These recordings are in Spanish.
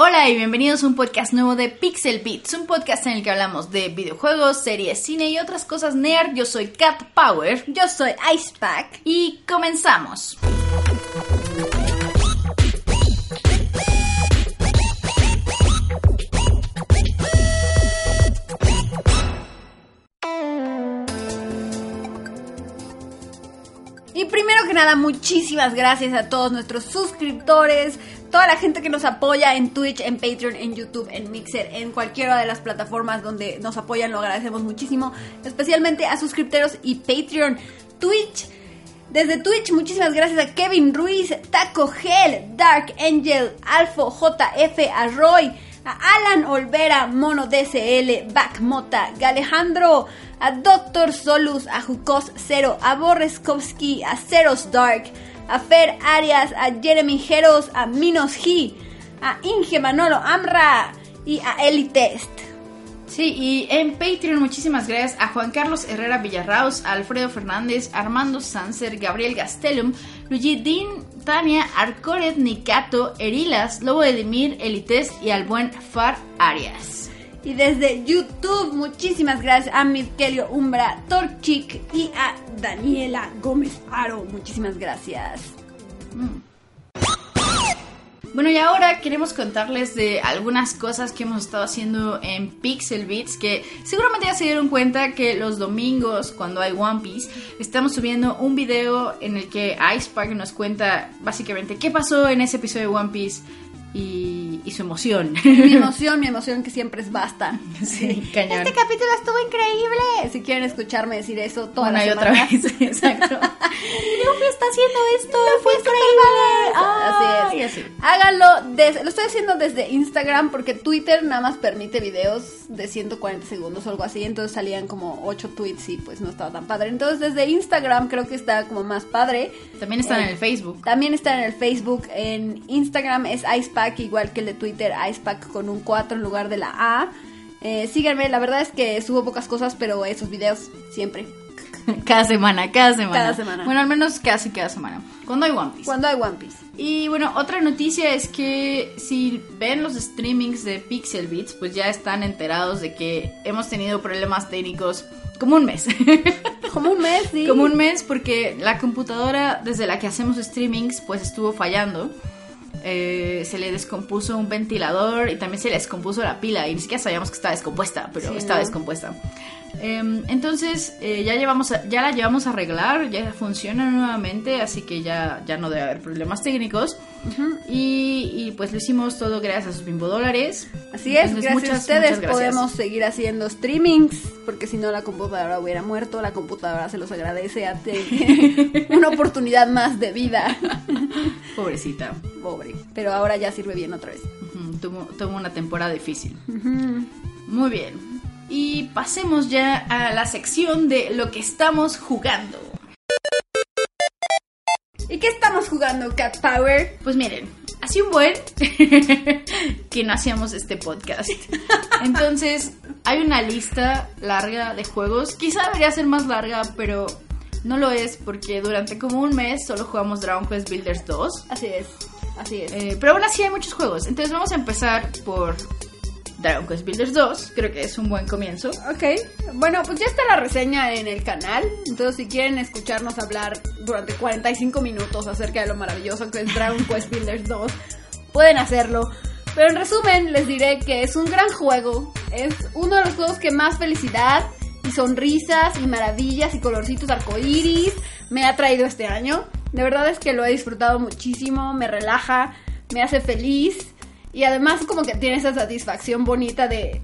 Hola y bienvenidos a un podcast nuevo de Pixel Beats, un podcast en el que hablamos de videojuegos, series, cine y otras cosas nerd. Yo soy Cat Power Yo soy Icepack. y comenzamos. Y primero que nada, muchísimas gracias a todos nuestros suscriptores, toda la gente que nos apoya en Twitch, en Patreon, en YouTube, en Mixer, en cualquiera de las plataformas donde nos apoyan, lo agradecemos muchísimo, especialmente a suscriptores y Patreon, Twitch. Desde Twitch, muchísimas gracias a Kevin Ruiz, Taco Gel, Dark Angel, Alfo JF, a Roy, a Alan Olvera, Mono DSL, Back Mota, Galejandro, a Doctor Solus, a Jukos Zero, a Borreskovsky, a Ceros Dark, a Fer Arias, a Jeremy Jeros, a Minos G, a Inge Manolo Amra y a Elitest. Sí, y en Patreon muchísimas gracias a Juan Carlos Herrera Villarraos, a Alfredo Fernández, Armando Sanser, Gabriel Gastelum, Luigi Dean, Tania, Arcoret, Nikato, Erilas, Lobo Edimir, Elitest y al buen Far Arias. Y desde YouTube, muchísimas gracias a Mitkelio Umbra, Torchik y a Daniela Gómez Aro. Muchísimas gracias. Bueno, y ahora queremos contarles de algunas cosas que hemos estado haciendo en Pixel Beats, que seguramente ya se dieron cuenta que los domingos, cuando hay One Piece, estamos subiendo un video en el que Ice Park nos cuenta básicamente qué pasó en ese episodio de One Piece y, y su emoción. Mi emoción, mi emoción que siempre es basta. Sí, cañón. Este capítulo estuvo increíble. Si quieren escucharme decir eso toda Una la y otra vez, exacto. Luffy está haciendo esto, fue increíble. Así es. así. Háganlo, des- lo estoy haciendo desde Instagram porque Twitter nada más permite videos de 140 segundos o algo así, entonces salían como 8 tweets y pues no estaba tan padre. Entonces desde Instagram creo que está como más padre. También están Eh, en el Facebook. También está en el Facebook, en Instagram es Icepack, igual que el de Twitter, Icepack con un 4 en lugar de la A. Eh, síganme, la verdad es que subo pocas cosas, pero esos videos siempre. Cada semana, cada semana. Cada semana. Bueno, al menos casi cada semana. Cuando hay One Piece. Cuando hay One Piece. Y bueno, otra noticia es que si ven los streamings de Pixel Beats, pues ya están enterados de que hemos tenido problemas técnicos como un mes. Como un mes, sí. como un mes porque la computadora desde la que hacemos streamings pues estuvo fallando. Eh, se le descompuso un ventilador y también se le descompuso la pila y ni siquiera sabíamos que estaba descompuesta, pero Sí, estaba ¿no? descompuesta. Em, entonces eh, ya llevamos a- ya la llevamos a arreglar, ya funciona nuevamente, así que ya, ya no debe haber problemas técnicos. y, y, pues lo hicimos todo gracias a sus bimbo dólares. Así es, Entonces, gracias muchas, a ustedes gracias. podemos seguir haciendo streamings, porque si no la computadora hubiera muerto, la computadora se los agradece a te- una oportunidad más de vida. Pobrecita. Pobre, pero ahora ya sirve bien otra vez. Ujú, tuvo, tuvo una temporada difícil. Muy bien. Y pasemos ya a la sección de lo que estamos jugando. ¿Y qué estamos jugando, Cat Power? Pues miren, hace un buen que no hacíamos este podcast. Entonces, hay una lista larga de juegos. Quizá debería ser más larga, pero no lo es porque durante como un mes solo jugamos Dragon Quest Builders 2. Así es, así es. Eh, pero aún así hay muchos juegos. Entonces vamos a empezar por Dragon Quest Builders 2. Creo que es un buen comienzo. Ok, bueno, pues ya está la reseña en el canal. Entonces, si quieren escucharnos hablar durante 45 minutos acerca de lo maravilloso que es Dragon Quest Builders 2, pueden hacerlo. Pero en resumen, les diré que es un gran juego. Es uno de los juegos que más felicidad y sonrisas y maravillas y colorcitos arcoíris me ha traído este año. De verdad es que lo he disfrutado muchísimo, me relaja, me hace feliz. Y además como que tiene esa satisfacción bonita de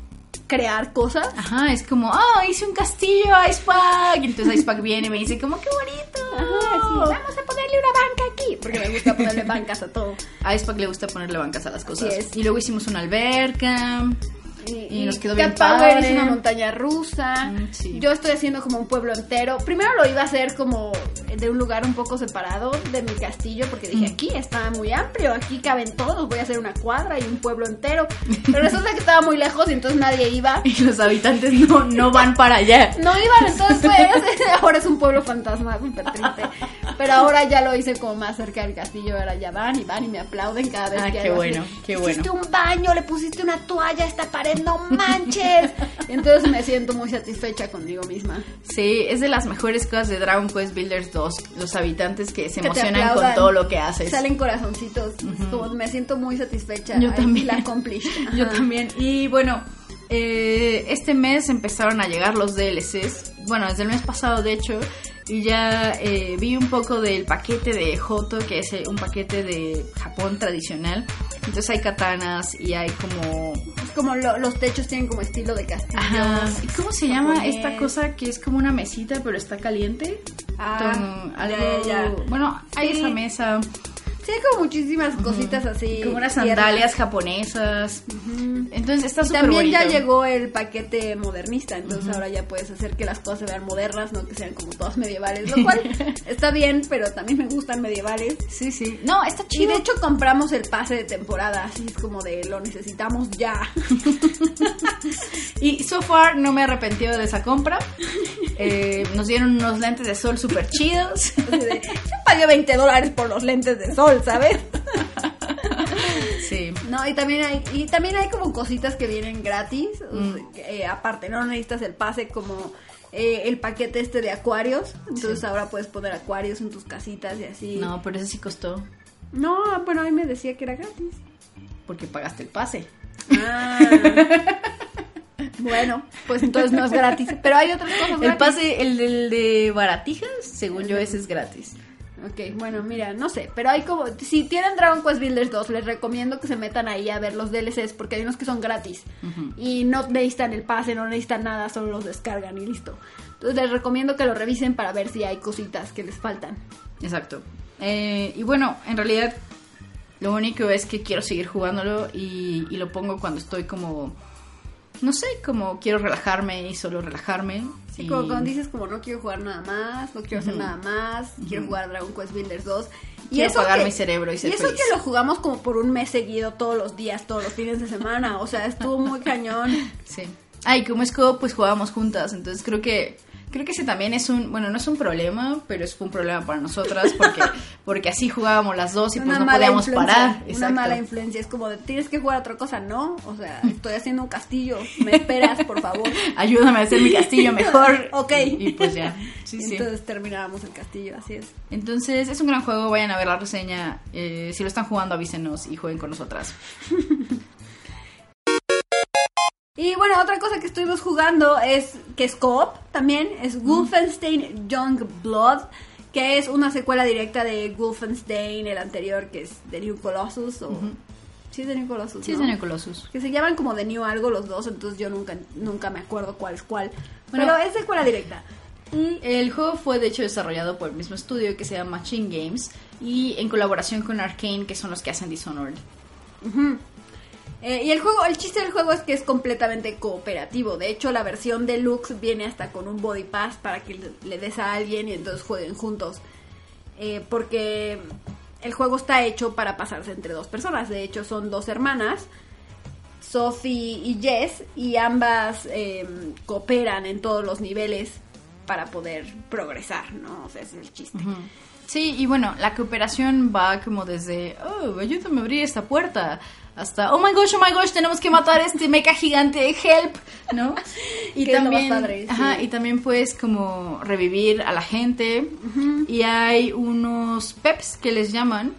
crear cosas. Ajá, es como, oh, hice un castillo Icepack. Y entonces Icepack viene y me dice, como, qué bonito. Ajá, sí, vamos a ponerle una banca aquí. Porque me gusta ponerle bancas a todo. A Icepack le gusta ponerle bancas a las cosas. Así es. Y luego hicimos una alberca. Y nos quedó bien Power padre. es una montaña rusa. Mm, sí. Yo estoy haciendo como un pueblo entero. Primero lo iba a hacer como de un lugar un poco separado de mi castillo. Porque dije, Mm. aquí está muy amplio. Aquí caben todos. Voy a hacer una cuadra y un pueblo entero. Pero resulta que estaba muy lejos y entonces nadie iba. Y los habitantes no, no van para allá. No iban, entonces fue, ahora es un pueblo fantasma, súper triste. Pero ahora ya lo hice como más cerca del castillo. Ahora ya van y van y me aplauden cada vez Ah, que qué bueno, así, qué bueno. Hiciste un baño, le pusiste una toalla a esta pared, no manches. Entonces me siento muy satisfecha conmigo misma. Sí, es de las mejores cosas de Dragon Quest Builders 2. Los habitantes que se Que emocionan con todo lo que haces. Salen corazoncitos. Como me siento muy satisfecha. Yo también. feel accomplished. Yo también. Y bueno, eh, este mes empezaron a llegar los DLCs. Bueno, desde el mes pasado, de hecho. Y ya eh, vi un poco del paquete de Hoto, que es eh, un paquete de Japón tradicional. Entonces hay katanas y hay como... Es como lo- los techos tienen como estilo de castillo. Ajá. ¿Y ¿Cómo se llama esta cosa que es como una mesita pero está caliente? Ah, Con algo... ya, ya. Bueno, hay Sí. esa mesa. Sí, hay como muchísimas cositas así. Como unas sandalias japonesas. Entonces está Y súper también bonito. ya llegó el paquete modernista, entonces ahora ya puedes hacer que las cosas se vean modernas, no que sean como todas medievales, lo cual está bien, pero también me gustan medievales. Sí, sí. No, está Y chido. de hecho compramos el pase de temporada, así es como de lo necesitamos ya. Y so far no me he arrepentido de esa compra. Eh, nos dieron unos lentes de sol súper chidos. Yo pagué 20 dólares por los lentes de sol, ¿sabes? Sí. No, y también hay, y también hay como cositas que vienen gratis, Mm. eh, aparte, no necesitas el pase como eh, el paquete este de acuarios, entonces Sí. ahora puedes poner acuarios en tus casitas y así. No, pero ese sí costó. No, bueno, a mí me decía que era gratis. Porque pagaste el pase. Ah. bueno, pues entonces no es gratis, pero hay otras cosas El gratis. pase, el del de baratijas, según yo, ese es gratis. Ok, bueno, mira, no sé, pero hay como, si tienen Dragon Quest Builders 2, les recomiendo que se metan ahí a ver los DLCs, porque hay unos que son gratis y no necesitan el pase, no necesitan nada, solo los descargan y listo. Entonces les recomiendo que lo revisen para ver si hay cositas que les faltan. Exacto. Eh, y bueno, en realidad, lo único es que quiero seguir jugándolo y, y lo pongo cuando estoy como. No sé, como quiero relajarme y solo relajarme. Sí, y- como cuando dices como no quiero jugar nada más, no quiero hacer nada más, quiero jugar Dragon Quest Builders 2. Quiero eso apagar que- mi cerebro y ser eso feliz. que lo jugamos como por un mes seguido, todos los días, todos los fines de semana, o sea, estuvo muy cañón. Sí. Ay, como es co, pues jugábamos juntas, entonces creo que creo que ese también es un, bueno, no es un problema, pero es un problema para nosotras porque porque así jugábamos las dos y pues no podíamos parar. Una Exacto. mala influencia, es como de tienes que jugar otra cosa, ¿no? O sea, estoy haciendo un castillo, me esperas, por favor. Ayúdame a hacer mi castillo mejor. Ok. Y, y pues ya. Sí, sí. Entonces terminábamos el castillo, así es. Entonces es un gran juego, vayan a ver la reseña. Eh, si lo están jugando, avísenos y jueguen con nosotras. Y bueno, otra cosa que estuvimos jugando es que es co-op también, es Wolfenstein Young Blood, que es una secuela directa de Wolfenstein, el anterior que es The New Colossus o sí es The New Colossus, Sí, es ¿no? de New Colossus. que se llaman como The New algo los dos, entonces yo nunca nunca me acuerdo cuál es cuál. Bueno. Pero es secuela directa. Y el juego fue de hecho desarrollado por el mismo estudio que se llama Machine Games y en colaboración con Arkane, que son los que hacen Dishonored. Eh, y el juego, el chiste del juego es que es completamente cooperativo. De hecho, la versión deluxe viene hasta con un body pass para que le, des a alguien y entonces jueguen juntos. Eh, porque el juego está hecho para pasarse entre dos personas. De hecho, son dos hermanas, Sophie y Jess, y ambas eh, cooperan en todos los niveles para poder progresar, ¿no? O sea, ese es el chiste. Sí, y bueno, la cooperación va como desde, oh, ayúdame a abrir esta puerta, hasta, oh my gosh, oh my gosh, tenemos que matar a este mecha gigante, help, ¿no? Y también, padre, sí. ajá, y también puedes como revivir a la gente, y hay unos peps que les llaman,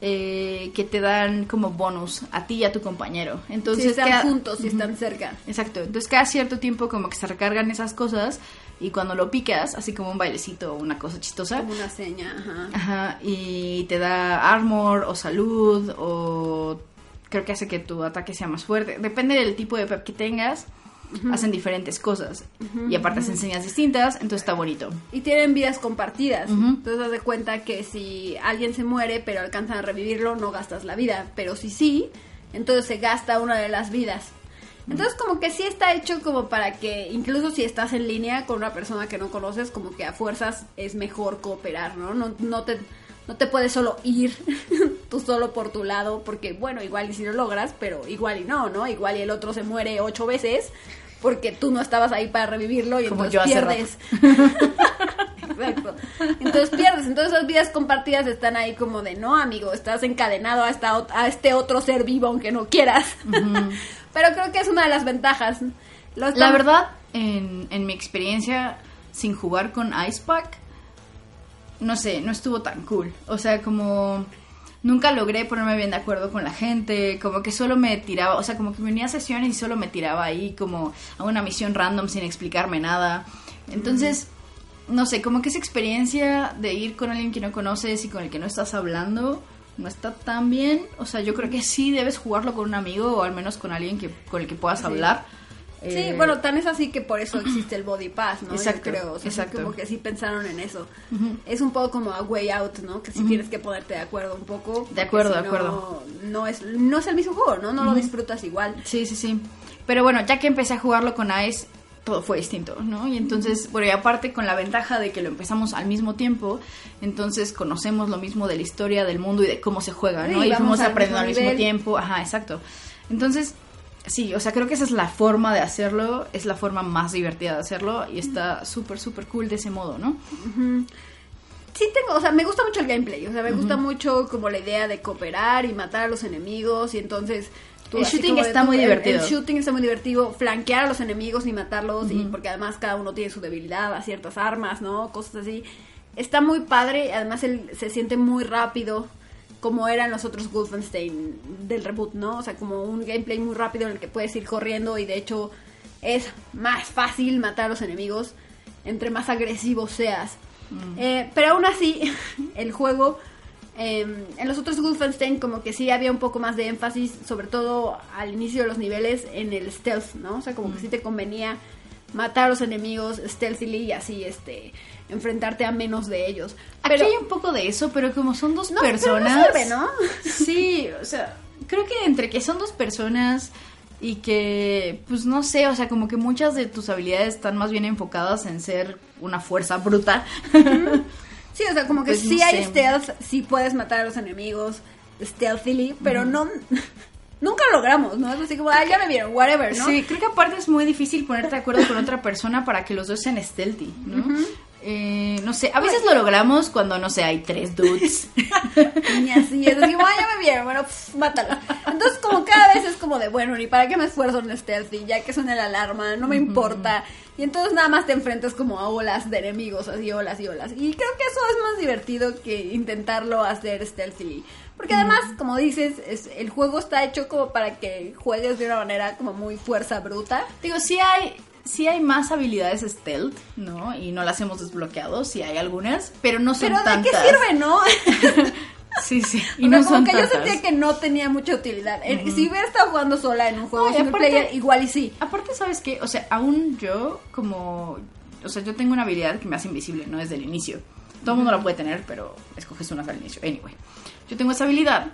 eh, que te dan como bonus a ti y a tu compañero. Entonces, si están cada- juntos, si están cerca. Exacto, entonces cada cierto tiempo como que se recargan esas cosas y cuando lo picas, así como un bailecito o una cosa chistosa, Como una seña, ajá. Ajá, y te da armor o salud o creo que hace que tu ataque sea más fuerte. Depende del tipo de pep que tengas, hacen diferentes cosas. Y aparte hacen señas distintas, entonces está bonito. Y tienen vidas compartidas. Entonces das de cuenta que si alguien se muere pero alcanzan a revivirlo, no gastas la vida. Pero si sí, entonces se gasta una de las vidas. Entonces como que sí está hecho como para que incluso si estás en línea con una persona que no conoces, como que a fuerzas es mejor cooperar, ¿no? No, no te... No te puedes solo ir tú solo por tu lado, porque bueno, igual y si lo logras, pero igual y no, ¿no? Igual y el otro se muere ocho veces porque tú no estabas ahí para revivirlo y Como entonces yo pierdes. Exacto. Entonces pierdes. Entonces esas vidas compartidas están ahí como de, no, amigo, estás encadenado a, esta, a este otro ser vivo aunque no quieras. Pero creo que es una de las ventajas. La verdad, en, en mi experiencia sin jugar con Icepack, no sé, no estuvo tan cool. O sea, como nunca logré ponerme bien de acuerdo con la gente, como que solo me tiraba, o sea, como que me unía a sesiones y solo me tiraba ahí como a una misión random sin explicarme nada. Entonces, no sé, como que esa experiencia de ir con alguien que no conoces y con el que no estás hablando no está tan bien. O sea, yo creo que sí debes jugarlo con un amigo o al menos con alguien que con el que puedas Sí. hablar. Sí, Eh, bueno, tan es así que por eso existe el Body Pass, ¿no? Yo Exacto, creo, o sea, sí exacto. como que sí pensaron en eso. Es un poco como a way out, ¿no? Que sí tienes que ponerte de acuerdo un poco. porque acuerdo, si de acuerdo. No, no es, no es el mismo juego, ¿no? No lo disfrutas igual. Sí, sí, sí. Pero bueno, ya que empecé a jugarlo con Ice, todo fue distinto, ¿no? Y entonces, bueno, y aparte con la ventaja de que lo empezamos al mismo tiempo, entonces conocemos lo mismo de la historia del mundo y de cómo se juega, ¿no? Sí, y fuimos aprendiendo al mismo tiempo, ajá, exacto. Entonces, sí, o sea, creo que esa es la forma de hacerlo, es la forma más divertida de hacerlo y está súper, súper cool de ese modo, ¿no? Sí tengo, o sea, me gusta mucho el gameplay, o sea, me gusta mucho como la idea de cooperar y matar a los enemigos y entonces... tú El shooting de está tú- muy el- divertido. El, shooting está muy divertido, flanquear a los enemigos y matarlos y porque además cada uno tiene su debilidad a ciertas armas, ¿no? Cosas así. Está muy padre, además él se siente muy rápido como eran los otros Wolfenstein del reboot, ¿no? O sea, como un gameplay muy rápido en el que puedes ir corriendo y de hecho es más fácil matar a los enemigos entre más agresivo seas. Eh, pero aún así, el juego, eh, en los otros Wolfenstein como que sí había un poco más de énfasis, sobre todo al inicio de los niveles, en el stealth, ¿no? O sea, como que sí te convenía matar a los enemigos stealthily y así, este, enfrentarte a menos de ellos. Aquí hay un poco de eso, pero como son dos No, pero no personas. sirve, ¿no? Sí, o sea, creo que entre que son dos personas y que, pues no sé, o sea, como que muchas de tus habilidades están más bien enfocadas en ser una fuerza bruta. Sí, o sea, como que Pues sí no hay sé. stealth, sí puedes matar a los enemigos stealthily, pero no... Nunca lo logramos, ¿no? Es así como, ah, ya me vieron, whatever, ¿no? Sí, creo que aparte es muy difícil ponerte de acuerdo con otra persona para que los dos sean stealthy, ¿no? Eh, no sé, a veces lo logramos cuando, no sé, hay tres dudes. Y así, es así como, ya me vieron, bueno, pff, mátalo. Entonces, como cada vez es como de, bueno, ni para qué me esfuerzo en stealthy, ya que suena la alarma, no me importa. Y entonces nada más te enfrentas como a olas de enemigos, así olas y olas. Y creo que eso es más divertido que intentarlo hacer stealthily. Porque además, como dices, es, el juego está hecho como para que juegues de una manera como muy fuerza bruta. Digo, sí hay, sí hay más habilidades stealth, ¿no? Y no las hemos desbloqueado, sí hay algunas, pero no son Pero ¿de tantas. qué sirve, no? Sí, sí, Y no como son que yo tantas. sentía que no tenía mucha utilidad. Eh, Si hubiera estado jugando sola en un juego No, aparte- player, igual y sí. Aparte, ¿sabes qué? O sea, aún yo, como. O sea, yo tengo una habilidad que me hace invisible, ¿no? Desde el inicio. Todo el mundo la puede tener, pero escoges unas al inicio. Anyway. Yo tengo esa habilidad.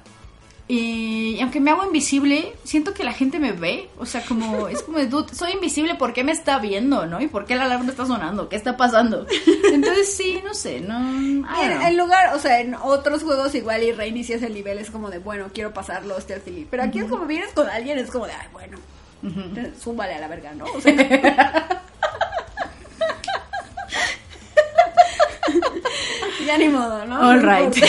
Y, aunque me hago invisible, siento que la gente me ve. O sea, como. Es como, de, dude, soy invisible, ¿por qué me está viendo, no? ¿Y por qué la alarma está sonando? ¿Qué está pasando? Entonces, sí, no sé, no. En, en lugar, o sea, en otros juegos igual y reinicias el nivel, es como de, bueno, quiero pasarlo stealthily. Pero aquí es como vienes con alguien, es como de, ay, bueno, eh, súbale a la verga, ¿no? O sea, ya ni modo, ¿no? All right.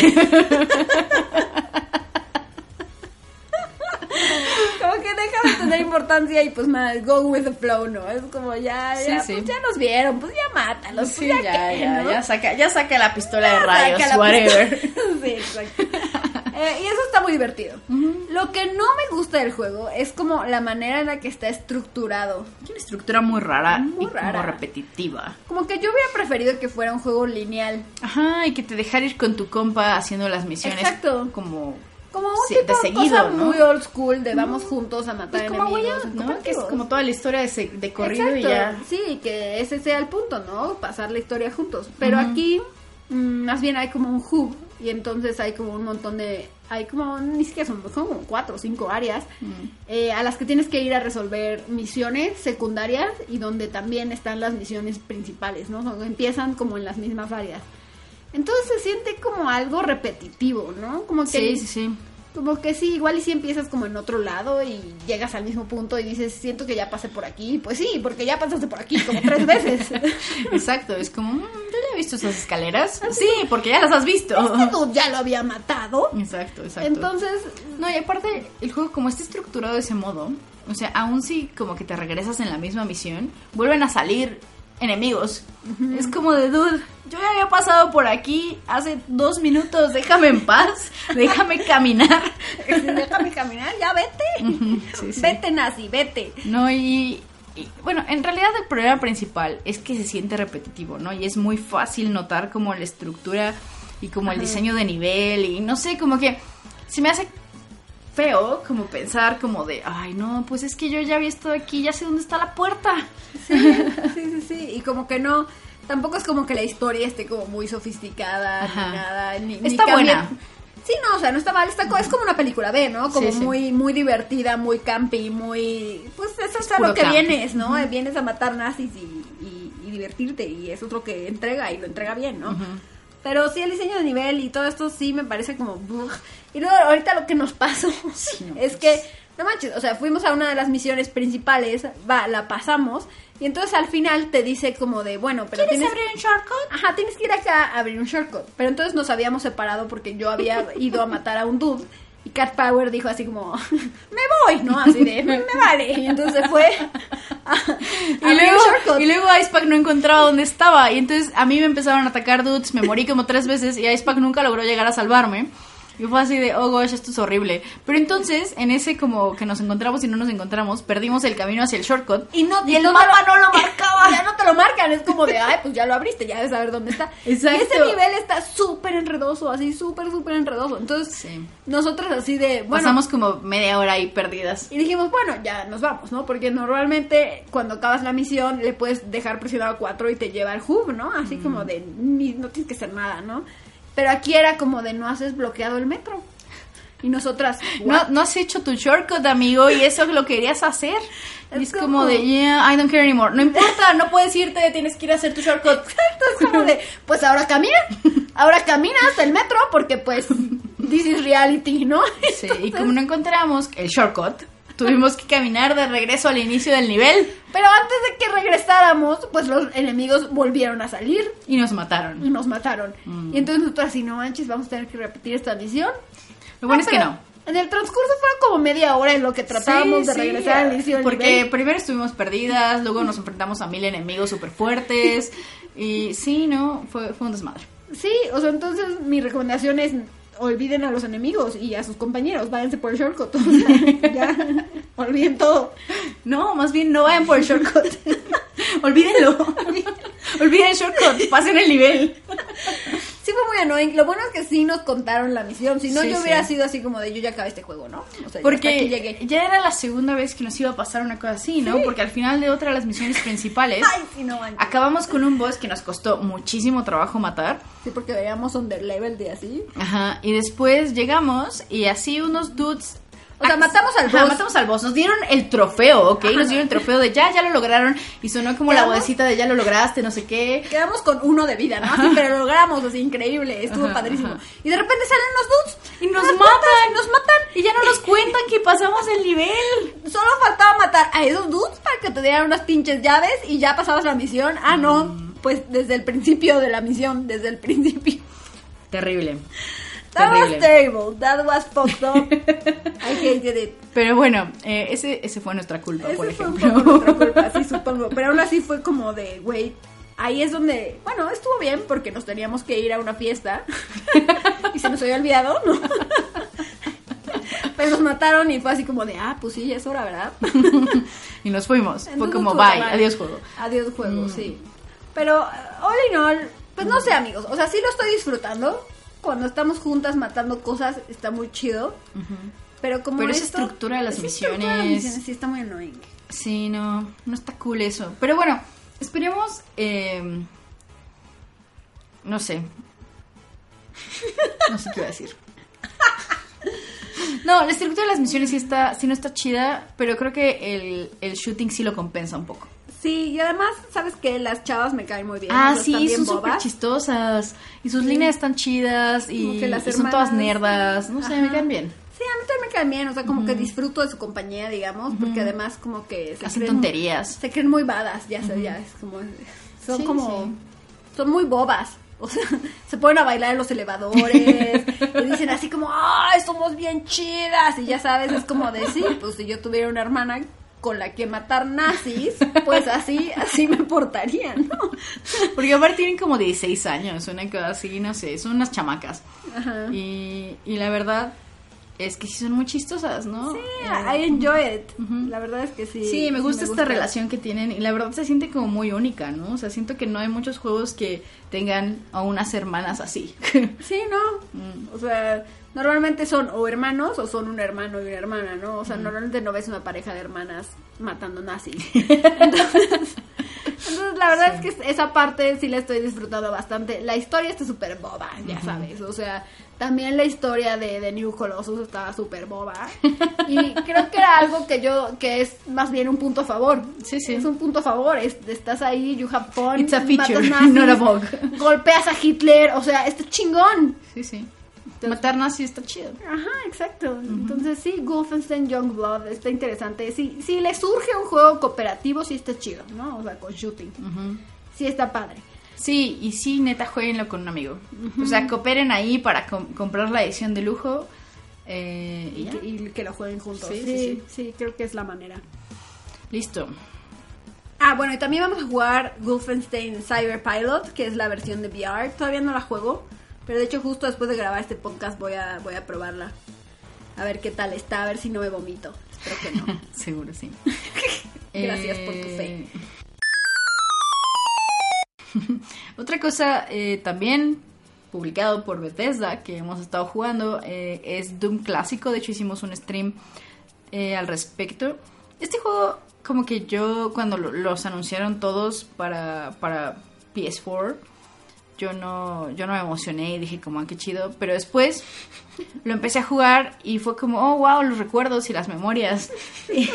Como que deja de tener importancia y pues más, go with the flow, ¿no? Es como ya, Sí, ya, sí. pues ya nos vieron, pues ya mátalos, Sí, pues ya, qué, ya, ¿no? ya, saca, ya saca la pistola de rayos, whatever. pistola. sí, exacto. Eh, y eso está muy divertido. Lo que no me gusta del juego es como la manera en la que está estructurado. Tiene una estructura muy rara Muy y rara. como repetitiva. Como que yo hubiera preferido que fuera un juego lineal. Ajá, y que te dejara ir con tu compa haciendo las misiones Exacto. como Como un Sí, tipo de seguido, cosa ¿no? muy old school de vamos juntos a matar pues como enemigos. ¿no? Que es como toda la historia de, se- de corrido y Exacto, ya. Sí, que ese sea el punto, ¿no? Pasar la historia juntos. Pero Ujú. aquí, mm, más bien hay como un hub y entonces hay como un montón de. Hay como, ni siquiera son, son como cuatro o cinco áreas eh, a las que tienes que ir a resolver misiones secundarias y donde también están las misiones principales, ¿no? Son- empiezan como en las mismas áreas. Entonces se siente como algo repetitivo, ¿no? Como que Sí, sí, sí. Como que sí, igual y si empiezas como en otro lado y llegas al mismo punto y dices, siento que ya pasé por aquí. Pues sí, porque ya pasaste por aquí como tres veces. Exacto, es como, mm, yo ya visto esas escaleras? Sí, porque ya las has visto. Este dude ya lo había matado. Exacto, exacto. Entonces, No, y aparte, el juego como está estructurado de ese modo, o sea, aún si como que te regresas en la misma misión, vuelven a salir enemigos. Es como de, dude, yo ya había pasado por aquí hace dos minutos, déjame en paz, déjame caminar. déjame caminar, ya vete. Sí, sí. Vete, nazi, vete. No, y, y, bueno, en realidad el problema principal es que se siente repetitivo, ¿no? Y es muy fácil notar como la estructura y como el diseño de nivel y no sé, como que se me hace feo como pensar como de, ay no, pues es que yo ya había estado aquí, ya sé dónde está la puerta. Sí, sí, sí, sí. Y como que no. Tampoco es como que la historia esté como muy sofisticada Ajá. ni nada. Ni, Está buena. Sí, no, o sea, no está mal. Está, es como una película B, ¿no? Como Sí, sí. muy muy divertida, muy campy, muy. Pues eso es a lo que camp. vienes, ¿no? Vienes a matar nazis y, y- y divertirte. Y es otro que entrega y lo entrega bien, ¿no? Pero sí, el diseño de nivel y todo esto sí me parece como... Y luego ahorita lo que nos pasó Sí, no, es que, no manches, o sea, fuimos a una de las misiones principales, va, la pasamos, y entonces al final te dice como de, bueno, pero ¿Quieres tienes... abrir un shortcut? Ajá, tienes que ir acá a abrir un shortcut. Pero entonces nos habíamos separado porque yo había ido a matar a un dude. Y Cat Power dijo así como, me voy, ¿no? Así de, me, me vale. Y entonces se fue a, a Y luego, y luego Icepack no encontraba dónde estaba. Y entonces a mí me empezaron a atacar dudes, me morí como tres veces y Icepack nunca logró llegar a salvarme. Y fue así de, oh gosh, esto es horrible. Pero entonces, en ese como que nos encontramos y no nos encontramos, perdimos el camino hacia el shortcut. Y, no, Y el no mapa no lo marcaba. Ya no te lo marcan, es como de, ay, pues ya lo abriste, ya debes saber dónde está. Exacto. Y ese nivel está súper enredoso, así súper, súper enredoso. Entonces, Sí. nosotros así de, bueno, Pasamos como media hora ahí perdidas. y dijimos, bueno, ya nos vamos, ¿no? Porque normalmente cuando acabas la misión le puedes dejar presionado 4 y te lleva al hub, ¿no? Así Mm. como de, ni- no tienes que hacer nada, ¿no? Pero aquí era como de, no haces bloqueado el metro. Y nosotras, No, no has hecho tu shortcut, amigo, y eso lo querías hacer. Es es como como- de, yeah, I don't care anymore. No importa, no puedes irte, tienes que ir a hacer tu shortcut. Exacto, es como de, pues ahora camina, ahora camina hasta el metro porque pues, this is reality, ¿no? Sí, y como no encontramos el shortcut, tuvimos que caminar de regreso al inicio del nivel Pero antes de que regresáramos, pues los enemigos volvieron a salir y nos y mataron. nos mataron. Mm. Y entonces nosotros así, no manches, vamos a tener que repetir esta misión. Lo bueno Ah, es que no. En el transcurso fueron como media hora en lo que tratábamos Sí, de sí, regresar al inicio del Porque nivel. primero estuvimos perdidas, luego nos enfrentamos a mil enemigos súper fuertes. Y sí, no, fue, fue un desmadre. Sí, o sea, entonces mi recomendación es olviden a los enemigos y a sus compañeros, váyanse por el shortcut. O sea, ya, olviden todo. No, más bien no vayan por el shortcut. Olvídenlo. Olviden el shortcut, pasen el nivel. Sí fue muy annoying. Lo bueno es que sí nos contaron la misión. Si no, Sí, yo hubiera sí. sido así como de yo ya acabé este juego, ¿no? O sea, yo hasta aquí llegué. Porque ya era la segunda vez que nos iba a pasar una cosa así, ¿no? Sí. Porque al final de otra de las misiones principales Ay, no acabamos con un boss que nos costó muchísimo trabajo matar. Sí, porque veíamos under level de así. Ajá, y después llegamos y así unos dudes. O sea, matamos al boss. matamos al boss. Nos dieron el trofeo, ¿ok? Nos dieron el trofeo de ya, ya lo lograron. Y sonó como la vocecita de ya lo lograste, no sé qué. Quedamos con uno de vida, ¿no? Así, pero lo logramos, así, increíble. Estuvo Ajá, padrísimo. ajá. Y de repente salen los dudes. Y nos matan. patas, Nos matan. Y ya no nos cuentan que pasamos el nivel. Solo faltaba matar a esos dudes para que te dieran unas pinches llaves y ya pasabas la misión. Ah, no. Mm. Pues desde el principio de la misión, desde el principio. Terrible. That was Terrible. terrible. That was fucked up. I hated it. Pero bueno, eh, ese, ese fue nuestra culpa, Ese por fue ejemplo. poco nuestra culpa, sí, supongo. Pero aún así fue como de, güey, ahí es donde, bueno, estuvo bien porque nos teníamos que ir a una fiesta y se nos había olvidado, ¿no? Pero nos mataron y fue así como de, ah, pues sí, ya es hora, ¿verdad? y nos fuimos. Fue Entonces como, estuvo bye, mal. adiós juego. Adiós juego, Mm. sí. Pero, uh, all in all, pues no sé, amigos. O sea, sí lo estoy disfrutando. Cuando estamos juntas matando cosas, está muy chido. Pero como Pero esa estructura de las esa estructura de las misiones- misiones sí está muy annoying. Sí, no, no está cool eso. Pero bueno, esperemos. eh, no sé. No sé qué iba a decir. No, la estructura de las misiones sí, está, sí no está chida, pero creo que el, el shooting sí lo compensa un poco. Sí, y además, ¿sabes qué? Las chavas me caen muy bien. Ah, están sí, bien son súper chistosas. Y sus Sí. líneas están chidas y, Como que las y son todas nerdas. No sé, me caen bien. Sí, a mí también me caen bien, o sea, como que disfruto de su compañía, digamos, porque además como que se Hacen creen- tonterías. Se creen muy badas, ya sé, ya es como... Son Sí, como... sí. son muy bobas. O sea, se ponen a bailar en los elevadores y dicen así como, ¡ay, somos bien chidas! Y ya sabes, es como decir, pues si yo tuviera una hermana con la que matar nazis, pues así, así me portaría, ¿no? Porque aparte tienen como 16 años, una cosa así, no sé, son unas chamacas. Y, y la verdad es que sí son muy chistosas, ¿no? Sí, Eh, I enjoy it. La verdad es que sí. Sí, me gusta esta relación que tienen y la verdad se siente como muy única, ¿no? O sea, siento que no hay muchos juegos que tengan a unas hermanas así. Sí, ¿no? O sea, normalmente son o hermanos o son un hermano y una hermana, ¿no? O sea, normalmente no ves una pareja de hermanas matando nazis. Entonces, entonces, la verdad es que esa parte sí la estoy disfrutando bastante. La historia está súper boba, ya sabes. O sea, también la historia de, de New Colossus estaba súper boba. Y creo que era algo que yo, que es más bien un punto a favor. Sí, sí. Es un punto a favor. Es- estás ahí, you have fun. It's a feature, nazis, not a bug. Golpeas a Hitler. O sea, está chingón. sí, sí. Matar nazis está chido. Ajá, exacto. Entonces sí, Wolfenstein Youngblood está interesante. Si, si le surge un juego cooperativo, sí está chido, ¿no? O sea, con shooting. Sí está padre. Sí, y sí, neta, jueguenlo con un amigo. O sea, cooperen ahí para com- comprar la edición de lujo. eh, y que, y que lo jueguen juntos. Sí, Sí sí, sí, sí. creo que es la manera. Listo. Ah, bueno, y también vamos a jugar Wolfenstein Cyber Pilot, que es la versión de VR. Todavía no la juego, pero de hecho justo después de grabar este podcast voy a, voy a probarla. A ver qué tal está, a ver si no me vomito. Espero que no. Seguro, sí. Gracias por tu fe. Otra cosa eh, también publicado por Bethesda que hemos estado jugando eh, es Doom clásico. De hecho hicimos un stream eh, al respecto. Este juego como que yo cuando lo- los anunciaron todos para, para PS4 yo no, yo no me emocioné y dije como, ah, qué chido. Pero después lo empecé a jugar y fue como, oh, wow, los recuerdos y las memorias. y,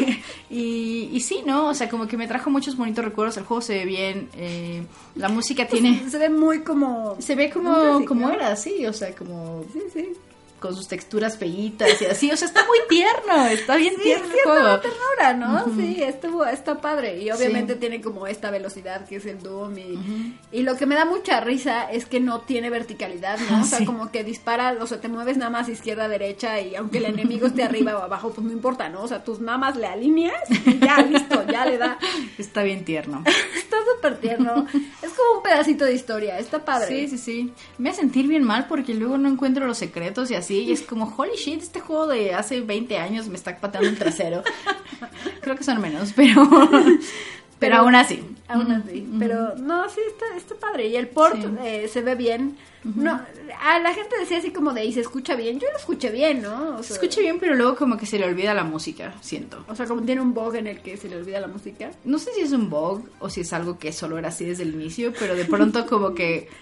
y, y sí, ¿no? O sea, como que me trajo muchos bonitos recuerdos. El juego se ve bien, eh, la música tiene... Se ve muy como... Se ve como, como era, sí, o sea, como Sí, sí. Con sus texturas feitas y así. O sea, está muy tierno, está bien Sí, tierno el cierta juego. ternura, ¿no? Sí, estuvo, está padre. Y obviamente Sí. tiene como esta velocidad que es el Doom. Y, y lo que me da mucha risa es que no tiene verticalidad, ¿no? O sea, Sí. como que dispara, o sea, te mueves nada más izquierda, derecha. Y aunque el enemigo esté arriba o abajo, pues no importa, ¿no? O sea, tus nada más le alineas y ya, listo, ya le da. Está bien tierno. Está súper tierno. Es como un pedacito de historia, está padre. Sí, sí, sí. Me hace sentir bien mal porque luego no encuentro los secretos y así. Y es como, holy shit, este juego de hace 20 años me está pateando el trasero. Creo que son menos, pero. Pero, aún así. Aún así. Pero no, sí, está, está padre. Y el port Sí. eh, se ve bien. No, a la gente decía así como de, y se escucha bien. Yo lo escuché bien, ¿no? O Se escucha bien, pero luego como que se le olvida la música, siento. O sea, como tiene un bug en el que se le olvida la música. No sé si es un bug o si es algo que solo era así desde el inicio, pero de pronto como que...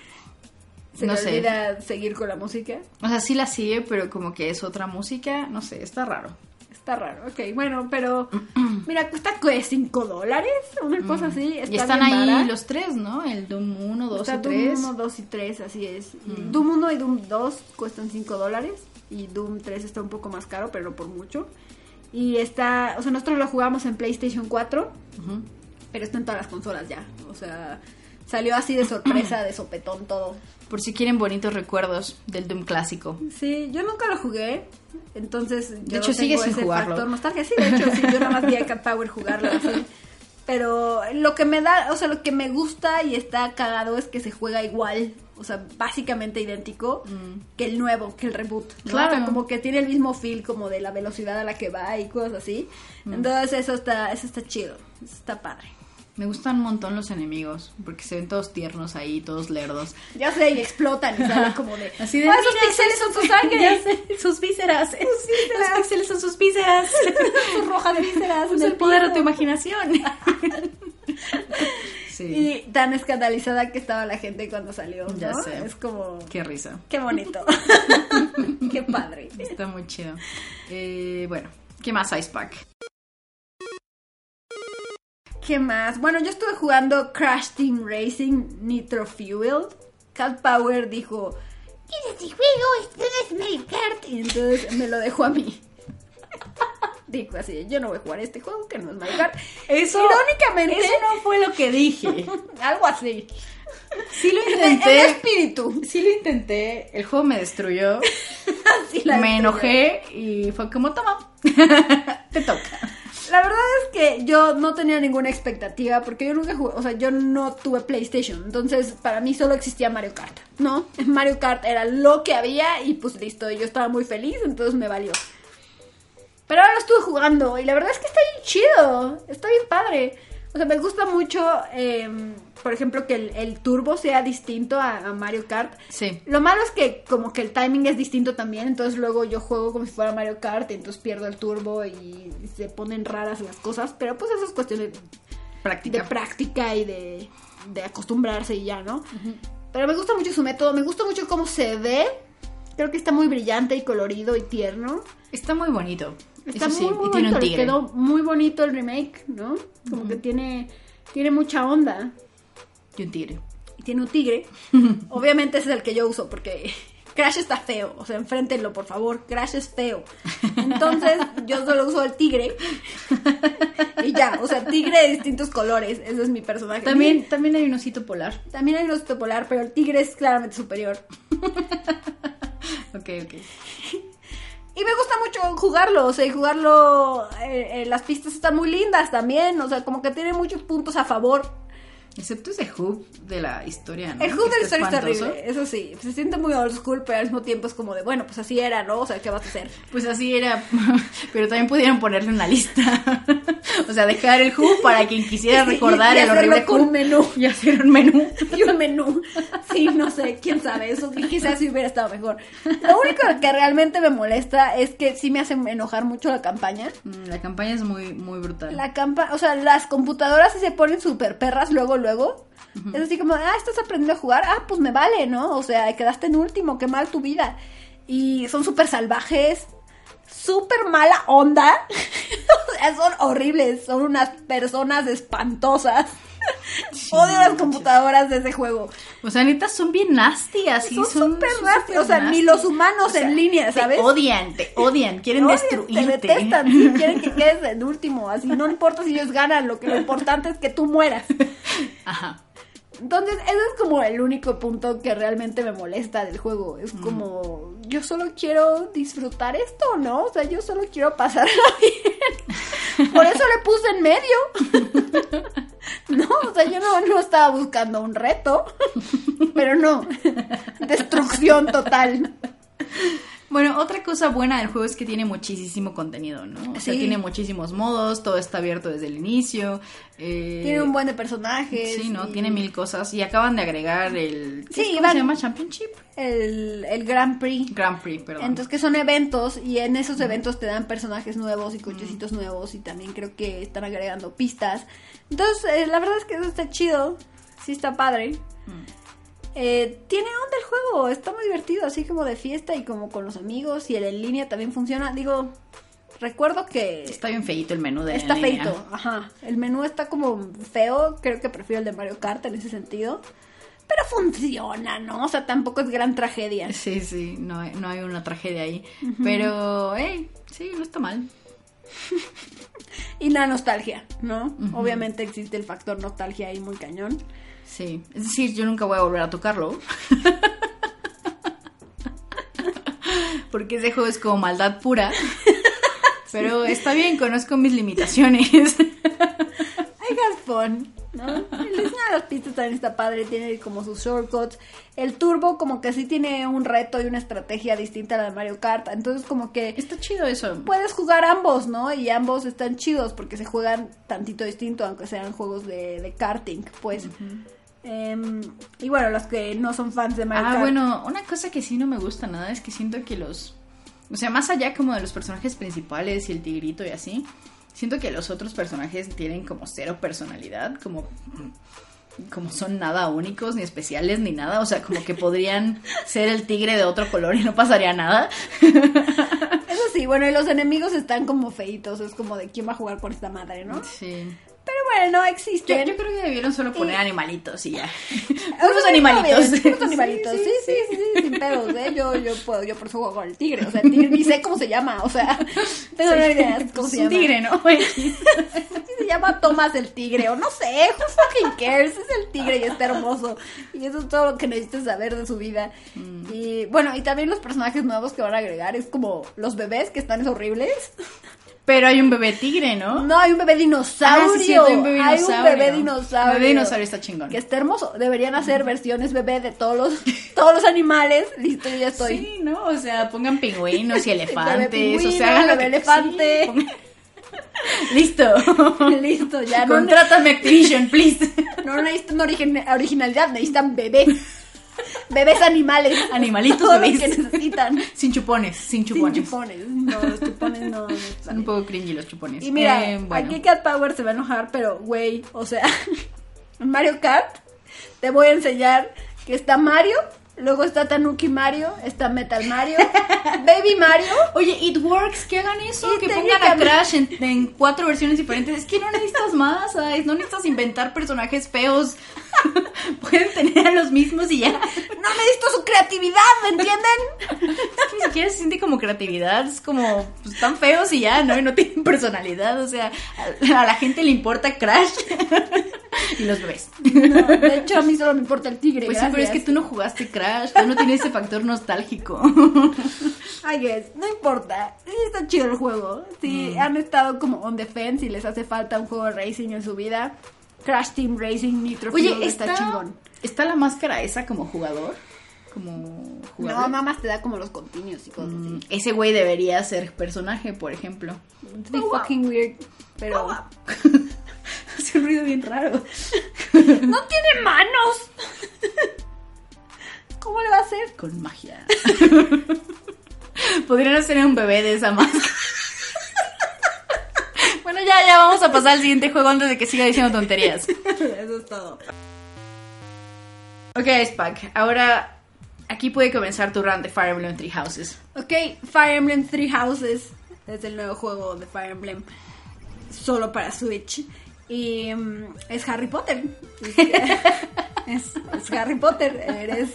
Se no le sé. olvida seguir con la música. O sea, sí la sigue, pero como que es otra música, no sé, está raro. Está raro, ok. Bueno, pero mira, cuesta que 5 dólares, una cosa así. Está Mm. y están bien ahí vara. los tres, ¿no? El Doom 1, 2 Está y 3. Doom 1, 2 y 3, así es. Mm. Doom 1 y Doom 2 cuestan 5 dólares. Y Doom 3 está un poco más caro, pero no por mucho. Y está, o sea, nosotros lo jugamos en PlayStation 4, pero está en todas las consolas ya. O sea, salió así de sorpresa, de sopetón todo. Por si quieren bonitos recuerdos del Doom clásico. Sí, yo nunca lo jugué. Entonces, yo hecho, no sigue tengo sin ese jugarlo. factor nostalgia. Sí, de hecho, sí, yo nada más vi a Cat Power jugarlo así. Pero lo que me da, o sea, lo que me gusta y está cagado es que se juega igual, o sea, básicamente idéntico que el nuevo, que el reboot. ¿no? Claro. O sea, como que tiene el mismo feel como de la velocidad a la que va y cosas así. Entonces, eso está, eso está chido, eso está padre. Me gustan un montón los enemigos, porque se ven todos tiernos ahí, todos lerdos. Ya sé, y explotan y salen como de. Así de, "Ah, esos "Mira, píxeles son sus sangre. sus vísceras. vísceras. Los píxeles son sus vísceras. Sus rojas vísceras. Usa el poder de piso". tu imaginación. sí, Y tan escandalizada que estaba la gente cuando salió, ¿no? Ya sé. Es como, qué risa. qué bonito. qué padre. Está muy chido. Eh, bueno, ¿qué más Icepack? ¿Qué más? Bueno, yo estuve jugando Crash Team Racing Nitro Fuel. Cat Power dijo, ¿quieres este juego? Esto es Mario Kart. Y entonces me lo dejó a mí. Dijo así, yo no voy a jugar este juego que no es Mario Kart. Eso, Irónicamente, eso no fue lo que dije. algo así. Sí lo El, intenté. el espíritu. Sí lo intenté. El juego me destruyó. Me destruyó. enojé y fue como, toma. Te toca. La verdad es que yo no tenía ninguna expectativa porque yo nunca jugué, o sea, yo no tuve PlayStation, entonces para mí solo existía Mario Kart, ¿no? Mario Kart era lo que había y pues listo, yo estaba muy feliz, entonces me valió. Pero ahora lo estuve jugando y la verdad es que está bien chido, está bien padre. O sea, me gusta mucho, eh, por ejemplo, que el, el turbo sea distinto a, a Mario Kart. Sí. Lo malo es que como que el timing es distinto también, entonces luego yo juego como si fuera Mario Kart y entonces pierdo el turbo y se ponen raras las cosas, pero pues eso es cuestión de, de Práctica. práctica y de, de acostumbrarse y ya, ¿no? Pero me gusta mucho su método, me gusta mucho cómo se ve, creo que está muy brillante y colorido y tierno. Está muy bonito. Está Eso muy, sí, muy y tiene un bonito, le tigre. quedó muy bonito el remake, ¿no? Como que tiene, tiene mucha onda. Y un tigre. y tiene un tigre. Obviamente ese es el que yo uso porque Crash está feo. O sea, enfréntenlo, por favor. Crash es feo. Entonces, yo solo uso el tigre. Y ya, o sea, tigre de distintos colores. Ese es mi personaje. También, también hay un osito polar. También hay un osito polar, pero el tigre es claramente superior. Ok, ok. Y me gusta mucho jugarlo, o sea, y jugarlo, eh, eh, las pistas están muy lindas también, o sea, como que tiene muchos puntos a favor. Excepto ese hub de la historia, ¿no? El juego de la historia espantoso. terrible, eso sí, se siente muy old school, pero al mismo tiempo es como de, bueno, pues así era, ¿no? O sea, ¿qué vas a hacer? Pues así era, pero también pudieron ponerle una lista. o sea, dejar el hub para quien quisiera Y- recordar y el hacerlo horrible con hub un menú. y hacer un menú. y un menú. Sí, no sé, quién sabe, eso quizás sí hubiera estado mejor. Lo único que realmente me molesta es que sí me hace enojar mucho la campaña. Mm, La campaña es muy, muy brutal. La campa, o sea, las computadoras sí se ponen súper perras luego, luego. Es así como, ah, estás aprendiendo a jugar, ah, pues me vale, ¿no? O sea, quedaste en último, qué mal tu vida. Y son súper salvajes, súper mala onda. o sea, son horribles, son unas personas espantosas. Odio las computadoras de ese juego. O sea, neta, son bien nasty, así Son súper nasty, o sea, ni los humanos O sea, en línea, ¿sabes? Te odian, te odian, quieren Odian, destruirte. Te detestan, sí, quieren que quedes en último, así no importa si ellos ganan, lo que lo importante es que tú mueras. Ajá. Entonces, ese es como el único punto que realmente me molesta del juego. Es como, yo solo quiero disfrutar esto, ¿no? O sea, yo solo quiero pasarla bien. Por eso le puse en medio. No, o sea, yo no, no estaba buscando un reto, pero no. Destrucción total. Bueno, otra cosa buena del juego es que tiene muchísimo contenido, ¿no? O sea, Sí. tiene muchísimos modos, todo está abierto desde el inicio. eh, Tiene un buen de personajes. Sí, ¿no? y Tiene mil cosas. Y acaban de agregar el... ¿qué Sí? ¿Cómo van- se llama? Championship. El, el Grand Prix. Grand Prix, perdón. Entonces que son eventos y en esos eventos te dan personajes nuevos y cochecitos nuevos y también creo que están agregando pistas. Entonces eh, la verdad es que eso está chido, sí está padre. Mm. Eh, tiene onda el juego, está muy divertido, así como de fiesta y como con los amigos y el en línea también funciona. Digo, recuerdo que Está bien feito el menú de está línea. feito, ajá. El menú está como feo, creo que prefiero el de Mario Kart en ese sentido. Pero funciona, ¿no? O sea, tampoco es gran tragedia. Sí, sí, no hay, no hay una tragedia ahí. Pero, hey, sí, no está mal. Y la nostalgia, ¿no? Obviamente existe el factor nostalgia ahí muy cañón. Sí, es decir, yo nunca voy a volver a tocarlo. Porque ese juego es como maldad pura. Pero está bien, conozco mis limitaciones. Got fun, ¿no? El diseño de las pistas también está padre, tiene como sus shortcuts. El turbo como que sí tiene un reto y una estrategia distinta a la de Mario Kart. Entonces como que Está chido eso. puedes jugar ambos, ¿no? Y ambos están chidos porque se juegan tantito distinto, aunque sean juegos de, de karting, pues. Em, y bueno, los que no son fans de Mario Ah, Kart. bueno, una cosa que sí no me gusta nada es que siento que los... O sea, más allá como de los personajes principales y el tigrito y así, siento que los otros personajes tienen como cero personalidad, como... Como son nada únicos, ni especiales, ni nada. O sea, como que podrían ser el tigre de otro color y no pasaría nada. Eso sí, bueno, y los enemigos están como feitos, es como de quién va a jugar por esta madre, ¿no? Sí. Pero mueren, no Yo, existen. yo creo que debieron solo poner Y- animalitos y ya. Unos animalitos. Unos animalitos, sí, sí, sí, sí, sin pedos, ¿eh? Yo, yo puedo, yo por eso juego con el tigre, o sea, el tigre ni sé cómo se llama, o sea, tengo una idea de cómo se llama. tigre, ¿no? Sí, se llama Thomas el tigre, o no sé, who fucking cares, es el tigre y está hermoso. Y eso es todo lo que necesitas saber de su vida. Mm. Y bueno, y también los personajes nuevos que van a agregar, es como los bebés que están horribles. Pero hay un bebé tigre, ¿no? No, hay un bebé dinosaurio. Ah, sí, hay un bebé Hay un dinosaurio. bebé dinosaurio. Bebé dinosaurio está chingón. Que está hermoso. Deberían hacer versiones bebé de todos los, todos los animales. Listo, yo ya estoy. Sí, ¿no? O sea, pongan pingüinos y Bebé elefantes. pingüino, o sea, hagan bebé que elefante. sí, pongan- Listo. Listo, ya no, Contrátame Activision, please. no necesitan origen- originalidad, necesitan bebés. Bebés animales. Animalitos Todo lo bebés. que necesitan. Sin chupones, sin Sin chupones. chupones. No, los chupones no. no Son un poco cringy los chupones. Y mira, Eh, bueno. aquí Cat Power se va a enojar, pero güey, o sea, Mario Kart te voy a enseñar que está Mario, luego está Tanuki Mario, está Metal Mario, Baby Mario. Oye, It Works, que hagan eso, Y que pongan a Crash en, en cuatro versiones diferentes. Es que no necesitas más. No necesitas inventar personajes feos. Pueden tener a los mismos y ya. No necesito su creatividad, ¿me entienden? Es que ni siquiera se siente como creatividad, es como, pues están feos y ya, ¿no? Y no tienen personalidad, o sea, a, a la gente le importa Crash y los bebés. No, de hecho, a mí solo me importa el tigre. Pues sí, pero es que tú no jugaste Crash, tú no tienes ese factor nostálgico. I guess, no importa. Sí, está chido el juego. Mm. Si han estado como on the fence y les hace falta un juego de racing en su vida, Crash Team Racing Nitro Oye, Fuel está, está, chingón. ¿está la máscara esa como jugador? Como jugador. No, nada más te da como los continuos y cosas así. Mm, Ese güey debería ser personaje, por ejemplo. It's fucking weird. Pero Hace un ruido bien raro. no tiene manos. ¿Cómo le va a hacer? Con magia. Podrían hacer un bebé de esa máscara. bueno, ya, ya vamos a pasar al siguiente juego antes de que siga diciendo tonterías. Eso es todo. Ok, Spack, ahora aquí puede comenzar tu run de Fire Emblem Three Houses. Ok, Fire Emblem Three Houses es el nuevo juego de Fire Emblem solo para Switch. Y mm, es Harry Potter. Es, Harry Potter. Eres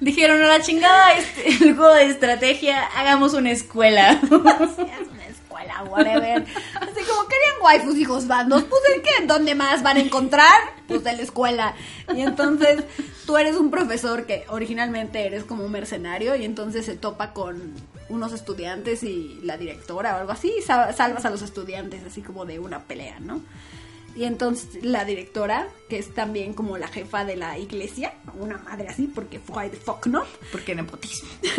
Dijeron, a la chingada, este, el juego de estrategia, hagamos una escuela. es una escuela, whatever. Así como querían waifus hijos bandos, pues en qué, ¿dónde más van a encontrar? Pues en la escuela. Y entonces tú eres un profesor que originalmente eres como un mercenario y entonces se topa con unos estudiantes y la directora o algo así y sa- salvas a los estudiantes así como de una pelea, ¿no? Y entonces la directora, que es también como la jefa de la iglesia, una madre así, porque why the fuck not, Porque nepotismo.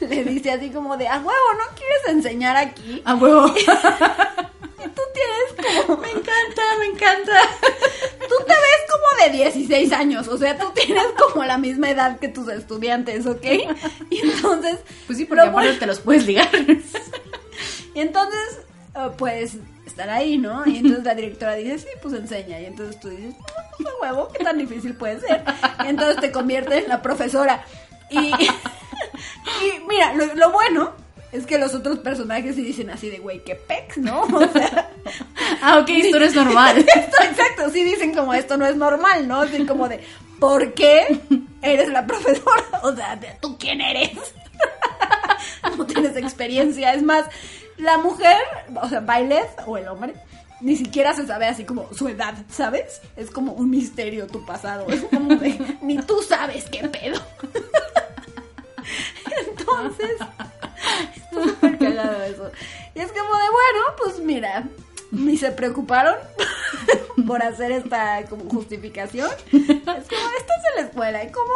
le dice así como de, a huevo, ¿no quieres enseñar aquí? A huevo. Y tú tienes como, Me encanta, me encanta. tú te ves como de 16 años, o sea, tú tienes como la misma edad que tus estudiantes, ¿ok? Y entonces, Pues sí, porque aparte bueno- te los puedes ligar. y entonces, eh, pues, estar ahí, ¿no? Y entonces la directora dice, sí, pues enseña. Y entonces tú dices, no, pues huevo, ¿qué tan difícil puede ser? Y entonces te conviertes en la profesora. Y, y mira, lo, lo bueno es que los otros personajes sí dicen así de, güey, qué pex, ¿no? O sea, Ah, ok, esto no es normal. esto, exacto, sí dicen como esto no es normal, ¿no? Así como de, ¿por qué eres la profesora? O sea, ¿tú quién eres? no tienes experiencia. Es más, la mujer, o sea, Bailet o el hombre, ni siquiera se sabe así como su edad, ¿sabes? Es como un misterio tu pasado. Es como de, ni tú sabes qué pedo. Entonces, está súper eso. Y es como de, bueno, pues mira, ni se preocuparon por hacer esta como justificación. Es como, estás en la escuela y como,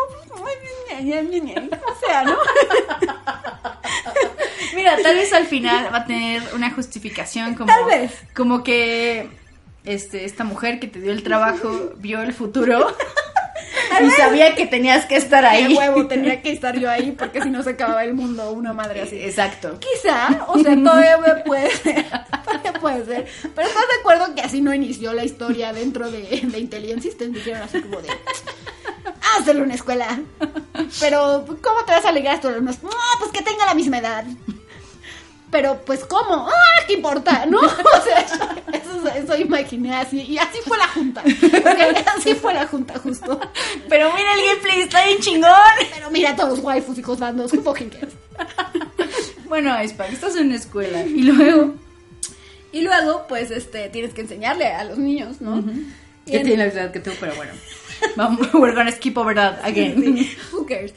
o sea, ¿no? Mira, tal vez al final va a tener una justificación como, Tal vez. como que este, esta mujer que te dio el trabajo vio el futuro y sabía que tenías que estar De ahí. huevo, tenía que estar yo ahí porque si no se acababa el mundo, una madre así. Exacto. Quizá, o sea, todavía puede ser, todavía puede ser. Pero estás de acuerdo que así no inició la historia dentro de, de Intelligent Systems. Dijeron así como de, hazlo una escuela. Pero, ¿cómo te vas a ligar a estos alumnos? No, pues que tenga la misma edad. Pero, pues, ¿cómo? ¡Ah, qué importa! ¿No? O sea, eso, eso, imaginé así. Y así fue la junta. así fue la junta, justo. Pero mira el gameplay, está bien chingón. Pero mira todos los waifus y bandos. Who fucking? Bueno, Aispa, estás en una escuela. Y luego. Y luego, pues, este, tienes que enseñarle a los niños, ¿no? Que tiene la edad que tú, pero bueno. Vamos, we're gonna skip over that again. Who cares?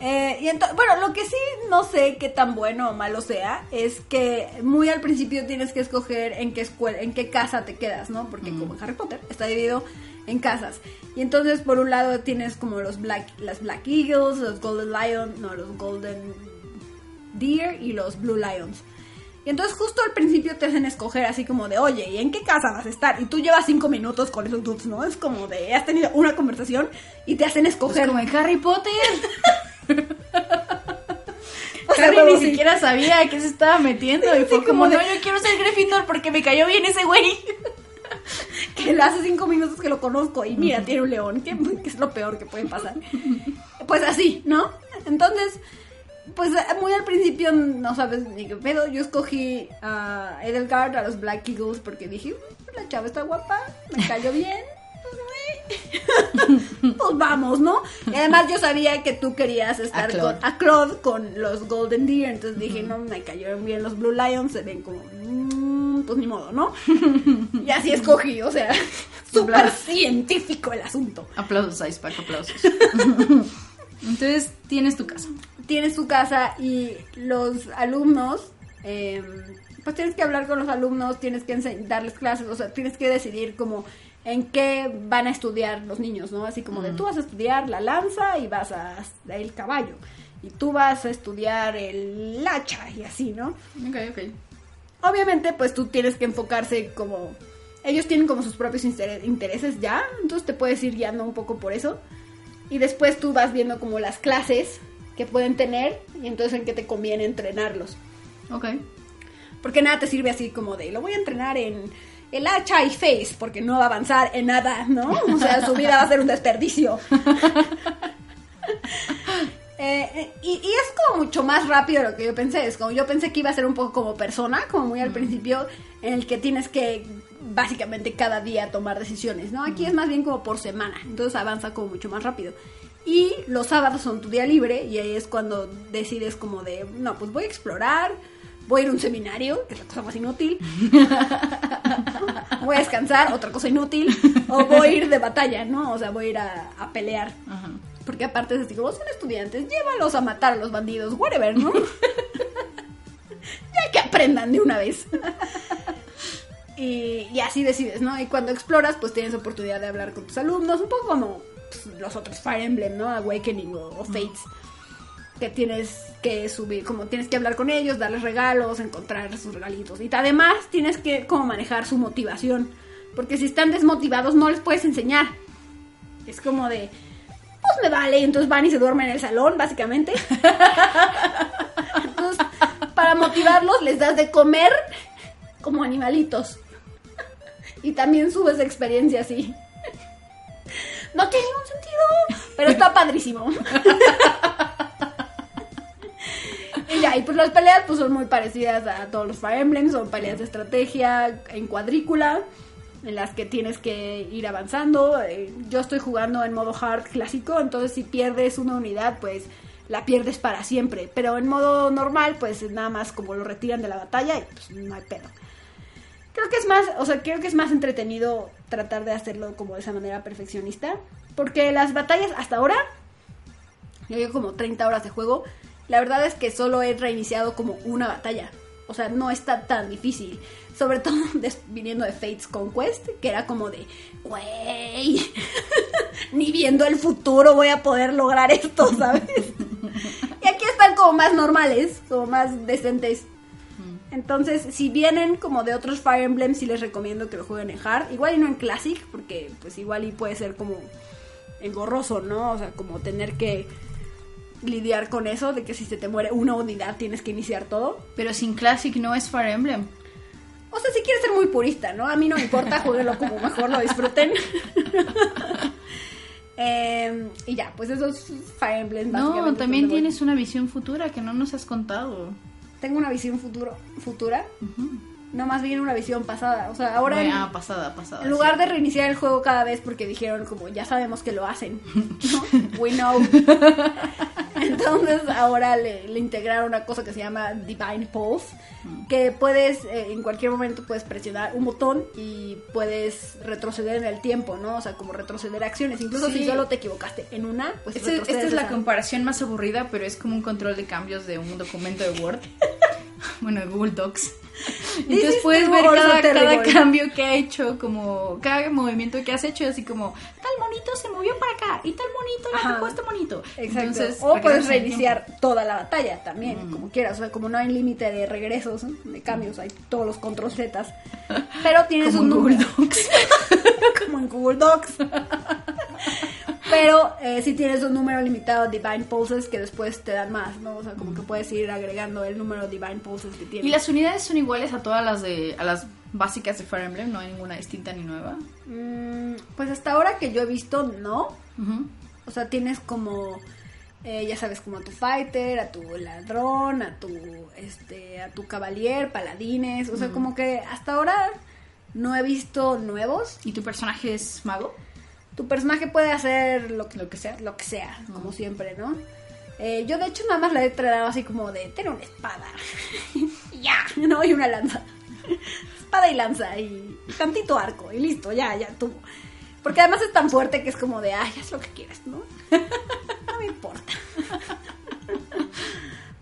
Eh, y entonces, bueno, lo que sí no sé qué tan bueno o malo sea es que muy al principio tienes que escoger en qué escuela, en qué casa te quedas, ¿no? Porque como en Harry Potter está dividido en casas. Y entonces por un lado tienes como los Black, las Black Eagles, los Golden Lions, no, los Golden Deer y los Blue Lions. Y entonces justo al principio te hacen escoger así como de, oye, ¿y en qué casa vas a estar? Y tú llevas cinco minutos con esos dudes, ¿no? Es como de, has tenido una conversación y te hacen escoger. como en Harry Potter. o sea, Harry ni siquiera sabía que se estaba metiendo y fue como, no, yo quiero ser Gryffindor porque me cayó bien ese güey. que hace cinco minutos que lo conozco y mira, tiene un león, que, es lo peor que puede pasar. Pues así, ¿no? Entonces, pues muy al principio no sabes ni qué pedo. Yo escogí a Edelgard, a los Black Eagles, porque dije, mm, la chava está guapa, me cayó bien. pues vamos, ¿no? Y además yo sabía que tú querías estar con a Claude con los Golden Deer, entonces dije, no, me cayeron bien los Blue Lions, se ven como, mm, pues ni modo, ¿no? y así escogí, o sea, súper científico el asunto. Aplausos, Icepack, aplausos. entonces, tienes tu casa. Tienes tu casa y los alumnos... Eh, pues tienes que hablar con los alumnos, tienes que darles clases, o sea, tienes que decidir como en qué van a estudiar los niños, ¿no? Así como de tú vas a estudiar la lanza y vas a el caballo y tú vas a estudiar el hacha y así, ¿no? Ok, ok. Obviamente, pues tú tienes que enfocarse como ellos tienen como sus propios intereses ya, entonces te puedes ir guiando un poco por eso. Y después tú vas viendo como las clases que pueden tener y entonces en qué te conviene entrenarlos. Ok. Porque nada te sirve así como de, lo voy a entrenar en el hacha y face, porque no va a avanzar en nada, ¿no? O sea, su vida va a ser un desperdicio. Eh, eh, y, es como mucho más rápido de lo que yo pensé. Es como yo pensé que iba a ser un poco como persona, como muy al principio, en el que tienes que básicamente cada día tomar decisiones, ¿no? Aquí es más bien como por semana, entonces avanza como mucho más rápido. Y los sábados son tu día libre y ahí es cuando decides como de, no, pues voy a explorar, voy a ir a un seminario, que es la cosa más inútil. voy a descansar, otra cosa inútil. O voy a ir de batalla, ¿no? O sea, voy a ir a, pelear. Porque aparte es así, como son estudiantes, llévalos a matar a los bandidos, whatever, ¿no? ya que aprendan de una vez. y, y, así decides, ¿no? Y cuando exploras, pues tienes oportunidad de hablar con tus alumnos, un poco como pues, los otros Fire Emblem, ¿no? Awakening o, Fates que tienes que subir, como tienes que hablar con ellos, darles regalos, encontrar sus regalitos. Y además tienes que como manejar su motivación. Porque si están desmotivados no les puedes enseñar. Es como de, pues me vale, entonces van y se duermen en el salón, básicamente. entonces, para motivarlos les das de comer como animalitos. y también subes experiencia así. No tiene ningún sentido, pero está padrísimo. Ya, y pues las peleas pues son muy parecidas a todos los Fire Emblem, son peleas de estrategia en cuadrícula, en las que tienes que ir avanzando. Eh, yo estoy jugando en modo hard clásico, entonces si pierdes una unidad, pues la pierdes para siempre. Pero en modo normal, pues nada más como lo retiran de la batalla y pues no hay pedo. Creo que es más, o sea, creo que es más entretenido tratar de hacerlo como de esa manera perfeccionista. Porque las batallas hasta ahora, yo llevo como 30 horas de juego, la verdad es que solo he reiniciado como una batalla. O sea, no está tan difícil. Sobre todo viniendo de Fates Conquest, que era como de, güey, ni viendo el futuro voy a poder lograr esto, ¿sabes? y aquí están como más normales, como más decentes. Entonces, si vienen como de otros Fire Emblem, sí les recomiendo que lo jueguen en Hard. Igual y no en Classic, porque pues igual y puede ser como engorroso, ¿no? O sea, como tener que lidiar con eso, de que si se te muere una unidad tienes que iniciar todo. Pero sin Classic no es Fire Emblem. O sea, si quieres ser muy purista, ¿no? A mí no me importa, jueguenlo como mejor lo disfruten. Em, y ya, pues esos Fire Emblem No, también tienes una visión futura que no nos has contado. Tengo una visión futuro, futura. No, más bien una visión pasada. O sea, ahora Bueno, en, ah, pasada, pasada. en lugar sí. de reiniciar el juego cada vez porque dijeron como ya sabemos que lo hacen. ¿no? We know. Entonces ahora le, le integraron una cosa que se llama Divine Pulse, que puedes, eh, en cualquier momento puedes presionar un botón y puedes retroceder en el tiempo, ¿no? O sea, como retroceder acciones. Incluso Sí. si solo te equivocaste en una, pues Este- esta es la comparación más aburrida, pero es como un control de cambios de un documento de Word. bueno, de Google Docs. Entonces puedes ver cada, cada terrible. cambio que ha hecho, como cada movimiento que has hecho, así como tal monito se movió para acá y tal monito le tocó este monito. Exacto. Entonces, o puedes reiniciar toda la batalla también, como quieras. O sea, como no hay límite de regresos, de cambios, hay todos los control Z. Pero tienes Como un en Google. Docs. como en Google Docs. Pero eh, sí tienes un número limitado de Divine Pulses que después te dan más, ¿no? O sea, como que puedes ir agregando el número de Divine Pulses que tienes. Y las unidades son iguales a todas las de a las básicas de Fire Emblem, no hay ninguna distinta ni nueva. Mm, pues hasta ahora que yo he visto, no. O sea, tienes como, eh, ya sabes, como a tu fighter, a tu ladrón, a tu, este, a tu cavalier, paladines. O sea, como que hasta ahora no he visto nuevos. ¿Y tu personaje es mago? Tu personaje puede hacer lo que, Lo que sea. lo que sea, como siempre, ¿no? Eh, yo de hecho nada más le he entrenado así como de, ten una espada. Y ya, ¿no? Y una lanza. espada y lanza y, y tantito arco y listo, ya, ya tuvo. Porque además es tan fuerte que es como de, ay, haz lo que quieras, ¿no? no me importa.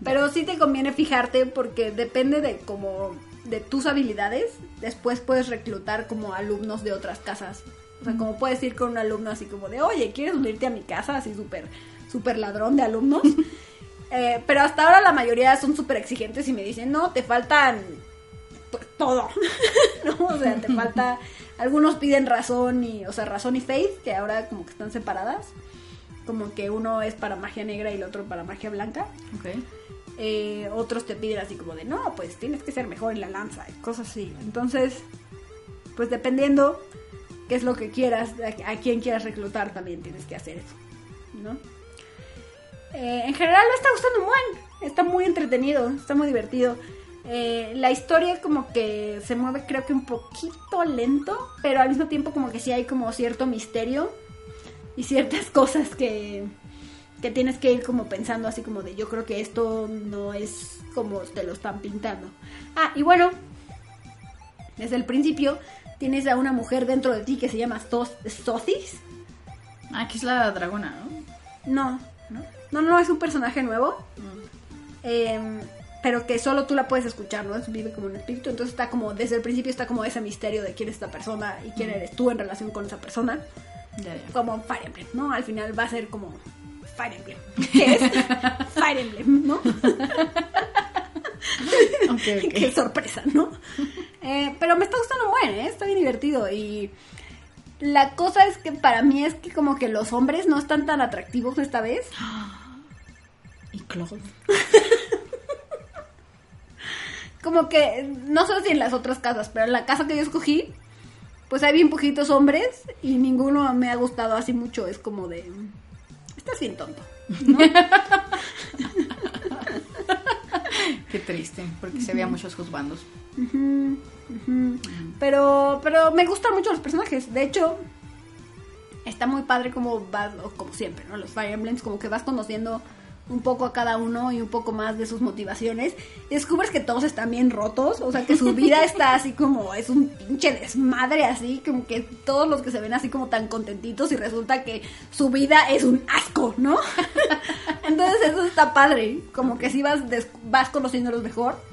Pero sí te conviene fijarte porque depende de como de tus habilidades, después puedes reclutar como alumnos de otras casas. O sea, como puedes ir con un alumno así como de, oye, ¿quieres unirte a mi casa? Así súper, súper ladrón de alumnos. Eh, pero hasta ahora la mayoría son súper exigentes y me dicen, no, te faltan pues, todo. ¿No? O sea, te falta... Algunos piden razón y, o sea, razón y faith, que ahora como que están separadas. Como que uno es para magia negra y el otro para magia blanca. Ok. Eh, otros te piden así como de, no, pues tienes que ser mejor en la lanza y cosas así. Entonces, pues dependiendo qué es lo que quieras, a, a quién quieras reclutar, también tienes que hacer eso, ¿no? Eh, en general me está gustando un buen, está muy entretenido, está muy divertido. Eh, la historia como que se mueve creo que un poquito lento, pero al mismo tiempo como que sí hay como cierto misterio y ciertas cosas que, que tienes que ir como pensando así como de yo creo que esto no es como te lo están pintando. Ah, y bueno, desde el principio tienes a una mujer dentro de ti que se llama Sos- Sothis. Ah, aquí es la dragona, ¿no? No, no, no, es un personaje nuevo. Em, pero que solo tú la puedes escuchar, ¿no? Es- Vive como un espíritu, entonces está como, desde el principio está como ese misterio de quién es esta persona y quién eres tú en relación con esa persona. Como Fire Emblem, ¿no? Al final va a ser como Fire Emblem. ¿Qué es? Fire Emblem, ¿no? Qué sorpresa, ¿no? Eh, pero me está gustando buen, ¿eh? Está bien divertido y... La cosa es que para mí es que como que los hombres no están tan atractivos esta vez. ¿Y Claude? Como que, no sé si en las otras casas, pero en la casa que yo escogí, pues hay bien poquitos hombres y ninguno me ha gustado así mucho. Es como de, estás bien tonto, ¿no? Qué triste, porque se había muchos Pero, pero me gustan mucho los personajes. De hecho, está muy padre como vas, como siempre, ¿no? Los Fire Emblems, como que vas conociendo un poco a cada uno y un poco más de sus motivaciones. Y descubres que todos están bien rotos, o sea, que su vida está así como, es un pinche desmadre así, como que todos los que se ven así como tan contentitos y resulta que su vida es un asco, ¿no? Entonces eso está padre, como que sí vas, vas conociéndolos mejor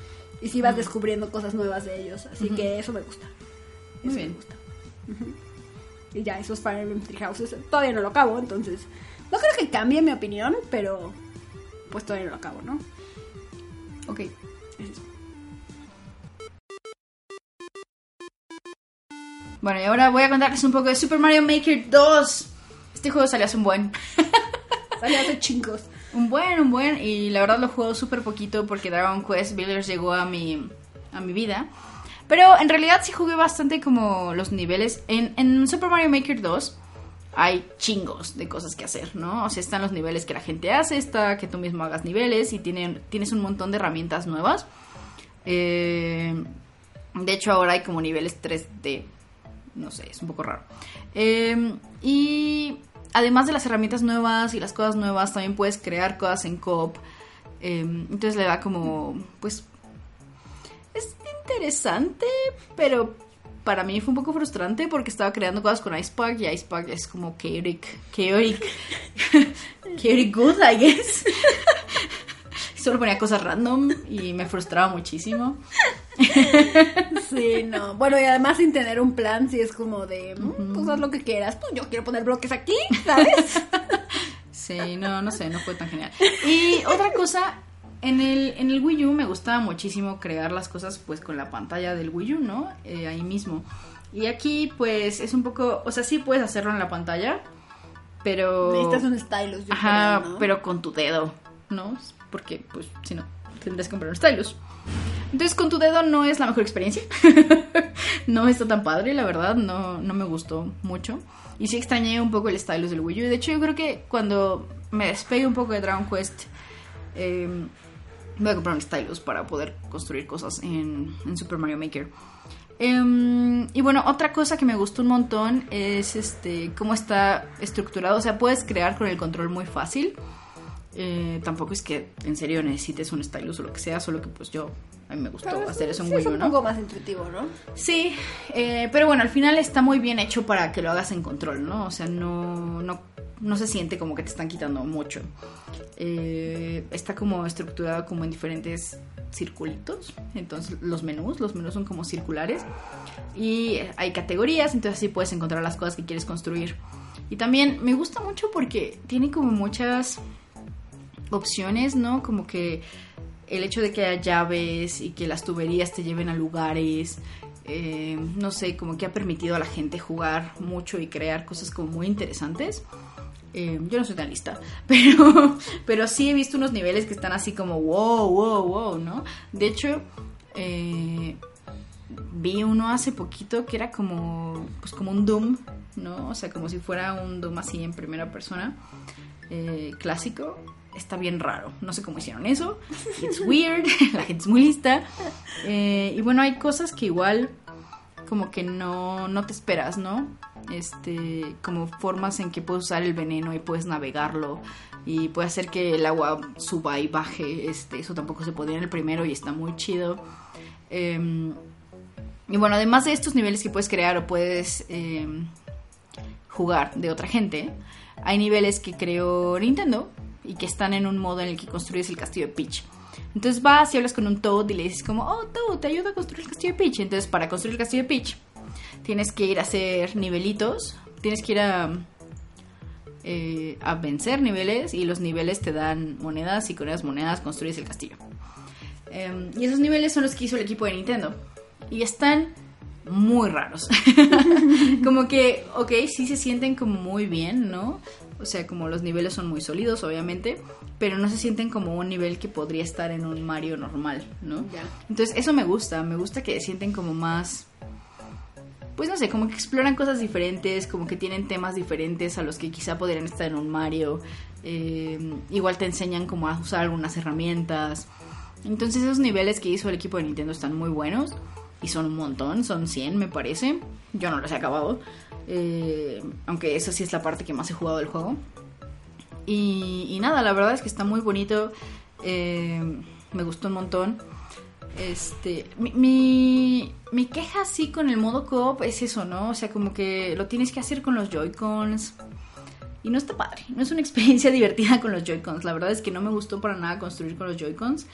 y sí vas descubriendo cosas nuevas de ellos, así que eso me gusta. Muy Eso bien. me gusta. Y ya, esos Fire Emblem Three Houses todavía no lo acabo, entonces no creo que cambie mi opinión, pero pues todavía no lo acabo, ¿no? Ok. Eso. Bueno, y ahora voy a contarles un poco de Super Mario Maker 2. Este juego salió hace un buen. Salió hace chingos. Un buen, un buen. Y la verdad lo juego súper poquito porque Dragon Quest Builders llegó a mi, a mi vida. Pero en realidad sí jugué bastante como los niveles. En, en Super Mario Maker 2 hay chingos de cosas que hacer, ¿no? O sea, están los niveles que la gente hace, está que tú mismo hagas niveles y tienes un montón de herramientas nuevas. Eh, De hecho, ahora hay como niveles 3D. No sé, es un poco raro. Eh, y además de las herramientas nuevas y las cosas nuevas, también puedes crear cosas en coop. Eh, entonces le da como, pues, es interesante, pero para mí fue un poco frustrante porque estaba creando cosas con Icepack y Icepack es como chaotic, chaotic, chaotic good, I guess. Solo ponía cosas random y me frustraba muchísimo. Sí, no. Bueno, y además sin tener un plan, si es como de, mm, pues haz lo que quieras. Pues yo quiero poner bloques aquí, ¿sabes? Sí, no, no sé, no fue tan genial. Y otra cosa, en el, en el Wii U me gustaba muchísimo crear las cosas pues con la pantalla del Wii U, ¿no? Eh, ahí mismo. Y aquí pues es un poco, o sea, sí puedes hacerlo en la pantalla, pero... Necesitas un stylus, yo Ajá, creo, ¿no? pero con tu dedo, ¿no? Porque pues si no, tendrás que comprar un stylus. Entonces con tu dedo no es la mejor experiencia. no está tan padre, la verdad, no, no me gustó mucho. Y sí extrañé un poco el stylus del Wii U. De hecho, yo creo que cuando me despegue un poco de Dragon Quest, eh, voy a comprar un stylus para poder construir cosas en, en Super Mario Maker. Em, y bueno, otra cosa que me gustó un montón es este cómo está estructurado. O sea, puedes crear con el control muy fácil. Eh, tampoco es que en serio necesites un stylus o lo que sea, solo que pues yo a mí me gustó Pero hacer eso en Wii es U, un ¿no? poco más intuitivo, ¿no? Sí, eh, pero bueno, al final está muy bien hecho para que lo hagas en control, ¿no? O sea, no, no, no se siente como que te están quitando mucho. Eh, está como estructurado como en diferentes circulitos. Entonces los menús, los menús son como circulares. Y hay categorías, entonces así puedes encontrar las cosas que quieres construir. Y también me gusta mucho porque tiene como muchas opciones, ¿no? Como que el hecho de que haya llaves y que las tuberías te lleven a lugares, eh, no sé, como que ha permitido a la gente jugar mucho y crear cosas como muy interesantes. Eh, yo no soy tan lista, pero, pero sí he visto unos niveles que están así como wow, wow, wow, ¿no? De hecho, eh, vi uno hace poquito que era como, pues como un Doom, ¿no? O sea, como si fuera un Doom así en primera persona, clásico. Está bien raro, no sé cómo hicieron eso. It's weird, la gente es muy lista. Eh, y bueno, hay cosas que igual como que no, no te esperas, ¿no? Este, como formas en que puedes usar el veneno y puedes navegarlo y puede hacer que el agua suba y baje. Este, eso tampoco se podía en el primero y está muy chido. Em, y bueno, además de estos niveles que puedes crear o puedes em, jugar de otra gente, hay niveles que creó Nintendo y que están en un modo en el que construyes el castillo de Peach. Entonces vas y hablas con un Toad y le dices como, oh Toad, te ayudo a construir el castillo de Peach. Entonces para construir el castillo de Peach tienes que ir a hacer nivelitos, tienes que ir a, eh, a vencer niveles y los niveles te dan monedas y con esas monedas construyes el castillo. Eh, y esos niveles son los que hizo el equipo de Nintendo. Y están muy raros. como que, ok, sí se sienten como muy bien, ¿no? O sea, como los niveles son muy sólidos, obviamente, pero no se sienten como un nivel que podría estar en un Mario normal, ¿no? Ya. Entonces, eso me gusta, me gusta que se sienten como más... Pues no sé, como que exploran cosas diferentes, como que tienen temas diferentes a los que quizá podrían estar en un Mario. Eh, igual te enseñan cómo a usar algunas herramientas. Entonces esos niveles que hizo el equipo de Nintendo están muy buenos. Y son un montón, son 100 me parece. Yo no los he acabado. Eh, aunque eso sí es la parte que más he jugado del juego. Y, nada, la verdad es que está muy bonito. Eh, me gustó un montón. Este, mi, mi, queja así con el modo coop es eso, ¿no? O sea, como que lo tienes que hacer con los Joy-Cons. Y no está padre, no es una experiencia divertida con los Joy-Cons. La verdad es que no me gustó para nada construir con los Joy-Cons.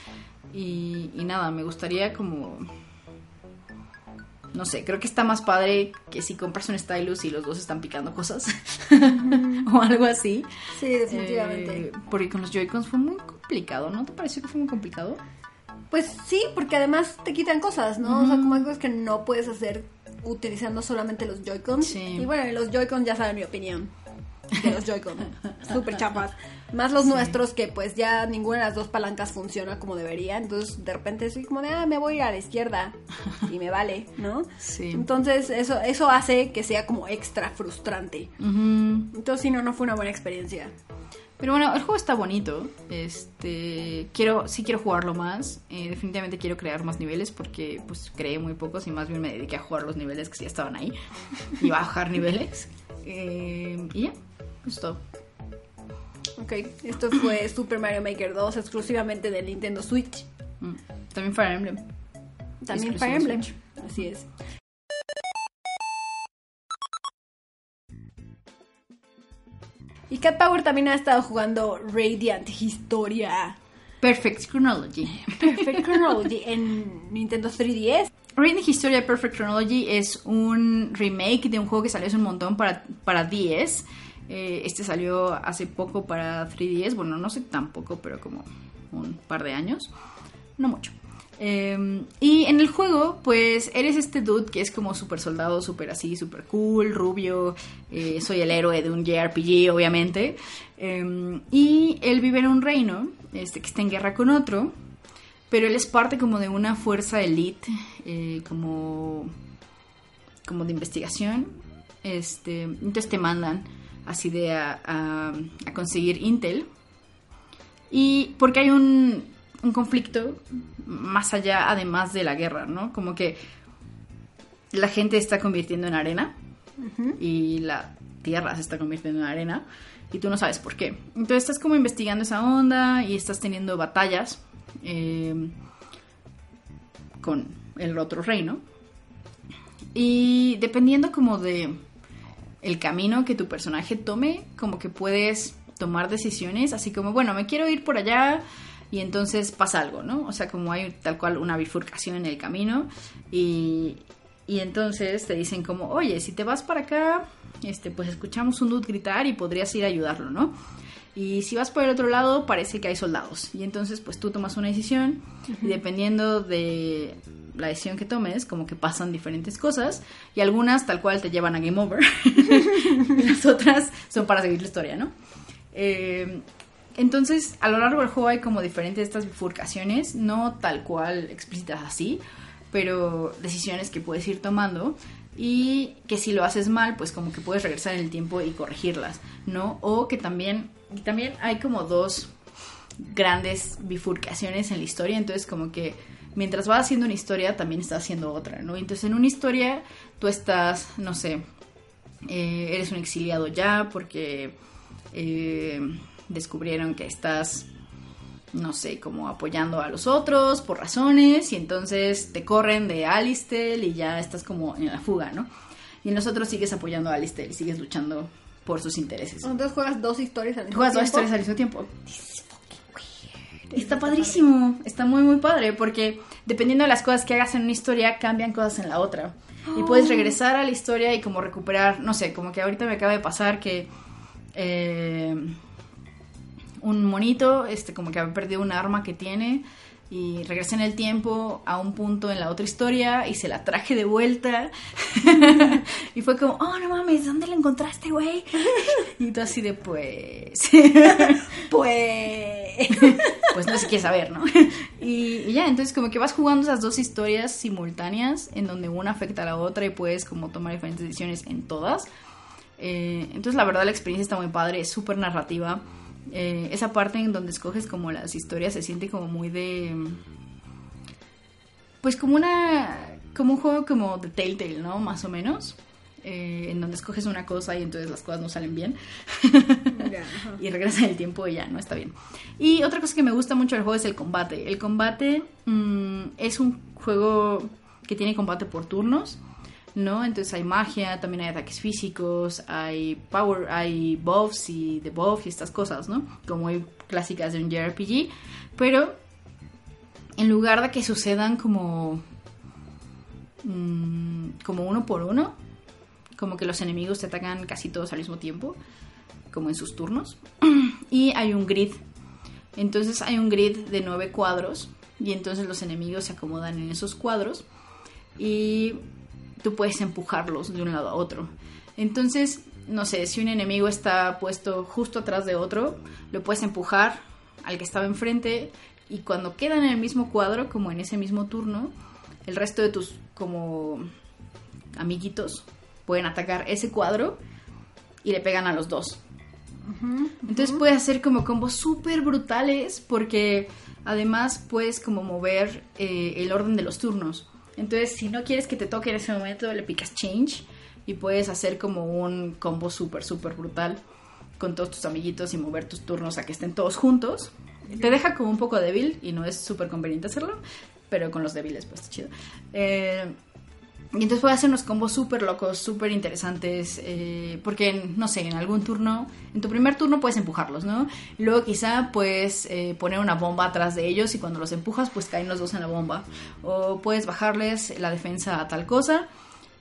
Y nada, me gustaría como... No sé, creo que está más padre que si compras un stylus y los dos están picando cosas. o algo así. Sí, definitivamente. Eh, porque con los Joy-Cons fue muy complicado, ¿no te pareció que fue muy complicado? Pues sí, porque además te quitan cosas, ¿no? O sea, como hay cosas que no puedes hacer utilizando solamente los Joy-Cons. Sí. Y bueno, los Joy-Cons ya saben mi opinión de los Joy-Cons. Súper chapas. Más los nuestros que pues ya ninguna de las dos palancas funciona como debería. Entonces de repente soy como de, ah, me voy a ir a la izquierda y me vale, ¿no? Sí. Entonces eso, eso hace que sea como extra frustrante. Entonces sí, no, no fue una buena experiencia. Pero bueno, el juego está bonito. Este, quiero, sí quiero jugarlo más. Eh, definitivamente quiero crear más niveles porque pues creé muy pocos y más bien me dediqué a jugar los niveles que ya estaban ahí y bajar niveles. Eh, y ya, eso es todo. Ok, esto fue Super Mario Maker 2 exclusivamente de Nintendo Switch. Mm. También Fire Emblem. También Fire Emblem. Switch. Así es. Y Cat Power también ha estado jugando Radiant Historia Perfect Chronology. Perfect Chronology en Nintendo 3DS. Radiant Historia Perfect Chronology es un remake de un juego que salió hace un montón para, para 10. Eh, este salió hace poco para 3DS. Bueno, no sé tampoco, pero como un par de años. No mucho. Eh, y en el juego, pues eres este dude que es como super soldado, super así, super cool, rubio. eh, soy el héroe de un JRPG, obviamente. Eh, y él vive en un reino este, que está en guerra con otro. Pero él es parte como de una fuerza elite, eh, como, como de investigación. Este, entonces te mandan así de a, a- a conseguir Intel. Y porque hay un, un conflicto más allá, además de la guerra, ¿no? Como que la gente está convirtiendo en arena y la tierra se está convirtiendo en arena y tú no sabes por qué. Entonces estás como investigando esa onda y estás teniendo batallas eh, con el otro reino. Y dependiendo como de el camino que tu personaje tome, como que puedes tomar decisiones, así como, bueno, me quiero ir por allá y entonces pasa algo, ¿no? O sea, como hay tal cual una bifurcación en el camino y, y entonces te dicen como, oye, si te vas para acá, este, pues escuchamos un dude gritar y podrías ir a ayudarlo, ¿no? Y si vas por el otro lado, parece que hay soldados. Y entonces, pues tú tomas una decisión y dependiendo de la decisión que tomes, como que pasan diferentes cosas y algunas tal cual te llevan a Game Over y las otras son para seguir la historia, ¿no? Eh, entonces, a lo largo del juego hay como diferentes estas bifurcaciones, no tal cual explícitas así, pero decisiones que puedes ir tomando y que si lo haces mal, pues como que puedes regresar en el tiempo y corregirlas, ¿no? O que también, también hay como dos grandes bifurcaciones en la historia, entonces como que mientras vas haciendo una historia, también estás haciendo otra, ¿no? Entonces en una historia tú estás, no sé, eh, eres un exiliado ya porque eh, descubrieron que estás, no sé, como apoyando a los otros por razones y entonces te corren de Alistel y ya estás como en la fuga, ¿no? Y en los otros sigues apoyando a Alistel y sigues luchando por sus intereses. Entonces juegas dos historias al mismo Juegas dos tiempo. historias al mismo tiempo. Está padrísimo, está muy muy padre porque dependiendo de las cosas que hagas en una historia cambian cosas en la otra. Y puedes regresar a la historia y como recuperar, no sé, como que ahorita me acaba de pasar que eh, un monito, este, como que había perdido un arma que tiene y regresé en el tiempo a un punto en la otra historia y se la traje de vuelta y fue como, oh no mames, ¿dónde la encontraste, güey? Y tú así de pues... Pues. pues no sé qué saber, ¿no? Y, y ya, entonces como que vas jugando esas dos historias simultáneas en donde una afecta a la otra y puedes como tomar diferentes decisiones en todas. Eh, entonces la verdad la experiencia está muy padre, es súper narrativa. Eh, esa parte en donde escoges como las historias se siente como muy de... Pues como una... como un juego como de Telltale, ¿no? Más o menos. Eh, en donde escoges una cosa y entonces las cosas no salen bien. Y regresa el tiempo y ya no está bien. Y otra cosa que me gusta mucho del juego es el combate. El combate mm, es un juego que tiene combate por turnos, ¿no? Entonces hay magia, también hay ataques físicos, hay power, hay buffs y debuffs y estas cosas, ¿no? Como muy clásicas de un JRPG, pero en lugar de que sucedan como mm, como uno por uno, como que los enemigos te atacan casi todos al mismo tiempo, como en sus turnos. Y hay un grid. Entonces hay un grid de nueve cuadros. Y entonces los enemigos se acomodan en esos cuadros. Y tú puedes empujarlos de un lado a otro. Entonces, no sé, si un enemigo está puesto justo atrás de otro, lo puedes empujar al que estaba enfrente. Y cuando quedan en el mismo cuadro, como en ese mismo turno, el resto de tus como amiguitos pueden atacar ese cuadro y le pegan a los dos. Entonces puedes hacer como combos súper brutales porque además puedes como mover eh, el orden de los turnos. Entonces si no quieres que te toque en ese momento le picas change y puedes hacer como un combo súper, súper brutal con todos tus amiguitos y mover tus turnos a que estén todos juntos. Te deja como un poco débil y no es súper conveniente hacerlo, pero con los débiles pues chido. Eh, y entonces puedes hacer unos combos súper locos, súper interesantes, eh, porque, no sé, en algún turno, en tu primer turno puedes empujarlos, ¿no? Luego quizá puedes eh, poner una bomba atrás de ellos y cuando los empujas pues caen los dos en la bomba. O puedes bajarles la defensa a tal cosa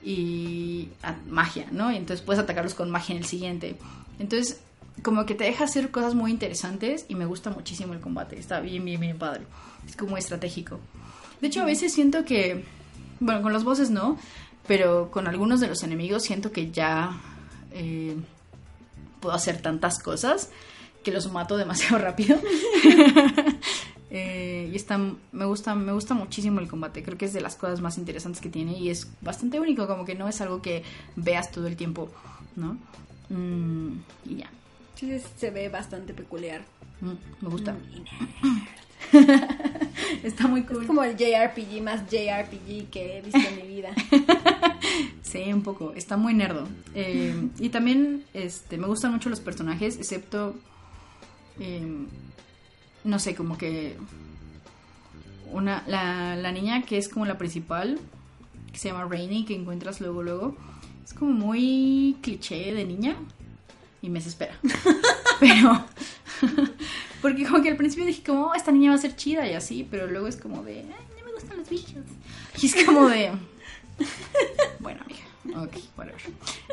y a magia, ¿no? Y entonces puedes atacarlos con magia en el siguiente. Entonces, como que te deja hacer cosas muy interesantes y me gusta muchísimo el combate, está bien, bien, bien padre. Es como estratégico. De hecho, a veces siento que bueno, con los bosses no, pero con algunos de los enemigos siento que ya eh, puedo hacer tantas cosas que los mato demasiado rápido. Eh, y está, me gusta, me gusta muchísimo el combate. Creo que es de las cosas más interesantes que tiene y es bastante único, como que no es algo que veas todo el tiempo, ¿no? Mm, y ya. Sí, se ve bastante peculiar. Mm, me gusta. Está muy cool. Es como el JRPG más JRPG que he visto en mi vida. sí, un poco. Está muy nerdo. Eh, y también este, me gustan mucho los personajes, excepto. Em, no sé, como que. Una, la, la niña que es como la principal, que se llama Rainy, que encuentras luego, luego. Es como muy cliché de niña y me desespera. Pero porque como que al principio dije como, oh, esta niña va a ser chida y así, pero luego es como de, ay, no me gustan los bichos. Y es como de, bueno, amiga, ok, whatever.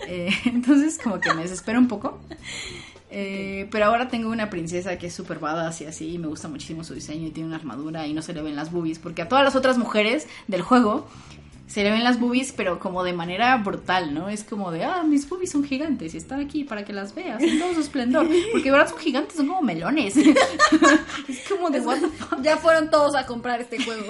Eh, entonces como que me desespera un poco. Eh, pero ahora tengo una princesa que es súper badass y así, y me gusta muchísimo su diseño y tiene una armadura y no se le ven las boobies, porque a todas las otras mujeres del juego se le ven las boobies, pero como de manera brutal, ¿no? Es como de, ah, mis boobies son gigantes y están aquí para que las veas en todo su esplendor. Porque de verdad son gigantes, son como melones. es como de, what the fuck? Ya fueron todos a comprar este juego.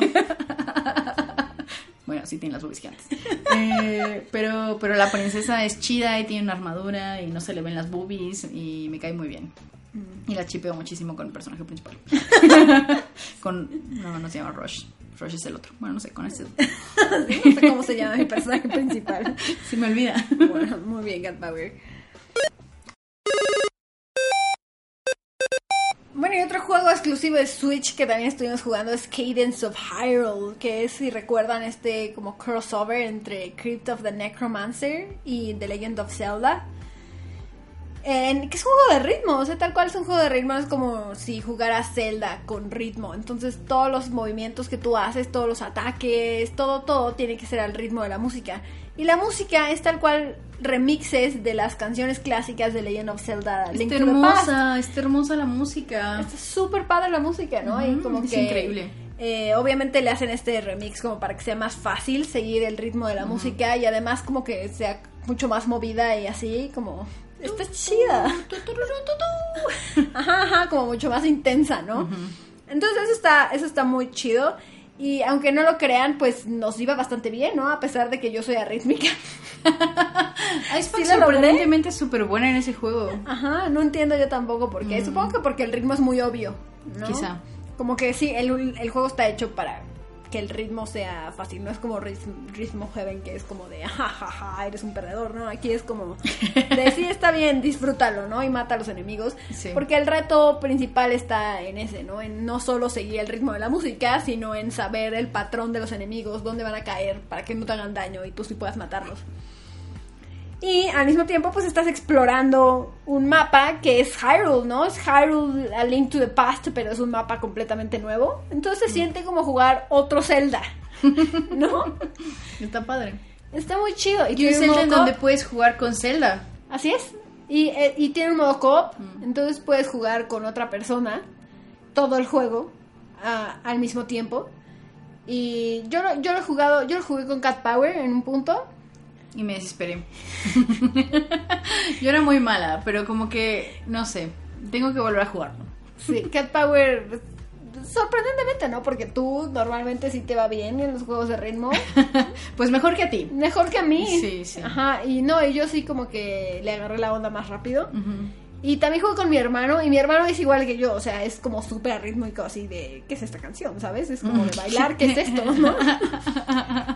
bueno, sí tienen las boobies gigantes. Eh, pero, pero la princesa es chida y tiene una armadura y no se le ven las boobies y me cae muy bien. Y la chipeo muchísimo con el personaje principal. con. No, no se llama Rush. Es el otro. Bueno, no sé, con no sé cómo se llama mi personaje principal. Si me olvida. Bueno, muy bien, Cat Power. Bueno, y otro juego exclusivo de Switch que también estuvimos jugando es Cadence of Hyrule, que es, si recuerdan, este como crossover entre Crypt of the Necromancer y The Legend of Zelda que es un juego de ritmo, o sea, tal cual es un juego de ritmo, es como si jugaras Zelda con ritmo. Entonces, todos los movimientos que tú haces, todos los ataques, todo, todo tiene que ser al ritmo de la música. Y la música es tal cual remixes de las canciones clásicas de Legend of Zelda. Está hermosa, está hermosa la música. Está súper padre la música, ¿no? y como es que, increíble. Eh, obviamente le hacen este remix como para que sea más fácil seguir el ritmo de la música y además como que sea mucho más movida y así como está chida. Ajá, ajá, como mucho más intensa, ¿no? Entonces eso está, eso está muy chido. Y aunque no lo crean, pues nos iba bastante bien, ¿no? A pesar de que yo soy arrítmica. es sorprendentemente súper buena en ese juego. Ajá, no entiendo yo tampoco por qué. Supongo que porque el ritmo es muy obvio, ¿no? Quizá. Como que sí, el, el juego está hecho para que el ritmo sea fácil. No es como ritmo Heaven, que es como de, jajaja, eres un perdedor, ¿no? Aquí es como de, sí, está bien, disfrútalo, ¿no? Y mata a los enemigos. Porque el reto principal está en ese, ¿no? En no solo seguir el ritmo de la música, sino en saber el patrón de los enemigos, dónde van a caer, para que no te hagan daño y tú sí puedas matarlos. Y al mismo tiempo, pues estás explorando un mapa que es Hyrule, ¿no? Es Hyrule A Link to the Past, pero es un mapa completamente nuevo. Entonces se mm. siente como jugar otro Zelda, ¿no? Está padre. Está muy chido. Y, un Zelda en donde puedes jugar con Zelda. Así es. Y, eh, y tiene un modo coop, mm. entonces puedes jugar con otra persona todo el juego al mismo tiempo. Y yo, yo lo he jugado, yo lo jugué con Cat Power en un punto y me desesperé. Yo era muy mala, pero como que, no sé, tengo que volver a jugarlo. Sí, Cat Power, sorprendentemente, ¿no? Porque tú normalmente sí te va bien en los juegos de ritmo. pues mejor que a ti. Mejor que a mí. Sí, sí. Ajá, y no, y yo sí como que le agarré la onda más rápido. Y también juego con mi hermano, y mi hermano es igual que yo, o sea, es como súper rítmico así de, ¿qué es esta canción? ¿Sabes? Es como de bailar, ¿qué es esto? ¿no?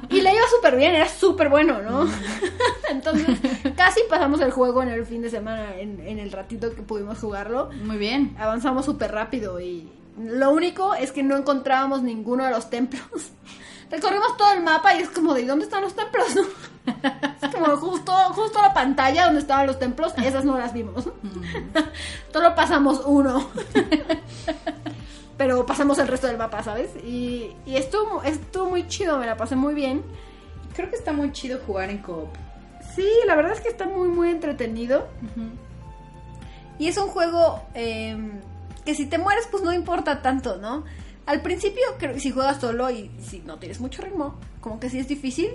Y le iba súper bien, era súper bueno, ¿no? Entonces, casi pasamos el juego en el fin de semana, en, en el ratito que pudimos jugarlo. Muy bien. Avanzamos súper rápido y lo único es que no encontrábamos ninguno de los templos. Recorrimos todo el mapa y es como de ¿dónde están los templos? ¿no? Es como justo, justo la pantalla donde estaban los templos, esas no las vimos. Solo pasamos uno. Pero pasamos el resto del mapa, ¿sabes? Y, y estuvo, estuvo muy chido, me la pasé muy bien. Creo que está muy chido jugar en coop. Sí, la verdad es que está muy, muy entretenido. Y es un juego eh, que si te mueres, pues no importa tanto, ¿no? Al principio, creo que si juegas solo y si no tienes mucho ritmo, como que sí es difícil.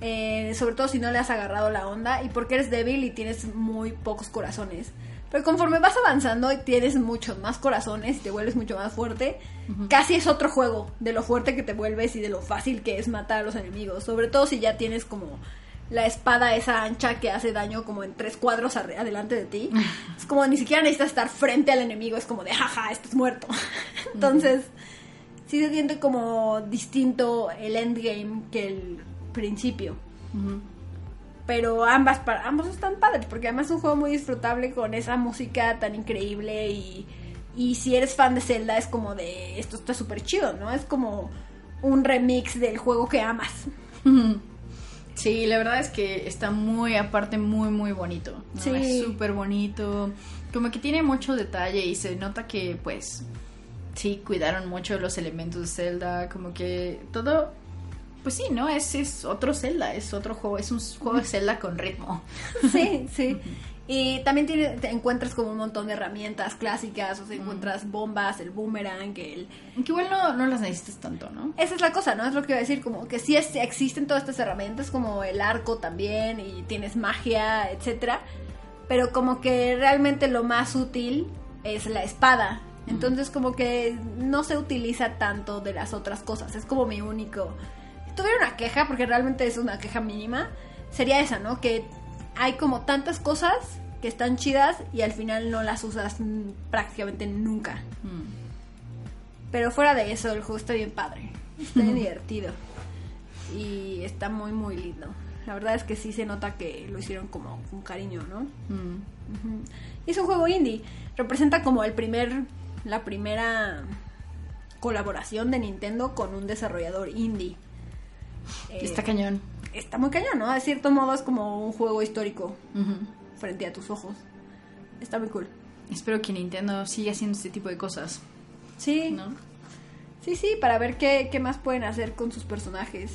Eh, sobre todo si no le has agarrado la onda y porque eres débil y tienes muy pocos corazones. Pero conforme vas avanzando y tienes muchos más corazones y te vuelves mucho más fuerte, casi es otro juego de lo fuerte que te vuelves y de lo fácil que es matar a los enemigos. Sobre todo si ya tienes como la espada esa ancha que hace daño como en tres cuadros adelante de ti. es como ni siquiera necesitas estar frente al enemigo, es como de jaja, estás muerto. Entonces, sí se siente como distinto el endgame que el principio. Pero ambas, pa- ambos están padres, porque además es un juego muy disfrutable con esa música tan increíble y, y si eres fan de Zelda es como de, esto está súper chido, ¿no? Es como un remix del juego que amas. Sí, la verdad es que está muy, aparte, muy, muy bonito. ¿no? Sí. Es súper bonito. Como que tiene mucho detalle y se nota que, pues, sí, cuidaron mucho los elementos de Zelda. Como que todo, pues sí, ¿no? Es, es otro Zelda, es otro juego, es un juego de Zelda con ritmo. Sí, sí. Y también tiene, te encuentras como un montón de herramientas clásicas, o sea, encuentras bombas, el boomerang, el... Que igual no, no las necesitas tanto, ¿no? Esa es la cosa, ¿no? Es lo que iba a decir, como que sí es- existen todas estas herramientas, como el arco también, y tienes magia, etcétera, pero como que realmente lo más útil es la espada. Entonces como que no se utiliza tanto de las otras cosas, es como mi único... Si tuviera una queja, porque realmente es una queja mínima, sería esa, ¿no? Que hay como tantas cosas que están chidas y al final no las usas mm, prácticamente nunca. Mm. Pero fuera de eso, el juego está bien padre. Está bien divertido. Y está muy, muy lindo. La verdad es que sí se nota que lo hicieron como con cariño, ¿no? Mm. Y es un juego indie. Representa como el primer, la primera colaboración de Nintendo con un desarrollador indie. Eh, Está cañón. Está muy cañón, ¿no? De cierto modo es como un juego histórico frente a tus ojos. Está muy cool. Espero que Nintendo siga haciendo este tipo de cosas, Sí, ¿no? sí, sí, para ver qué, qué más pueden hacer con sus personajes.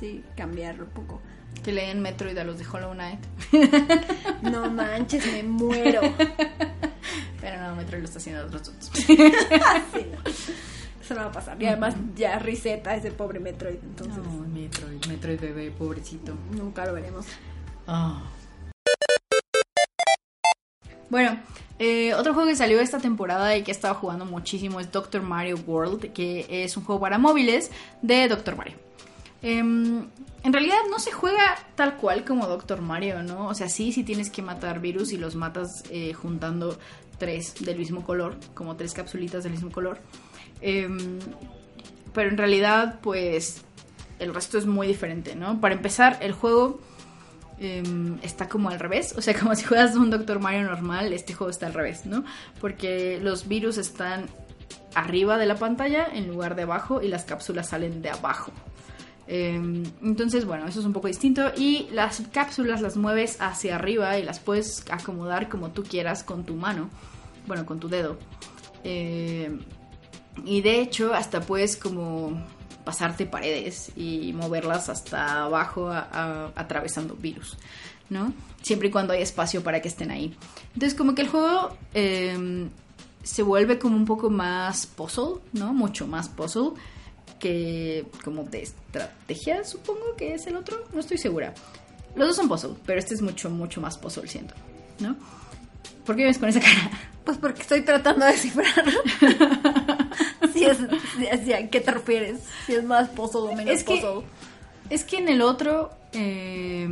Sí, cambiarlo un poco. Que le den Metroid a los de Hollow Knight. No manches, me muero. Pero no, Metroid lo está haciendo otros dos. Sí, no. Eso no va a pasar. Y además ya riseta ese pobre Metroid, entonces No, Metroid, Metroid bebé, pobrecito. nunca lo veremos. Ah. Bueno, eh, otro juego que salió esta temporada y que he estado jugando muchísimo es Doctor Mario World, que es un juego para móviles de Doctor Mario. Em, en realidad no se juega tal cual como Doctor Mario, ¿no? O sea, sí, sí tienes que matar virus y los matas eh, juntando tres del mismo color, como tres capsulitas del mismo color. Em, pero en realidad, pues, el resto es muy diferente, ¿no? Para empezar, el juego em, está como al revés. O sea, como si juegas un Doctor Mario normal, este juego está al revés, ¿no? Porque los virus están arriba de la pantalla en lugar de abajo y las cápsulas salen de abajo. Em, entonces, bueno, eso es un poco distinto. Y las cápsulas las mueves hacia arriba y las puedes acomodar como tú quieras con tu mano. Bueno, con tu dedo. Em, y de hecho, hasta puedes como pasarte paredes y moverlas hasta abajo atravesando virus, ¿no? Siempre y cuando hay espacio para que estén ahí. Entonces, como que el juego em, se vuelve como un poco más puzzle, ¿no? Mucho más puzzle que como de estrategia, supongo que es el otro, no estoy segura. Los dos son puzzle, pero este es mucho, mucho más puzzle, siento, ¿no? ¿Por qué ves con esa cara? Pues porque estoy tratando de descifrar. si es, si- ¿A qué te refieres? Si es más puzzle o menos Es que- puzzle. Es que en el otro, eh,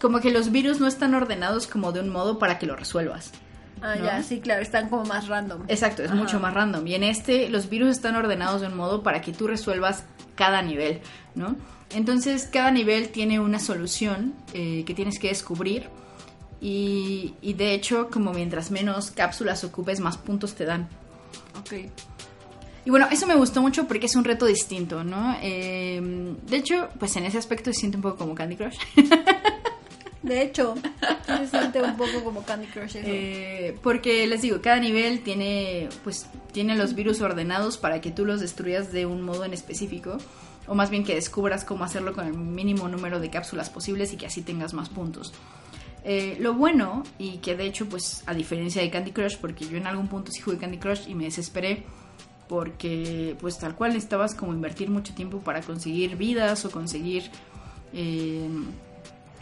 como que los virus no están ordenados como de un modo para que lo resuelvas. Ah, ¿no? ya, sí, claro, están como más random. Exacto, es Ajá. mucho más random. Y en este, los virus están ordenados de un modo para que tú resuelvas cada nivel, ¿no? Entonces, cada nivel tiene una solución eh, que tienes que descubrir. Y, y de hecho, como mientras menos cápsulas ocupes, más puntos te dan. Ok. Y bueno, eso me gustó mucho porque es un reto distinto, ¿no? Eh, de hecho, pues en ese aspecto se siente un poco como Candy Crush. De hecho, se siente un poco como Candy Crush eso. Eh, porque les digo, cada nivel tiene, pues, tiene los virus ordenados para que tú los destruyas de un modo en específico. O más bien que descubras cómo hacerlo con el mínimo número de cápsulas posibles y que así tengas más puntos. Eh, lo bueno, y que de hecho, pues, a diferencia de Candy Crush, porque yo en algún punto sí jugué Candy Crush y me desesperé, porque, pues, tal cual necesitabas como invertir mucho tiempo para conseguir vidas o conseguir. eh,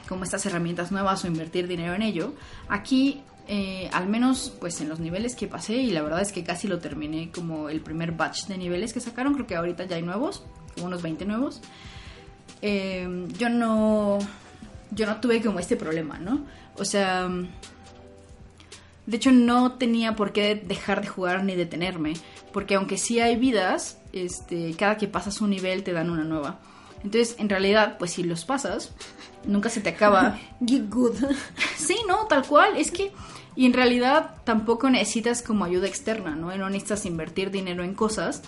como estas herramientas nuevas o invertir dinero en ello. Aquí, eh, al menos pues en los niveles que pasé, y la verdad es que casi lo terminé como el primer batch de niveles que sacaron, creo que ahorita ya hay nuevos, como unos 20 nuevos. Eh, yo no yo no tuve como este problema, ¿no? O sea, de hecho no tenía por qué dejar de jugar ni detenerme, porque aunque sí hay vidas, este, cada que pasas un nivel te dan una nueva. Entonces, en realidad, pues si los pasas, nunca se te acaba. Get good. Sí, no, tal cual. Es que, y en realidad tampoco necesitas como ayuda externa, ¿no? No necesitas invertir dinero en cosas,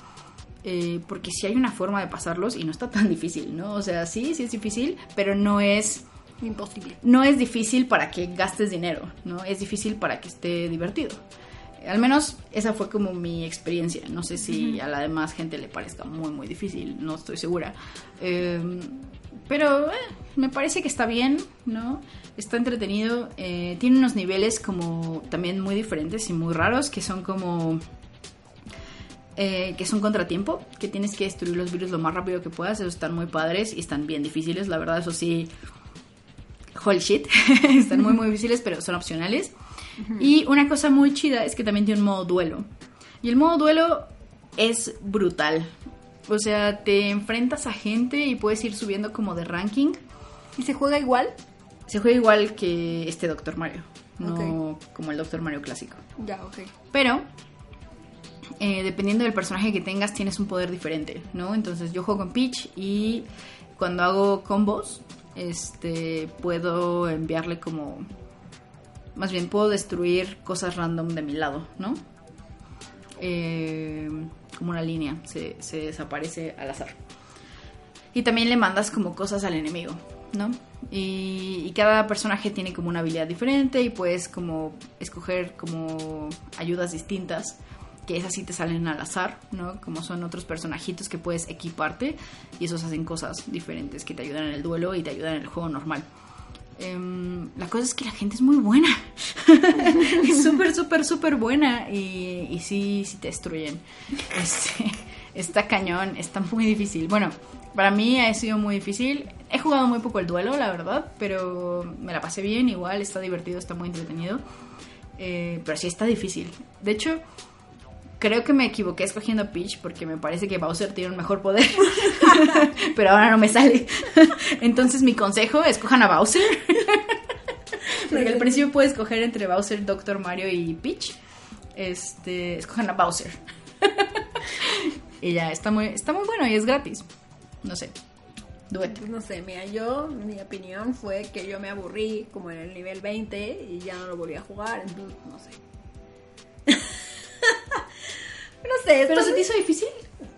eh, porque sí hay una forma de pasarlos y no está tan difícil, ¿no? O sea, sí, sí es difícil, pero no es, Imposible. no es difícil para que gastes dinero, ¿no? Es difícil para que esté divertido. Al menos esa fue como mi experiencia. No sé si a la demás gente le parezca muy, muy difícil, no estoy segura. Eh, pero eh, me parece que está bien, ¿no? Está entretenido. eh, tiene unos niveles como también muy diferentes y muy raros que son como... eh, que son contratiempo, que tienes que destruir los virus lo más rápido que puedas. Esos están muy padres y están bien difíciles. La verdad, eso sí, holy shit. están muy, muy difíciles, pero son opcionales. Y una cosa muy chida es que también tiene un modo duelo. Y el modo duelo es brutal. O sea, te enfrentas a gente y puedes ir subiendo como de ranking. ¿Y se juega igual? Se juega igual que este Doctor Mario, no Ok. como el Doctor Mario clásico. Ya, ok. Pero, eh, dependiendo del personaje que tengas, tienes un poder diferente, ¿no? Entonces yo juego con Peach y cuando hago combos, este, puedo enviarle como... Más bien, puedo destruir cosas random de mi lado, ¿no? Eh, como una línea, se, desaparece al azar. Y también le mandas como cosas al enemigo, ¿no? Y, y cada personaje tiene como una habilidad diferente y puedes como escoger como ayudas distintas, que esas sí te salen al azar, ¿no? Como son otros personajitos que puedes equiparte y esos hacen cosas diferentes que te ayudan en el duelo y te ayudan en el juego normal. Em, la cosa es que la gente es muy buena. es súper, súper, súper buena. Y, y sí, sí te destruyen. Este, está cañón, está muy difícil. Bueno, para mí ha sido muy difícil. He jugado muy poco el duelo, la verdad. Pero me la pasé bien, igual, está divertido, está muy entretenido. Eh, pero sí está difícil. De hecho, creo que me equivoqué escogiendo Peach porque me parece que Bowser tiene un mejor poder. pero ahora no me sale. Entonces mi consejo, escojan a Bowser. porque al principio puedes escoger entre Bowser, Doctor Mario y Peach. Este, escojan a Bowser. y ya, está muy, está muy bueno y es gratis. No sé. Dueto. Pues no sé, mira, yo, mi opinión fue que yo me aburrí como en el nivel 20 y ya no lo volví a jugar, entonces no sé. No sé, ¿Pero se te hizo difícil?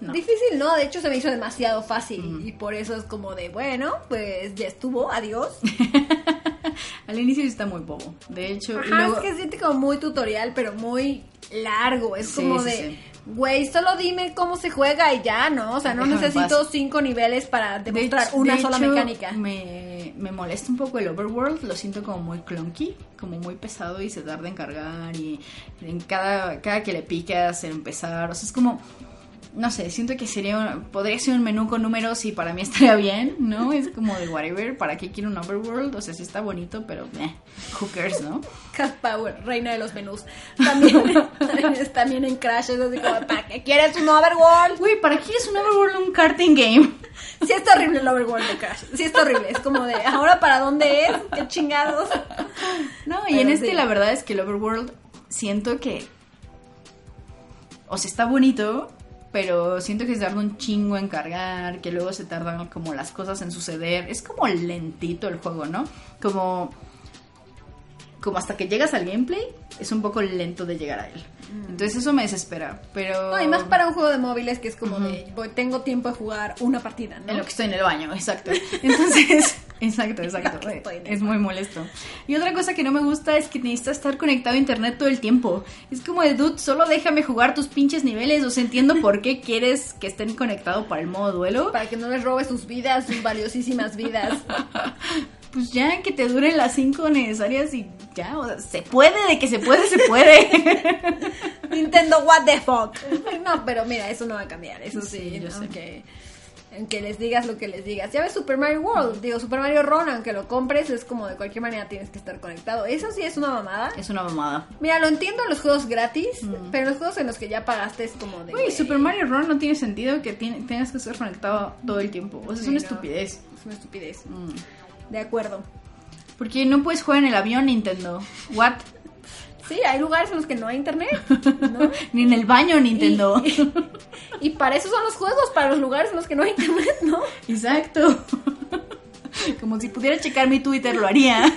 No. Difícil, no, de hecho se me hizo demasiado fácil y por eso es como de, bueno, pues ya estuvo, adiós. Al inicio está muy bobo. De hecho, y Ajá, luego- es que siente como muy tutorial, pero muy largo. Es Sí, como sí, de, sí. Güey, solo dime cómo se juega y ya, ¿no? O sea, no Déjame necesito cinco niveles para De demostrar una de sola hecho, mecánica. Me, me molesta un poco el overworld, lo siento como muy clunky, como muy pesado y se tarda en cargar y en cada, cada que le picas en empezar, o sea, es como, no sé, siento que sería, podría ser un menú con números y para mí estaría bien, ¿no? Es como de whatever, ¿para qué quiero un overworld? O sea, sí está bonito, pero eh, who cares, ¿no? Cat Power, reina de los menús. También, también, en Crash es así como, ¿para qué quieres un overworld? Güey, ¿para qué quieres un overworld un karting game? Sí está horrible el overworld de Crash. Sí está horrible. Es como de, ¿ahora para dónde es? ¿Qué chingados? No, y Pero en este la verdad es que el Overworld siento que... O sea, está bonito, pero siento que se tarda un chingo en cargar, que luego se tardan como las cosas en suceder. Es como lentito el juego, ¿no? Como... Como hasta que llegas al gameplay, es un poco lento de llegar a él. Entonces eso me desespera, pero... No, y más para un juego de móviles que es como de, voy, tengo tiempo de jugar una partida, ¿no? En lo que estoy en el baño, exacto. Entonces, exacto, exacto. en Es muy molesto. Y otra cosa que no me gusta es que necesitas estar conectado a internet todo el tiempo. Es como de, dude, solo déjame jugar tus pinches niveles. O sea, entiendo por qué quieres que estén conectados para el modo duelo. Para que no les robe sus vidas, sus valiosísimas vidas. Pues ya que te duren las cinco necesarias y ya, o sea, se puede, de que se puede, se puede. Nintendo, what the fuck. No, pero mira, eso no va a cambiar. Eso sí, Sí, yo sé. aunque, aunque les digas lo que les digas. Ya ves Super Mario World, digo, Super Mario Run, aunque lo compres, es como de cualquier manera tienes que estar conectado. Eso sí es una mamada. Es una mamada. Mira, lo entiendo en los juegos gratis, pero los juegos en los que ya pagaste es como de... Uy, Super Mario Run no tiene sentido que tengas que estar conectado todo el tiempo. O sea, es una no. estupidez. Es una estupidez. Mm. De acuerdo. Porque no puedes jugar en el avión, Nintendo. What? Sí, hay lugares en los que no hay internet, ¿no? Ni en el baño, Nintendo. Y, y para eso son los juegos, para los lugares en los que no hay internet, ¿no? Exacto. Como si pudiera checar mi Twitter, lo haría.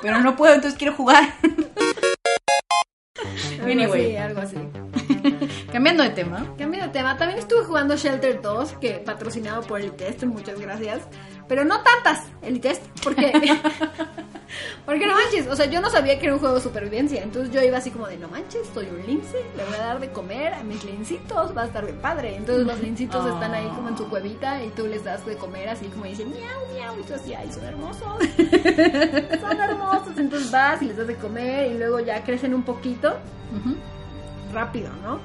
Pero no puedo, entonces quiero jugar. Algo Anyway. así, algo así. Cambiando de tema. Cambiando de tema, también estuve jugando Shelter 2, que patrocinado por el test, muchas gracias. Pero no tantas, el test, porque. porque no manches, o sea, yo no sabía que era un juego de supervivencia. Entonces yo iba así como de, no manches, soy un lince, le voy a dar de comer a mis lincitos, va a estar bien padre. Entonces los lincitos Oh. están ahí como en su cuevita y tú les das de comer así como dicen, miau, miau, y tú así, ay, son hermosos. son hermosos. Entonces vas y les das de comer y luego ya crecen un poquito rápido, ¿no?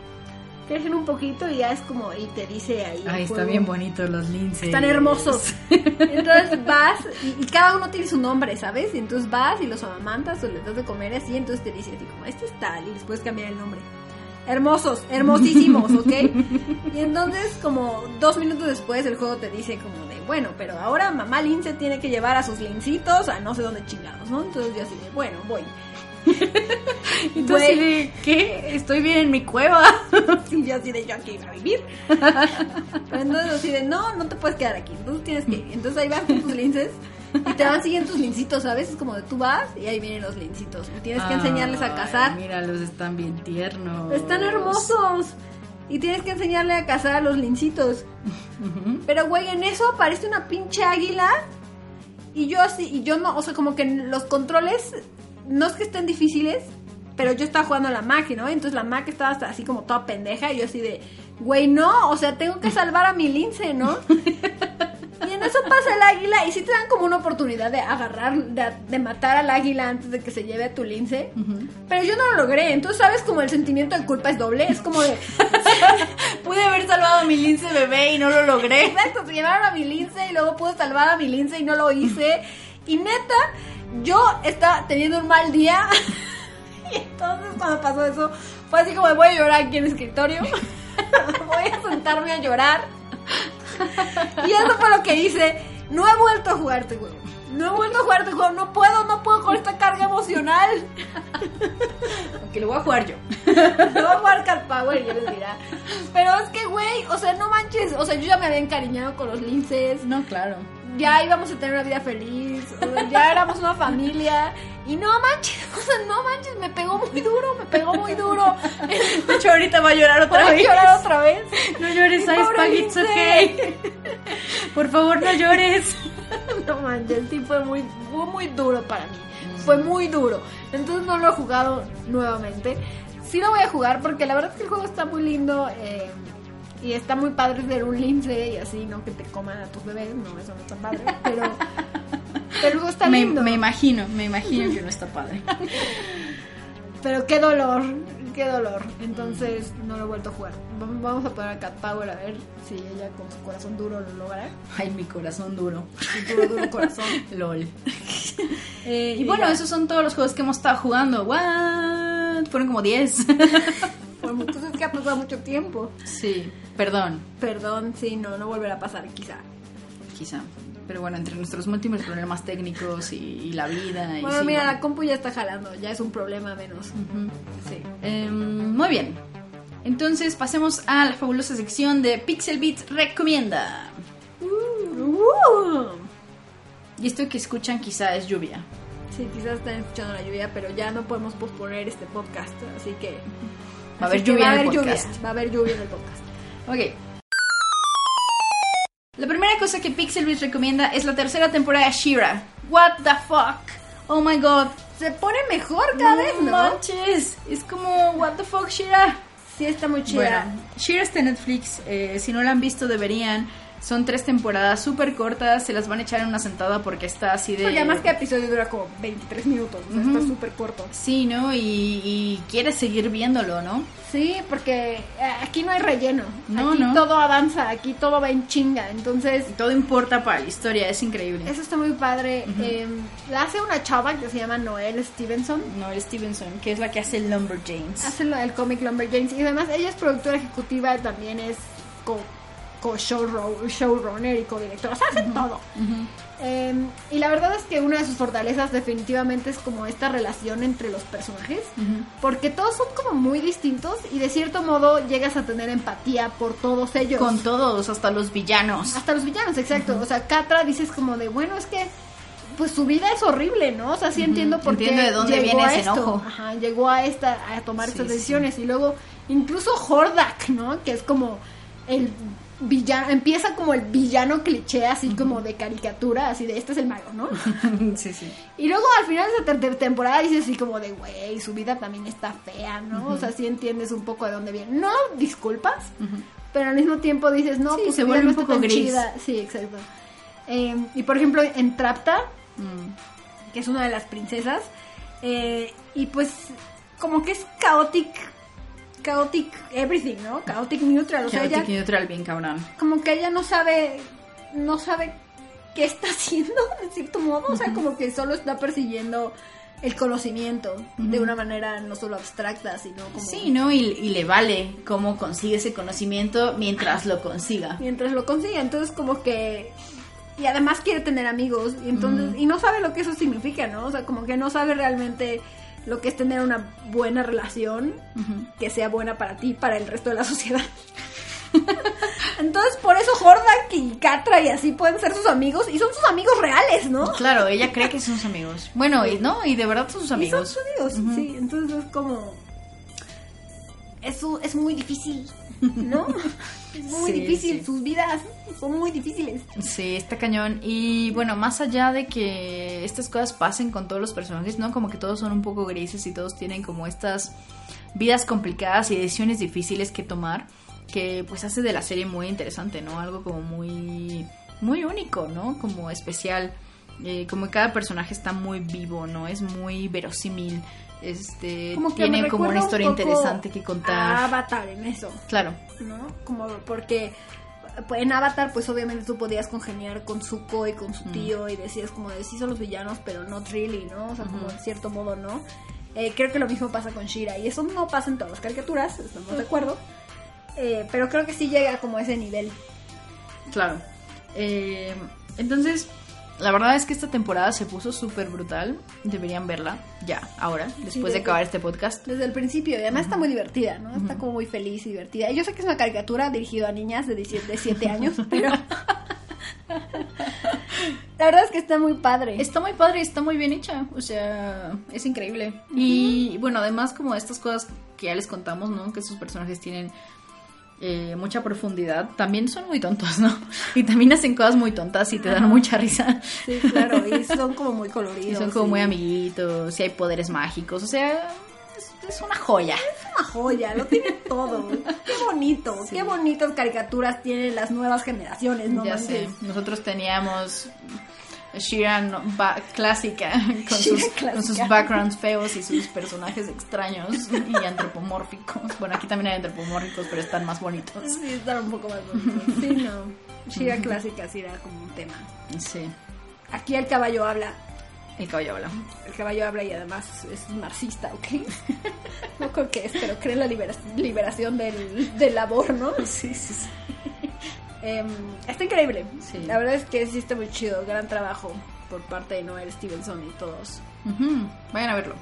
Crecen un poquito y ya es como, y te dice ahí. Ay, está bien bonito los linces. Están hermosos. Entonces vas y, y cada uno tiene su nombre, ¿sabes? Y entonces vas y los amamantas o les das de comer así, entonces te dice así como, este es tal, y les puedes cambiar el nombre. Hermosos, hermosísimos, ¿ok? Y entonces como dos minutos después el juego te dice como de, bueno, pero ahora mamá lince tiene que llevar a sus lincitos a no sé dónde chingados, ¿no? Entonces yo así de, bueno, voy. Y tú así de, ¿qué? Estoy bien en mi cueva. Y yo así de yo aquí iba a vivir. Pero entonces así de no, no te puedes quedar aquí. Entonces tienes que ir. Entonces ahí vas con tus linces y te van siguiendo tus lincitos, ¿sabes? Es como de tú vas y ahí vienen los lincitos. Y tienes que enseñarles a Ay, cazar. Míralos, están bien tiernos. Están hermosos. Y tienes que enseñarle a cazar a los lincitos. Pero güey, en eso aparece una pinche águila. Y yo así, y yo no, o sea, como que los controles no es que estén difíciles, pero yo estaba jugando a la Mac, ¿no? Entonces la Mac estaba hasta así como toda pendeja y yo así de, güey, no, o sea, tengo que salvar a mi lince, ¿no? Y en eso pasa el águila y sí te dan como una oportunidad de agarrar, de, de matar al águila antes de que se lleve a tu lince. Pero yo no lo logré, entonces sabes como el sentimiento de culpa es doble, es como de, Pude haber salvado a mi lince bebé y no lo logré. Exacto, se llevaron a mi lince y luego pude salvar a mi lince y no lo hice. Y neta, yo estaba teniendo un mal día. y entonces cuando pasó eso, fue así como voy a llorar aquí en el escritorio. voy a sentarme a llorar. y eso fue lo que hice. No he vuelto a jugar este juego. No he vuelto a jugar este juego. No puedo, no puedo con esta carga emocional. Que lo voy a jugar yo. No voy a jugar Cat Power y yo les dirá. Pero es que, güey, o sea, no manches. O sea, yo ya me había encariñado con los linces. No, claro. Ya íbamos a tener una vida feliz, ya éramos una familia y no manches, o sea, no manches, me pegó muy duro, me pegó muy duro. De hecho, ahorita va a llorar otra Voy a vez. llorar otra vez. No llores, Ice it's okay. Por favor, no llores. No manches, sí fue muy, fue muy duro para mí. Fue muy duro. Entonces no lo he jugado nuevamente. Sí lo voy a jugar porque la verdad es que el juego está muy lindo. eh, y está muy padre ser un lince y así, no que te coman a tus bebés. No, eso no está padre. Pero, pero está Me, lindo. me imagino, me imagino que no está padre. Pero qué dolor, qué dolor. Entonces no lo he vuelto a jugar. Vam- Vamos a poner a Cat Power a ver si ella con su corazón duro lo logra. Ay, mi corazón duro. Su duro, duro corazón. LOL. Eh, Y bueno, ya. esos son todos los juegos que hemos estado jugando. What? Fueron como 10. Bueno, entonces, ¿qué ha pasado mucho tiempo. Sí, perdón, Perdón, sí, no, no volverá a pasar, quizá. quizá. Pero bueno, entre nuestros múltiples problemas técnicos y, y la vida. Y Bueno, sí, mira, bueno. la compu ya está jalando, ya es un problema menos. Ujú. Sí. Em, muy bien. Entonces pasemos a la fabulosa sección de Pixel Beats Recomienda. Uh. Y esto que escuchan quizá es lluvia. Sí, quizás están escuchando la lluvia, pero ya no podemos posponer este podcast, así que... Va a haber lluvia va en el haber lluvia, podcast. va a haber lluvia en el podcast. Ok. La primera cosa que Pixel Beats recomienda es la tercera temporada de Shira. What the fuck? Oh my god. Se pone mejor cada vez, ¿no? manches. Es como, what the fuck, Shira. Sí, está muy chida. Bueno, Shira está en Netflix. eh, si no la han visto, deberían. Son tres temporadas súper cortas. Se las van a echar en una sentada porque está así de. Porque además que episodio dura como 23 minutos, o sea, Ujú. está súper corto. Sí, ¿no? Y, y quieres seguir viéndolo, ¿no? Sí, porque eh, aquí no hay relleno. No, aquí no. todo avanza, aquí todo va en chinga. Entonces, Y todo importa para la historia, es increíble. eso está muy padre. Eh, la hace una chava que se llama Noel Stevenson. Noel Stevenson, que es la que hace el Lumberjanes. Hace lo del cómic Lumberjanes. Y además ella es productora ejecutiva, también es co, showrunner y co-directora. O sea, hace todo. Eh, y la verdad es que una de sus fortalezas definitivamente es como esta relación entre los personajes. Porque todos son como muy distintos y de cierto modo llegas a tener empatía por todos ellos. Con todos, hasta los villanos. Hasta los villanos, exacto. O sea, Catra dices como de, bueno, es que pues su vida es horrible, ¿no? O sea, sí entiendo por qué Entiendo de dónde llegó viene a ese esto. enojo. Ajá, llegó a esta a tomar Sí, estas sí. decisiones y luego incluso Hordak, ¿no? Que es como el villano, empieza como el villano cliché así como de caricatura, así de este es el malo, ¿no? sí, sí. Y luego al final de esa temporada dices así como de, güey, su vida también está fea, ¿no? O sea, sí entiendes un poco de dónde viene. No disculpas, pero al mismo tiempo dices, no, Sí, pues se vuelve no un poco gris. chida. Sí, exacto. Eh, y por ejemplo, en Trapta, Mm. que es una de las princesas, eh, y pues como que es chaotic, chaotic everything, ¿no? Chaotic neutral, o sea, ella Chaotic neutral, bien cabrón. como que ella no sabe, no sabe qué está haciendo, de cierto modo, o sea, como que solo está persiguiendo el conocimiento de una manera no solo abstracta, sino como... Sí, ¿no? Y, y le vale cómo consigue ese conocimiento mientras lo consiga. Mientras lo consigue, entonces como que... Y además quiere tener amigos, y entonces... Y no sabe lo que eso significa, ¿no? O sea, como que no sabe realmente lo que es tener una buena relación que sea buena para ti, para el resto de la sociedad. Entonces, por eso Hordak y Catra y así pueden ser sus amigos y son sus amigos reales, ¿no? Claro, ella cree que son sus amigos. Bueno, y no, y de verdad son sus Y son amigos. sus amigos, sí. Entonces es como. Eso es muy difícil, ¿no? Es muy Sí, difícil. sí. Sus vidas son muy difíciles. Sí, está cañón. Y bueno, más allá de que estas cosas pasen con todos los personajes, ¿no? Como que todos son un poco grises y todos tienen como estas vidas complicadas y decisiones difíciles que tomar, que pues hace de la serie muy interesante, ¿no? Algo como muy, muy único, ¿no? Como especial. Eh, como que cada personaje está muy vivo, ¿no? Es muy verosímil. Este, Como tienen como una un historia interesante que contar. Avatar en eso, Claro. ¿no? Como porque pues, en Avatar, pues obviamente tú podías congeniar con Zuko y con su tío y decías como de sí son los villanos, pero not really, ¿no? O sea, como en cierto modo, ¿no? Eh, creo que lo mismo pasa con Shira y eso no pasa en todas las caricaturas, estamos de acuerdo. Eh, pero creo que sí llega como a ese nivel. Claro. Eh, entonces, la verdad es que esta temporada se puso súper brutal. Deberían verla ya, ahora, después de desde- acabar este podcast. Desde el principio, y además está muy divertida, ¿no? Está como muy feliz y divertida. Y yo sé que es una caricatura dirigida a niñas de 17 años, pero... La verdad es que está muy padre. Está muy padre, está muy bien hecha. O sea, es increíble. Y bueno, además, como estas cosas que ya les contamos, ¿no? Que sus personajes tienen eh, mucha profundidad, también son muy tontos, ¿no? Y también hacen cosas muy tontas y te dan mucha risa. Sí, claro, y son como muy Y coloridos. son como y- muy amiguitos, y hay poderes mágicos. O sea, es, una joya. Es una joya, lo tiene todo. Qué bonito, qué bonitas caricaturas tienen las nuevas generaciones, ¿no? ya sé, nosotros teníamos Shiran ba- clásica con sus, con sus clásica. backgrounds feos y sus personajes extraños y antropomórficos. Bueno, aquí también hay antropomórficos, pero están más bonitos. Sí, está un poco más bonito. Sí, no. Shira clásica sí era como un tema. Sí. Aquí el caballo habla. El caballo habla. El caballo habla y además es marxista, ¿ok? no creo que es, pero cree en la libera- liberación del, del labor, ¿no? Sí, sí, sí. Em, está increíble. Sí. La verdad es que sí está muy chido. Gran trabajo por parte de Noel Stevenson y todos. Vayan a verlo.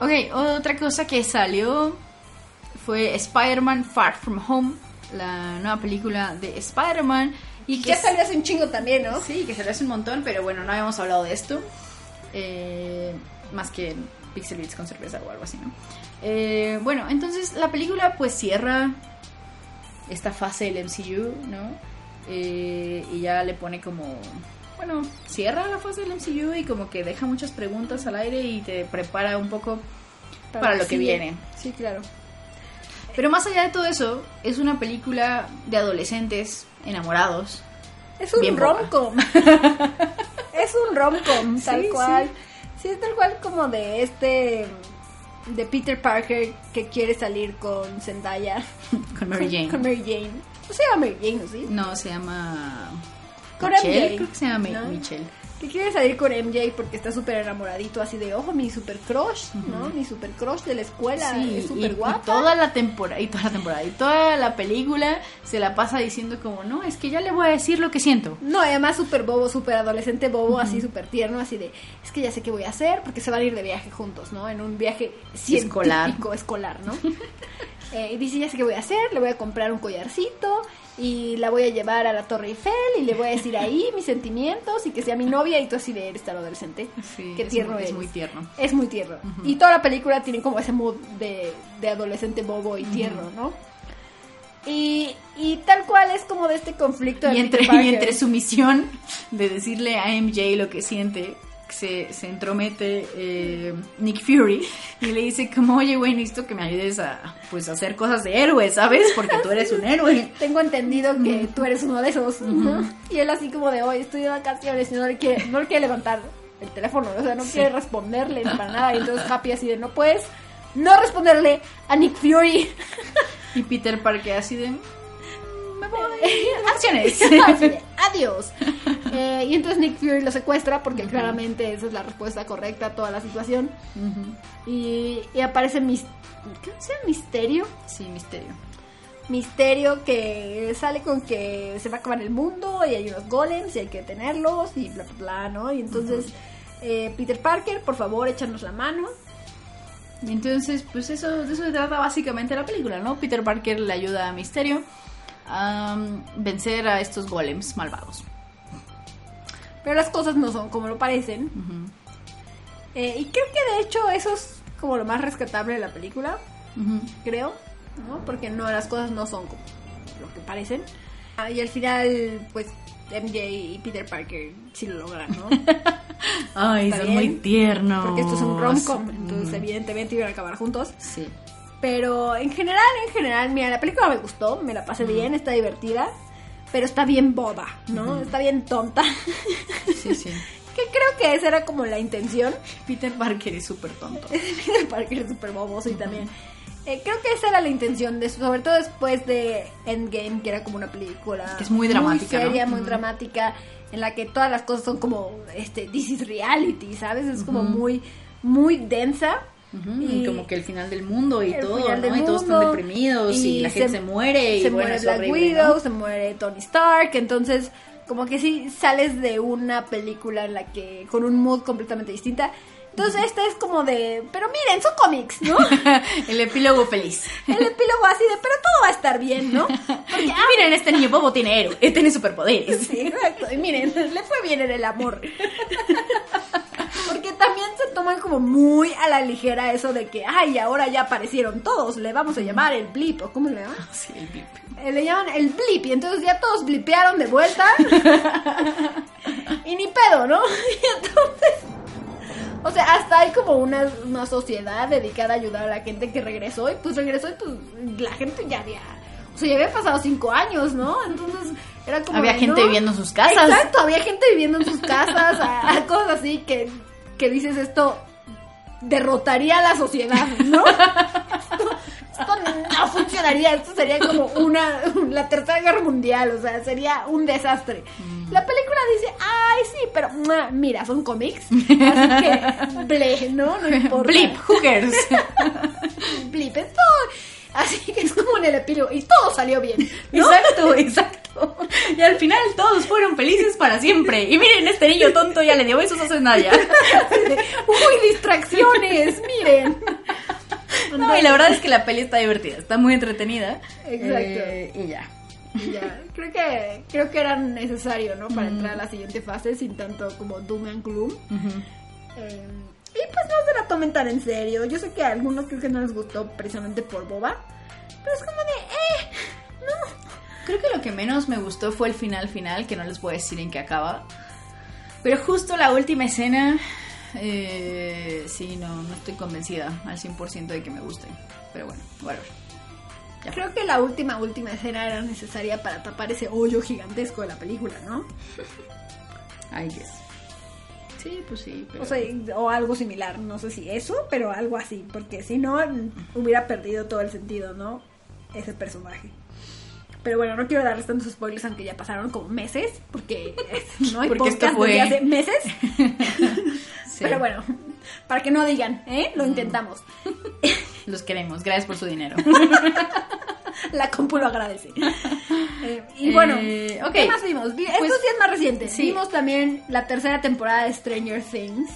Ok, otra cosa que salió fue Spider-Man Far From Home, la nueva película de Spider-Man. Y que Ya salió hace un chingo también, ¿no? Sí, que salió hace un montón, pero bueno, no habíamos hablado de esto. Eh, más que en Pixel Beats con cerveza o algo así, ¿no? Eh, bueno, entonces la película pues cierra esta fase del MCU, ¿no? Eh, y ya le pone como... Bueno, cierra la fase del MCU y como que deja muchas preguntas al aire y te prepara un poco para lo que viene. Sí, claro. Pero más allá de todo eso, es una película de adolescentes enamorados. Es un rom-com. es un rom-com, tal Sí, cual. Sí. es tal cual como de este. De Peter Parker que quiere salir con Zendaya. Con Mary Jane. Con Mary Jane. No se llama Mary Jane, ¿o sí? No, se llama. Michelle, creo que se llama ¿no? Michelle. Que quiere salir con MJ porque está súper enamoradito, así de ojo, mi super crush, ¿no? Mi super crush de la escuela. Sí, es y, súper y guapa. toda la temporada, y toda la temporada, y toda la película se la pasa diciendo como, no, es que ya le voy a decir lo que siento. No, además súper bobo, súper adolescente bobo, así súper tierno, así de, es que ya sé qué voy a hacer porque se van a ir de viaje juntos, ¿no? En un viaje Escolar. científico, escolar, ¿no? Eh, y dice, ya sé qué voy a hacer, le voy a comprar un collarcito y la voy a llevar a la Torre Eiffel y le voy a decir ahí mis sentimientos y que sea mi novia y tú así de, eres tan adolescente. Sí, qué es tierno muy- es muy tierno. Es muy tierno. Y toda la película tiene como ese mood de, de adolescente bobo y tierno, ¿no? Y, y tal cual es como de este conflicto de Y entre, y entre su misión de decirle a MJ lo que siente, se, se entromete eh, Nick Fury y le dice como, oye, güey, necesito que me ayudes a pues hacer cosas de héroe, ¿sabes? Porque tú eres un héroe. Tengo entendido que tú eres uno de esos. Y él así como de hoy estoy de vacaciones y no le quiere, no le quiere levantar el teléfono, o sea, no quiere responderle para nada. Y entonces Happy así de no puedes no responderle a Nick Fury. Y Peter Parker así de... "Mm, Me voy. Acciones. Adiós. Eh, y entonces Nick Fury lo secuestra porque claramente esa es la respuesta correcta a toda la situación. Y, y aparece mis, ¿qué se llama? Misterio. Sí, misterio. Misterio que sale con que se va a acabar el mundo y hay unos golems y hay que detenerlos y bla bla bla, ¿no? Y entonces eh, Peter Parker, por favor, échanos la mano. Y entonces, pues eso, de eso se trata básicamente la película, ¿no? Peter Parker le ayuda a Misterio um, vencer a estos golems malvados. Pero las cosas no son como lo parecen. Eh, y creo que de hecho eso es como lo más rescatable de la película, creo, ¿no? Porque no, las cosas no son como lo que parecen. Ah, y al final, pues MJ y Peter Parker sí lo logran, ¿no? Ay, Está son muy tiernos. Porque esto es un rom-com, entonces evidentemente iban a acabar juntos. Sí. Pero en general, en general, mira, la película me gustó, me la pasé bien, está divertida, pero está bien boba, ¿no? Está bien tonta. Sí, sí. que creo que esa era como la intención. Peter Parker es súper tonto. Peter Parker es súper boboso y también. eh, creo que esa era la intención, de, sobre todo después de Endgame, que era como una película Que es muy dramática, muy seria, ¿no? muy dramática, en la que todas las cosas son como, este, this is reality, ¿sabes? Es como muy, muy densa. Y- y como que el final del mundo y todo, ¿no? y todos están deprimidos y, y la gente se, muere y se bueno, muere Black horrible, Widow, ¿no? se muere Tony Stark, entonces como que sí sales de una película en la que con un mood completamente distinta. Entonces esta es como de, pero miren, son cómics, ¿no? el epílogo feliz. El epílogo así de, pero todo va a estar bien, ¿no? Porque, ah, Miren, este niño bobo tiene héroe, tiene superpoderes. Sí, exacto. Y miren, le fue bien en el amor. Porque también se toman como muy a la ligera eso de que, ay, ahora ya aparecieron todos, le vamos a llamar el blip, o cómo le llama? Sí, el blip. Eh, le llaman el blip, y entonces ya todos blipearon de vuelta. y ni pedo, ¿no? Y entonces. O sea, hasta hay como una, una sociedad dedicada a ayudar a la gente que regresó, y pues regresó, y pues la gente ya había. O sea, ya había pasado cinco años, ¿no? Entonces era como. Había de, gente ¿no? viviendo en sus casas. Exacto, había gente viviendo en sus casas, a, a cosas así que, que dices esto derrotaría a la sociedad, ¿no? esto, no funcionaría. Esto sería como una, la tercera guerra mundial, o sea, sería un desastre. Mm. La película dice, ay, sí, pero mua, mira, son cómics. Así que, ble, ¿no? No importa. Blip, who cares? Blip, es todo. Así que es como en el epílogo. Y todo salió bien. ¿no? Exacto, exacto. Y al final todos fueron felices para siempre. Y miren, este niño tonto ya le dio besos a Zendaya. Uy, distracciones, miren. No, y la verdad es que la peli está divertida, está muy entretenida. Exacto. Eh, y ya. Ya, creo que creo que era necesario, ¿no? Para entrar a la siguiente fase sin tanto como doom and gloom. Eh, y pues no se la tomen tan en serio. Yo sé que a algunos creo que no les gustó precisamente por boba. Pero es como de, eh, no. Creo que lo que menos me gustó fue el final final, que no les voy a decir en qué acaba. Pero justo la última escena, eh, sí, no, no estoy convencida al 100% de que me guste. Pero bueno, whatever. Ya. Creo que la última, última escena era necesaria para tapar ese hoyo gigantesco de la película, ¿no? I guess. Sí, pues sí, pero... O sea, o algo similar, no sé si eso, pero algo así, porque si no hubiera perdido todo el sentido, ¿no? Ese personaje. Pero bueno, no quiero darles tantos spoilers aunque ya pasaron como meses, porque no hay Porque podcast fue- desde hace meses. Sí. Pero bueno, para que no digan, ¿eh? Lo intentamos. Los queremos, gracias por su dinero. La compu lo agradece. Eh, y bueno, Eh, ok. ¿qué más vimos? Pues, sí es más reciente. sí. Vimos también la tercera temporada de Stranger Things.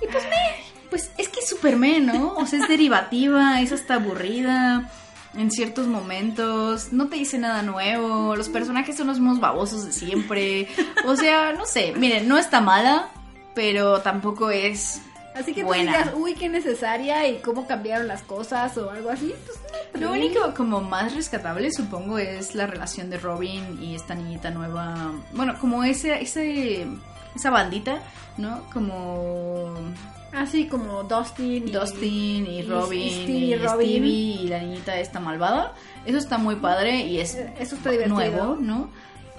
Y pues me, pues es que es Superman, ¿no? O sea, es derivativa, es hasta aburrida en ciertos momentos, no te dice nada nuevo, los personajes son los mismos babosos de siempre. O sea, no sé, miren, no está mala, pero tampoco es Así que tú buena. digas, uy, qué necesaria y cómo cambiaron las cosas o algo así. Pues, no, Lo único como más rescatable supongo es la relación de Robin y esta niñita nueva. Bueno, como ese, ese esa bandita, ¿no? Como Así como Dustin. y- Dustin y Robin y y, Steve y Robin. Stevie y la niñita esta malvada. Eso está muy padre y es Eso está divertido. nuevo, ¿no?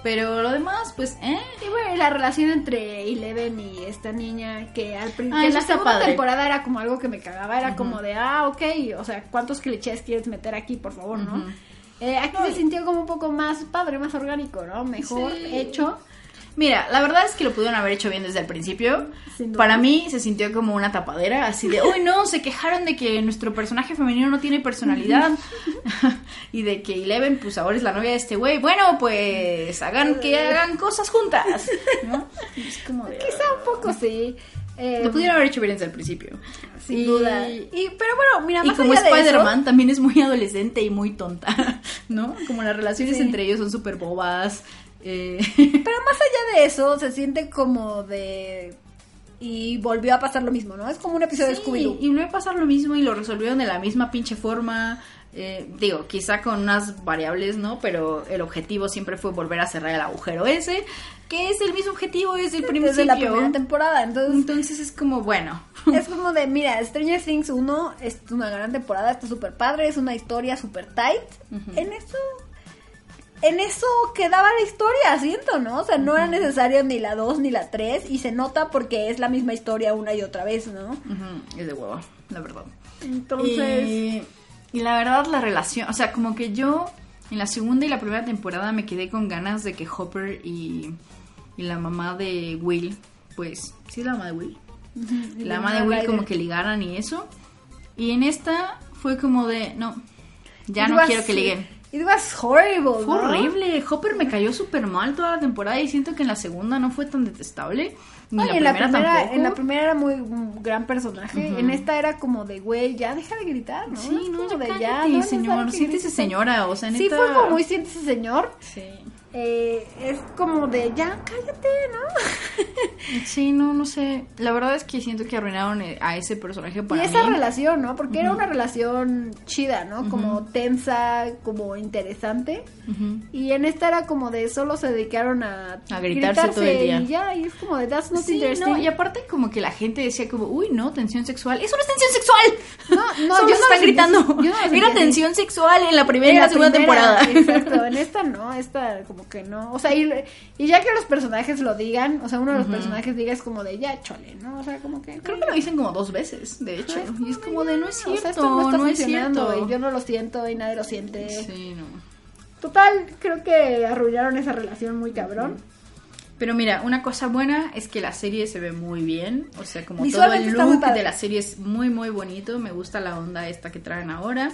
Pero lo demás, pues, ¿eh? Y bueno, la relación entre Eleven y esta niña, que al Ah, principio en eso la está segunda padre. temporada era como algo que me cagaba, era como de, ah, ok, o sea, ¿cuántos clichés quieres meter aquí, por favor, no? Eh, aquí se sintió como un poco más padre, más orgánico, ¿no? Mejor Sí. hecho. Mira, la verdad es que lo pudieron haber hecho bien desde el principio. Para mí se sintió como una tapadera, así de, uy, no, se quejaron de que nuestro personaje femenino no tiene personalidad y de que Eleven, pues ahora es la novia de este güey. Bueno, pues hagan que hagan cosas juntas, ¿no? Es como de, Quizá un poco sí. Eh, Lo pudieron haber hecho bien desde el principio. sin Y- duda. Y, pero bueno, mira, Y más como de eso- Spider-Man también es muy adolescente y muy tonta, ¿no? Como las relaciones Sí. entre ellos son súper bobas. Eh, Pero más allá de eso, se siente como de... Y volvió a pasar lo mismo, ¿no? Es como un episodio de Sí, Scooby-Doo. y volvió a pasar lo mismo y lo resolvieron de la misma pinche forma. eh, digo, quizá con unas variables, ¿no? Pero el objetivo siempre fue volver a cerrar el agujero ese, que es el mismo objetivo desde el principio. Desde la primera temporada, entonces... Entonces es como, bueno. Es como de, mira, Stranger Things 1 es una gran temporada, está súper padre, es una historia súper tight. En eso, en eso quedaba la historia, siento, ¿no? O sea, no era necesario ni la 2 ni la 3 y se nota porque es la misma historia una y otra vez, ¿no? Es de huevo, la verdad. Entonces, Y, y la verdad, la relación, o sea, como que yo en la segunda y la primera temporada me quedé con ganas de que Hopper y, y la mamá de Will, pues, ¿sí es la mamá de Will? La mamá de Will Ryder. como que ligaran y eso. Y en esta fue como de, no, ya no quiero que liguen. It was horrible, Fue ¿no? horrible, Hopper me cayó súper mal toda la temporada y siento que en la segunda no fue tan detestable. Ni Oye, en en la la primera en la primera era muy un gran personaje. Ujú. En esta era como de, güey, ya deja de gritar, ¿no? Sí, no, como ya de, cállate, no es señor, siéntese señora, o sea, Sí, neta... fue como muy siéntese señor. Sí. Eh, es como de, ya, cállate, ¿no? Sí, no, no sé. La verdad es que siento que arruinaron eh, a ese personaje para y esa mí. relación, ¿no? Porque era una relación chida, ¿no? Como tensa, como interesante. Y en esta era como de solo se dedicaron a, A gritarse todo el día. Y ya, y es como de, that's not Sí, interesting. no, y aparte como que la gente decía como, uy, no, tensión sexual. ¡Eso no es tensión sexual! No, no, yo no están gritando. yo no Era tensión sexual en la primera y la segunda primera, temporada. Exacto, en esta no, esta como como que no. O sea, y, y ya que los personajes lo digan, o sea, uno de los personajes diga es como de ya chole, ¿no? O sea, como que. Creo que lo dicen como dos veces, de hecho. No, y es como de no es o cierto, sea, esto no está no es funcionando, cierto. y yo no lo siento y nadie lo siente. Sí, no. Total, creo que arruinaron esa relación muy cabrón. Pero mira, una cosa buena es que la serie se ve muy bien. O sea, como todo el look de la serie es muy, muy bonito. Me gusta la onda esta que traen ahora.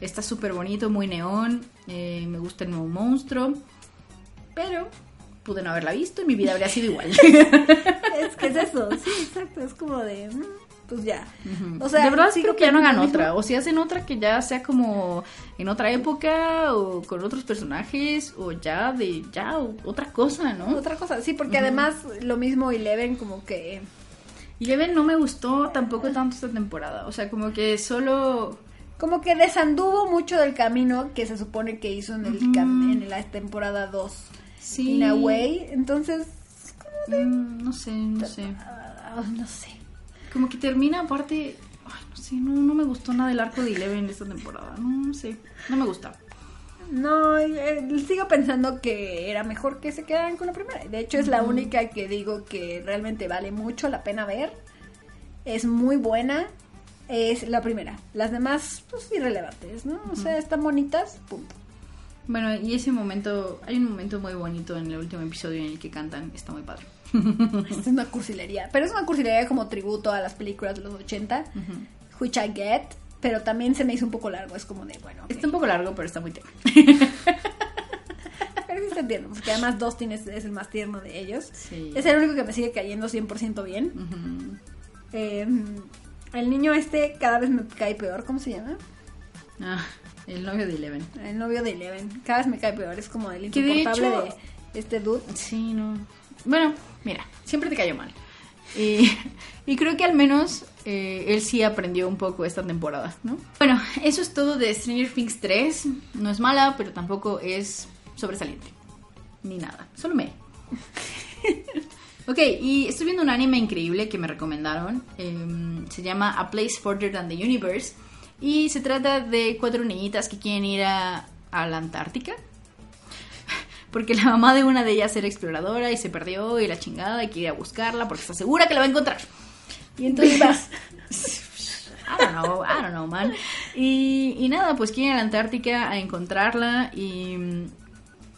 Está súper bonito, muy neón. Eh, me gusta el nuevo monstruo. Pero pude no haberla visto y mi vida habría sido igual. Es que es eso, sí, exacto, es como de, mm, pues ya. O sea, de verdad sigo creo que ya no hagan otra. O si hacen otra que ya sea como en otra época o con otros personajes o ya de ya o otra cosa. ¿no? Otra cosa, sí, porque además lo mismo Eleven como que... Eleven no me gustó tampoco tanto esta temporada. O sea, como que solo Como que desanduvo mucho del camino que se supone que hizo en, el en la temporada 2. Sí. In a way. Entonces, como de... Mm, no sé, no sé. ah, no sé. Como que termina aparte. Ay, no sé, no, no me gustó nada el arco de Eleven esta temporada. No, no sé, no me gusta. No, eh, sigo pensando que era mejor que se quedaran con la primera. De hecho, es la única que digo que realmente vale mucho la pena ver. Es muy buena. Es la primera. Las demás, pues irrelevantes, ¿no? O sea, están bonitas, punto. Bueno, y ese momento, hay un momento muy bonito en el último episodio en el que cantan, está muy padre. Es una cursilería. Pero es una cursilería como tributo a las películas de los 80, which I get. Pero también se me hizo un poco largo. Es como de, bueno. Está un poco largo, pero está muy tierno. Pero sí se entiende, porque además Dustin es, es el más tierno de ellos. Sí. Es el único que me sigue cayendo 100% bien. Eh, el niño este cada vez me cae peor, ¿cómo se llama? Ah, el novio de Eleven. El novio de Eleven. Cada vez me cae peor, es como el de insoportable hecho- de este dude. Sí, no. Bueno, mira, siempre te cayó mal. Y, y creo que al menos eh, él sí aprendió un poco esta temporada, ¿no? Bueno, eso es todo de Stranger Things 3. No es mala, pero tampoco es sobresaliente. Ni nada. Solo me. ok, y estoy viendo un anime increíble que me recomendaron. em, se llama A Place Further Than the Universe. Y se trata de cuatro niñitas que quieren ir a, a la Antártica porque la mamá de una de ellas era exploradora y se perdió y la chingada y quiere ir a buscarla porque está segura que la va a encontrar. Y entonces vas. I don't know, I don't know, man. Y, y nada, pues quieren ir a la Antártica a encontrarla y. mm,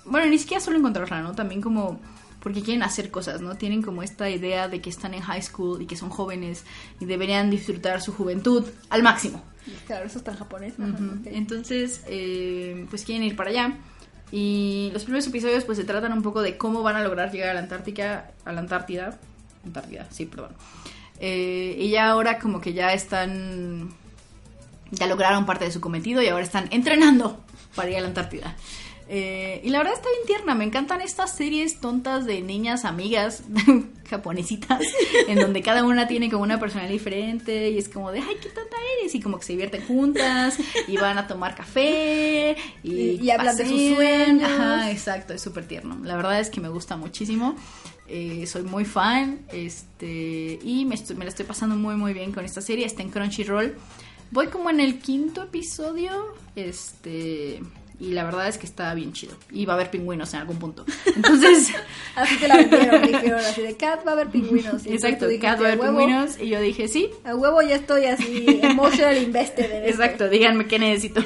Bueno, ni siquiera solo encontrarla, ¿no? También como. Porque quieren hacer cosas, ¿no? Tienen como esta idea de que están en high school y que son jóvenes y deberían disfrutar su juventud al máximo. Claro, eso está en japonés. ok. Entonces, eh, pues quieren ir para allá. Y los primeros episodios pues se tratan un poco de cómo van a lograr llegar a la Antártica, a la Antártida. Antártida, sí, perdón. Eh, y ya ahora como que ya están, ya lograron parte de su cometido y ahora están entrenando para ir a la Antártida. Eh, y la verdad está bien tierna, me encantan estas series tontas de niñas amigas japonesitas, en donde cada una tiene como una personalidad diferente y es como de, ay, qué tonta eres, y como que se divierten juntas y van a tomar café y, Y- y hablan de sus sueños. Ajá, exacto, es súper tierno. La verdad es que me gusta muchísimo. Eh, soy muy fan este y me, estoy- me la estoy pasando muy muy bien con esta serie. Está en Crunchyroll. Voy como en el quinto episodio. Este. Y la verdad es que está bien chido. Y va a haber pingüinos en algún punto. Entonces. Así te la vendieron, dijeron así de Cat va a haber pingüinos. Y exacto, dijiste, Cat va a haber "A huevo, pingüinos. Y yo dije, sí. A huevo ya estoy así emotional invested en esto". Exacto, díganme qué necesito.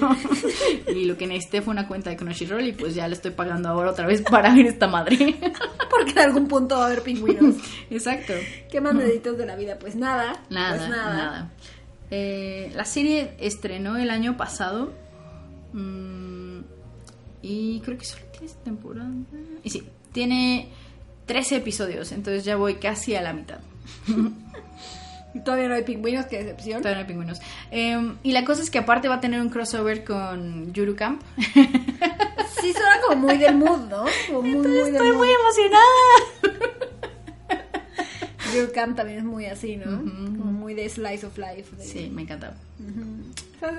y lo que necesité fue una cuenta de Crunchyroll. Y pues ya le estoy pagando ahora otra vez para ver esta madre. Porque en algún punto va a haber pingüinos. exacto. ¿Qué más deditos de la vida? Pues nada. Nada, Pues nada. nada. Eh, la serie estrenó el año pasado. mm, y creo que solo tiene esta temporada. Y sí, tiene 13 episodios. Entonces ya voy casi a la mitad. Y todavía no hay pingüinos, qué decepción. Todavía no hay pingüinos. Eh, y la cosa es que aparte va a tener un crossover con Yuru Camp. Sí suena como muy del mood, ¿no? Como muy, muy del Estoy mood. muy emocionada. Your Camp también es muy así, ¿no? Como muy de slice of life. de- Sí, me encanta.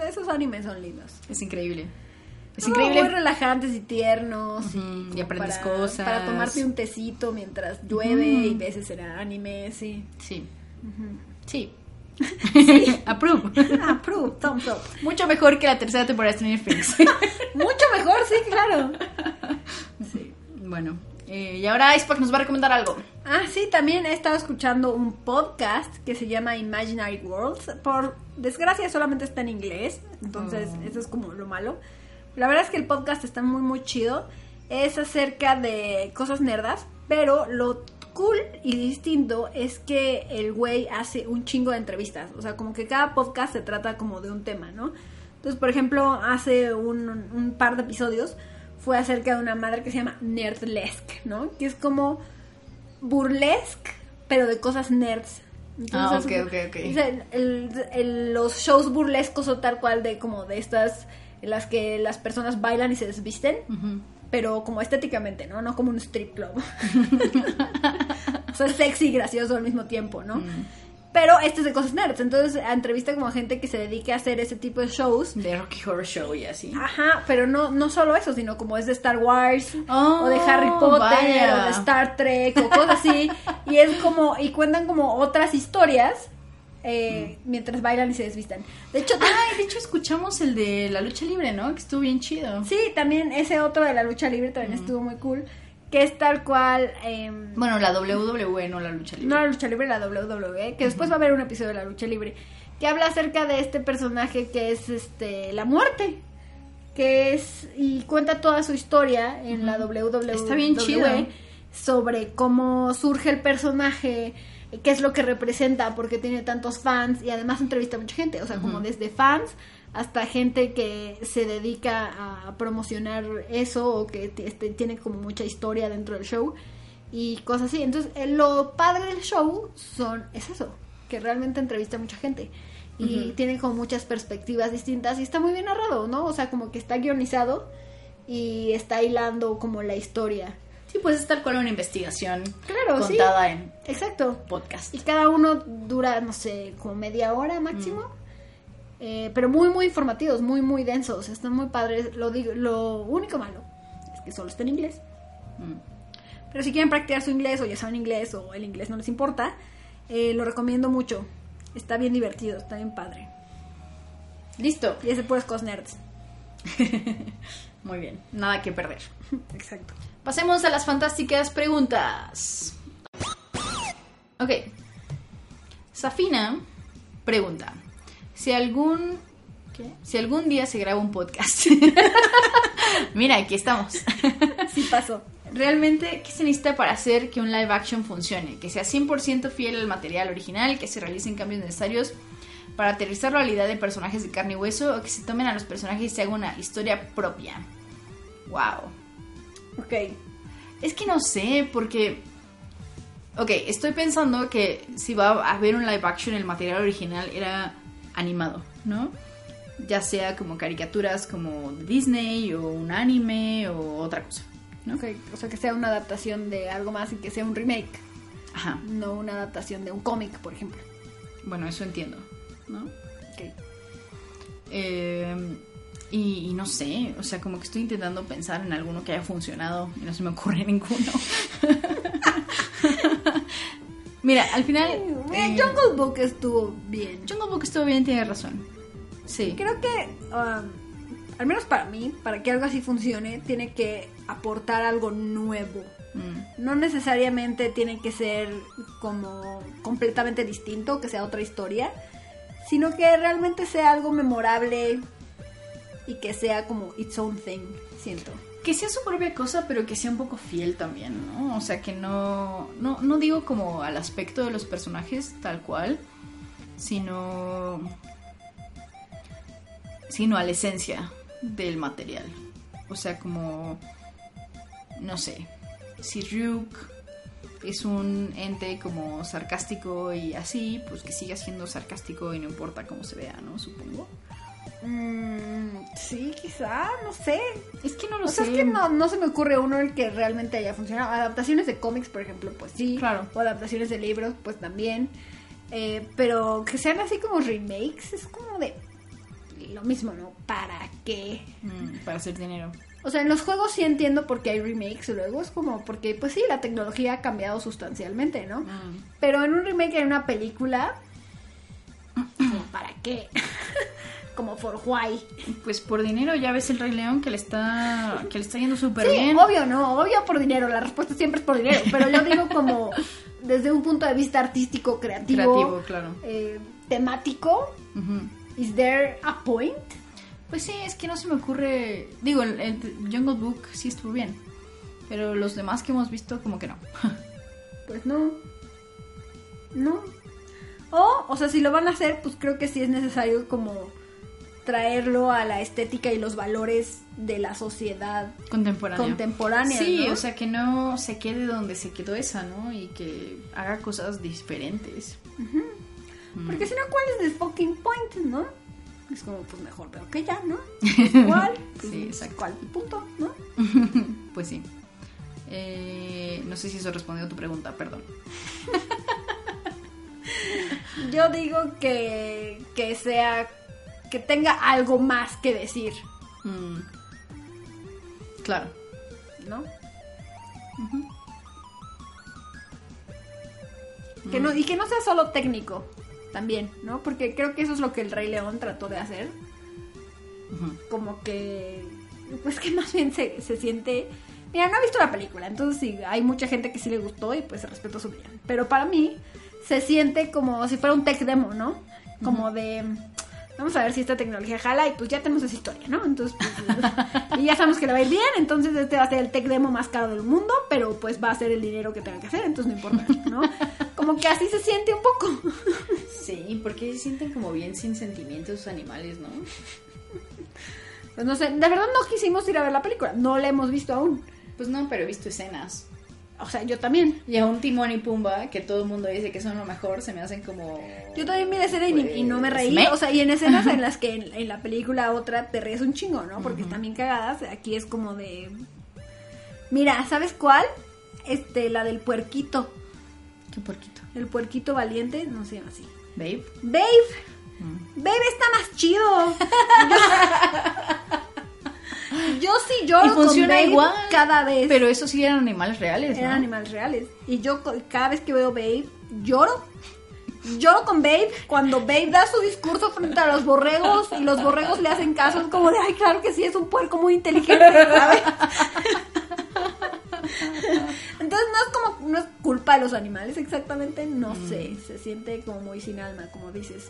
Esos animes son lindos. Es increíble. Es increíble. Muy relajantes y tiernos. Ujú, y como aprendes para- cosas. Para tomarte un tecito mientras llueve y ves ese anime, sí. Sí. Sí. Approve. Approve, thumbs up. Mucho mejor que la tercera temporada de Stranger Things. Mucho mejor, sí, claro. Sí. Bueno, eh, y ahora Icepack nos va a recomendar algo. Ah, sí, también he estado escuchando un podcast que se llama Imaginary Worlds. Por desgracia solamente está en inglés, entonces Oh. eso es como lo malo. La verdad es que el podcast está muy muy chido. Es acerca de cosas nerdas, pero lo cool y distinto es que el güey hace un chingo de entrevistas. O sea, como que cada podcast se trata como de un tema, ¿no? Entonces, por ejemplo, hace un, un par de episodios fue acerca de una madre que se llama Nerdlesque, ¿no? Que es como burlesque, pero de cosas nerds. Ah, ok, ok, ok. o sea, el- el- los shows burlescos o tal cual de como de estas en las que las personas bailan y se desvisten, pero como estéticamente, ¿no? No como un strip club. o sea, sexy y gracioso al mismo tiempo, ¿no? Pero este es de cosas nerds, entonces entrevista como a gente que se dedique a hacer ese tipo de shows. De Rocky Horror Show y así. Ajá, pero no, no solo eso, sino como es de Star Wars, Oh, o de Harry Potter, vaya. o de Star Trek, o cosas así. y es como, y cuentan como otras historias eh, mientras bailan y se desvistan. De hecho, Ay, de hecho escuchamos el de la lucha libre, ¿no? Que estuvo bien chido. sí, también ese otro de la lucha libre también estuvo muy cool, que es tal cual... em, Bueno, la WWE, no la lucha libre. no la lucha libre, la WWE, que después va a haber un episodio de la lucha libre, que habla acerca de este personaje que es este la muerte, que es y cuenta toda su historia en la WWE. Está bien chido. sobre cómo surge el personaje, qué es lo que representa, porque tiene tantos fans y además entrevista a mucha gente, o sea, como desde fans hasta gente que se dedica a promocionar eso o que este, tiene como mucha historia dentro del show y cosas así. Entonces, eh, lo padre del show son es eso, que realmente entrevista a mucha gente y tiene como muchas perspectivas distintas y está muy bien narrado, ¿no? O sea, como que está guionizado y está hilando como la historia. Sí, pues es tal cual una investigación Claro, sí. contada en Exacto. podcast. Y cada uno dura, no sé, como media hora máximo. Eh, pero muy, muy informativos, muy, muy densos. Están muy padres. Lo, digo, lo único malo es que solo está en inglés. Mm. Pero si quieren practicar su inglés o ya saben inglés o el inglés no les importa, eh, lo recomiendo mucho. Está bien divertido, está bien padre. Listo. Y es de puras cosas nerds. Muy bien, nada que perder. Exacto. Pasemos a las fantásticas preguntas. Ok. Safina pregunta: Si algún. ¿qué? Si algún día se graba un podcast. Mira, aquí estamos. Sí pasó. Realmente, ¿qué se necesita para hacer que un live action funcione? Que sea 100% fiel al material original, que se realicen cambios necesarios para aterrizar la realidad de personajes de carne y hueso, o que se tomen a los personajes y se haga una historia propia. Wow. Ok. Es que no sé, porque. Ok, estoy pensando que si va a haber un live action, el material original era animado, ¿no? Ya sea como caricaturas como Disney o un anime o otra cosa, ¿no? Ok, O sea, que sea una adaptación de algo más y que sea un remake. Ajá. No una adaptación de un cómic, por ejemplo. Bueno, eso entiendo, ¿no? Ok. Eh, y, y no sé, o sea, como que estoy intentando pensar en alguno que haya funcionado y no se me ocurre ninguno. Mira, al final. Eh, Jungle Book estuvo bien. Jungle Book estuvo bien, tiene razón. Sí. Creo que, um, al menos para mí, para que algo así funcione, tiene que aportar algo nuevo. Mm, No necesariamente tiene que ser como completamente distinto, que sea otra historia, sino que realmente sea algo memorable y que sea como its own thing, siento. Que sea su propia cosa, pero que sea un poco fiel también, ¿no? O sea, que no, no, no digo como al aspecto de los personajes tal cual, sino, sino a la esencia del material. O sea, como, no sé, si Ryuk es un ente como sarcástico y así, pues que siga siendo sarcástico y no importa cómo se vea, ¿no? Supongo. Mm, sí, quizá, no sé. Es que no lo O sea, sé. es que no, no se me ocurre uno el que realmente haya funcionado. Adaptaciones de cómics, por ejemplo, pues sí. Claro. O adaptaciones de libros, pues también. Eh, pero que sean así como remakes, es como de lo mismo, ¿no? ¿Para qué? Mm, para hacer dinero. O sea, en los juegos sí entiendo por qué hay remakes, luego es como porque, pues sí, la tecnología ha cambiado sustancialmente, ¿no? Mm. Pero en un remake en una película, ¿para qué? como for why. Pues por dinero ya ves el Rey León que le está que le está yendo súper Sí, bien. obvio, no, obvio por dinero, la respuesta siempre es por dinero, pero yo digo como desde un punto de vista artístico, creativo, Creativo, claro. eh, temático, Ujú. is there a point? Pues sí, es que no se me ocurre. Digo, el, el Jungle Book sí estuvo bien. Pero los demás que hemos visto, como que no. Pues no. No. O, o sea, si lo van a hacer, pues creo que sí es necesario como traerlo a la estética y los valores de la sociedad Contemporáneo. contemporánea. Sí, ¿no? o sea, que no se quede donde se quedó esa, ¿no? Y que haga cosas diferentes. Porque si no, ¿cuál es el fucking point, no? Es como, pues mejor, pero que ya, ¿no? Igual. pues, Sí, exacto. ¿Cuál punto, no? Pues sí. Eh, no sé si eso respondió a tu pregunta, perdón. Yo digo que, que sea, que tenga algo más que decir, Mm. Claro. ¿no? Que no, y que no sea solo técnico también, ¿no? Porque creo que eso es lo que el Rey León trató de hacer. Como que, pues que más bien se, se siente... Mira, no he visto la película, entonces sí, hay mucha gente que sí le gustó y pues respeto su opinión. Pero para mí se siente como si fuera un tech demo, ¿no? Como de... Vamos a ver si esta tecnología jala y pues ya tenemos esa historia, ¿no? Entonces, pues, y ya sabemos que le va a ir bien, entonces este va a ser el tech demo más caro del mundo, pero pues va a ser el dinero que tenga que hacer, entonces no importa, ¿no? Como que así se siente un poco. Sí, porque se sienten como bien sin sentimientos sus animales, ¿no? Pues no sé, de verdad no quisimos ir a ver la película, no la hemos visto aún. Pues no, pero he visto escenas. O sea, yo también. Y a un Timón y Pumba, que todo el mundo dice que son lo mejor, se me hacen como... Yo también vi la escena y, no me Pues, reí. me- O sea, y en escenas en las que en, en la película otra te ríes un chingo, ¿no? Porque están bien cagadas. Aquí es como de. Mira, ¿sabes cuál? Este, la del puerquito. Qué porquito. El puerquito valiente, no se llama así. Babe. Babe, Babe está más chido. Yo, sí lloro Y funciona con Babe igual. cada vez. Pero esos sí eran animales reales, Eran ¿no? animales reales. Y yo cada vez que veo Babe, lloro. Lloro con Babe cuando Babe da su discurso frente a los borregos y los borregos le hacen caso. Es como de, ay, claro que sí, es un puerco muy inteligente, ¿sabes? Entonces no es como, no es culpa de los animales exactamente, no sé. Se siente como muy sin alma, como dices,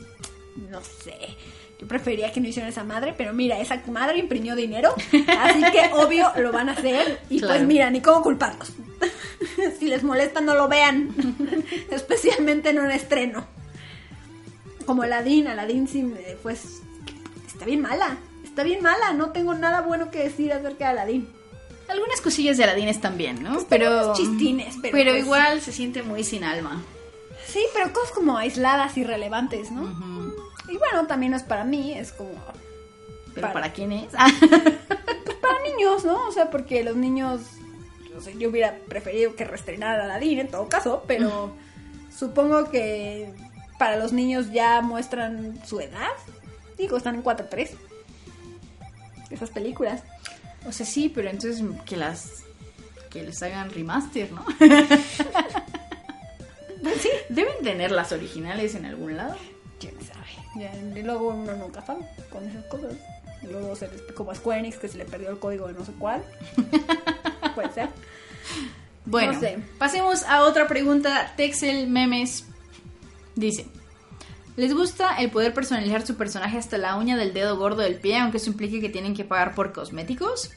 no sé. Yo prefería que no hicieran esa madre, pero mira, esa madre imprimió dinero, así que obvio lo van a hacer. Y pues mira, ni cómo culparlos. si les molesta, no lo vean. Especialmente en un estreno. Como Aladdin, Aladdin sí, pues está bien mala. Está bien mala, no tengo nada bueno que decir acerca de Aladdin. Algunas cosillas de Aladín están bien, ¿no? Pues pero... chistines, pero Pero pues- igual se siente muy sin alma. Sí, pero cosas como aisladas y relevantes, ¿no? Y bueno, también no es para mí, es como ¿Pero Para- para, quién es? para niños, ¿no? O sea, porque los niños, o sea, yo hubiera preferido que reestrenaran a Aladdin en todo caso, pero supongo que para los niños ya muestran su edad. Digo, están en 4-3. Esas películas. o sea, sí, pero entonces que las... Que les hagan remaster, ¿no? Sí. Deben tener las originales en algún lado. quién sabe. Ya, y luego uno nunca sabe con esas cosas. Y luego se les, como a Square Enix que se le perdió el código de no sé cuál. Puede ser. Bueno, No sé. pasemos a otra pregunta. Texel Memes dice: ¿Les gusta el poder personalizar su personaje hasta la uña del dedo gordo del pie, aunque eso implique que tienen que pagar por cosméticos?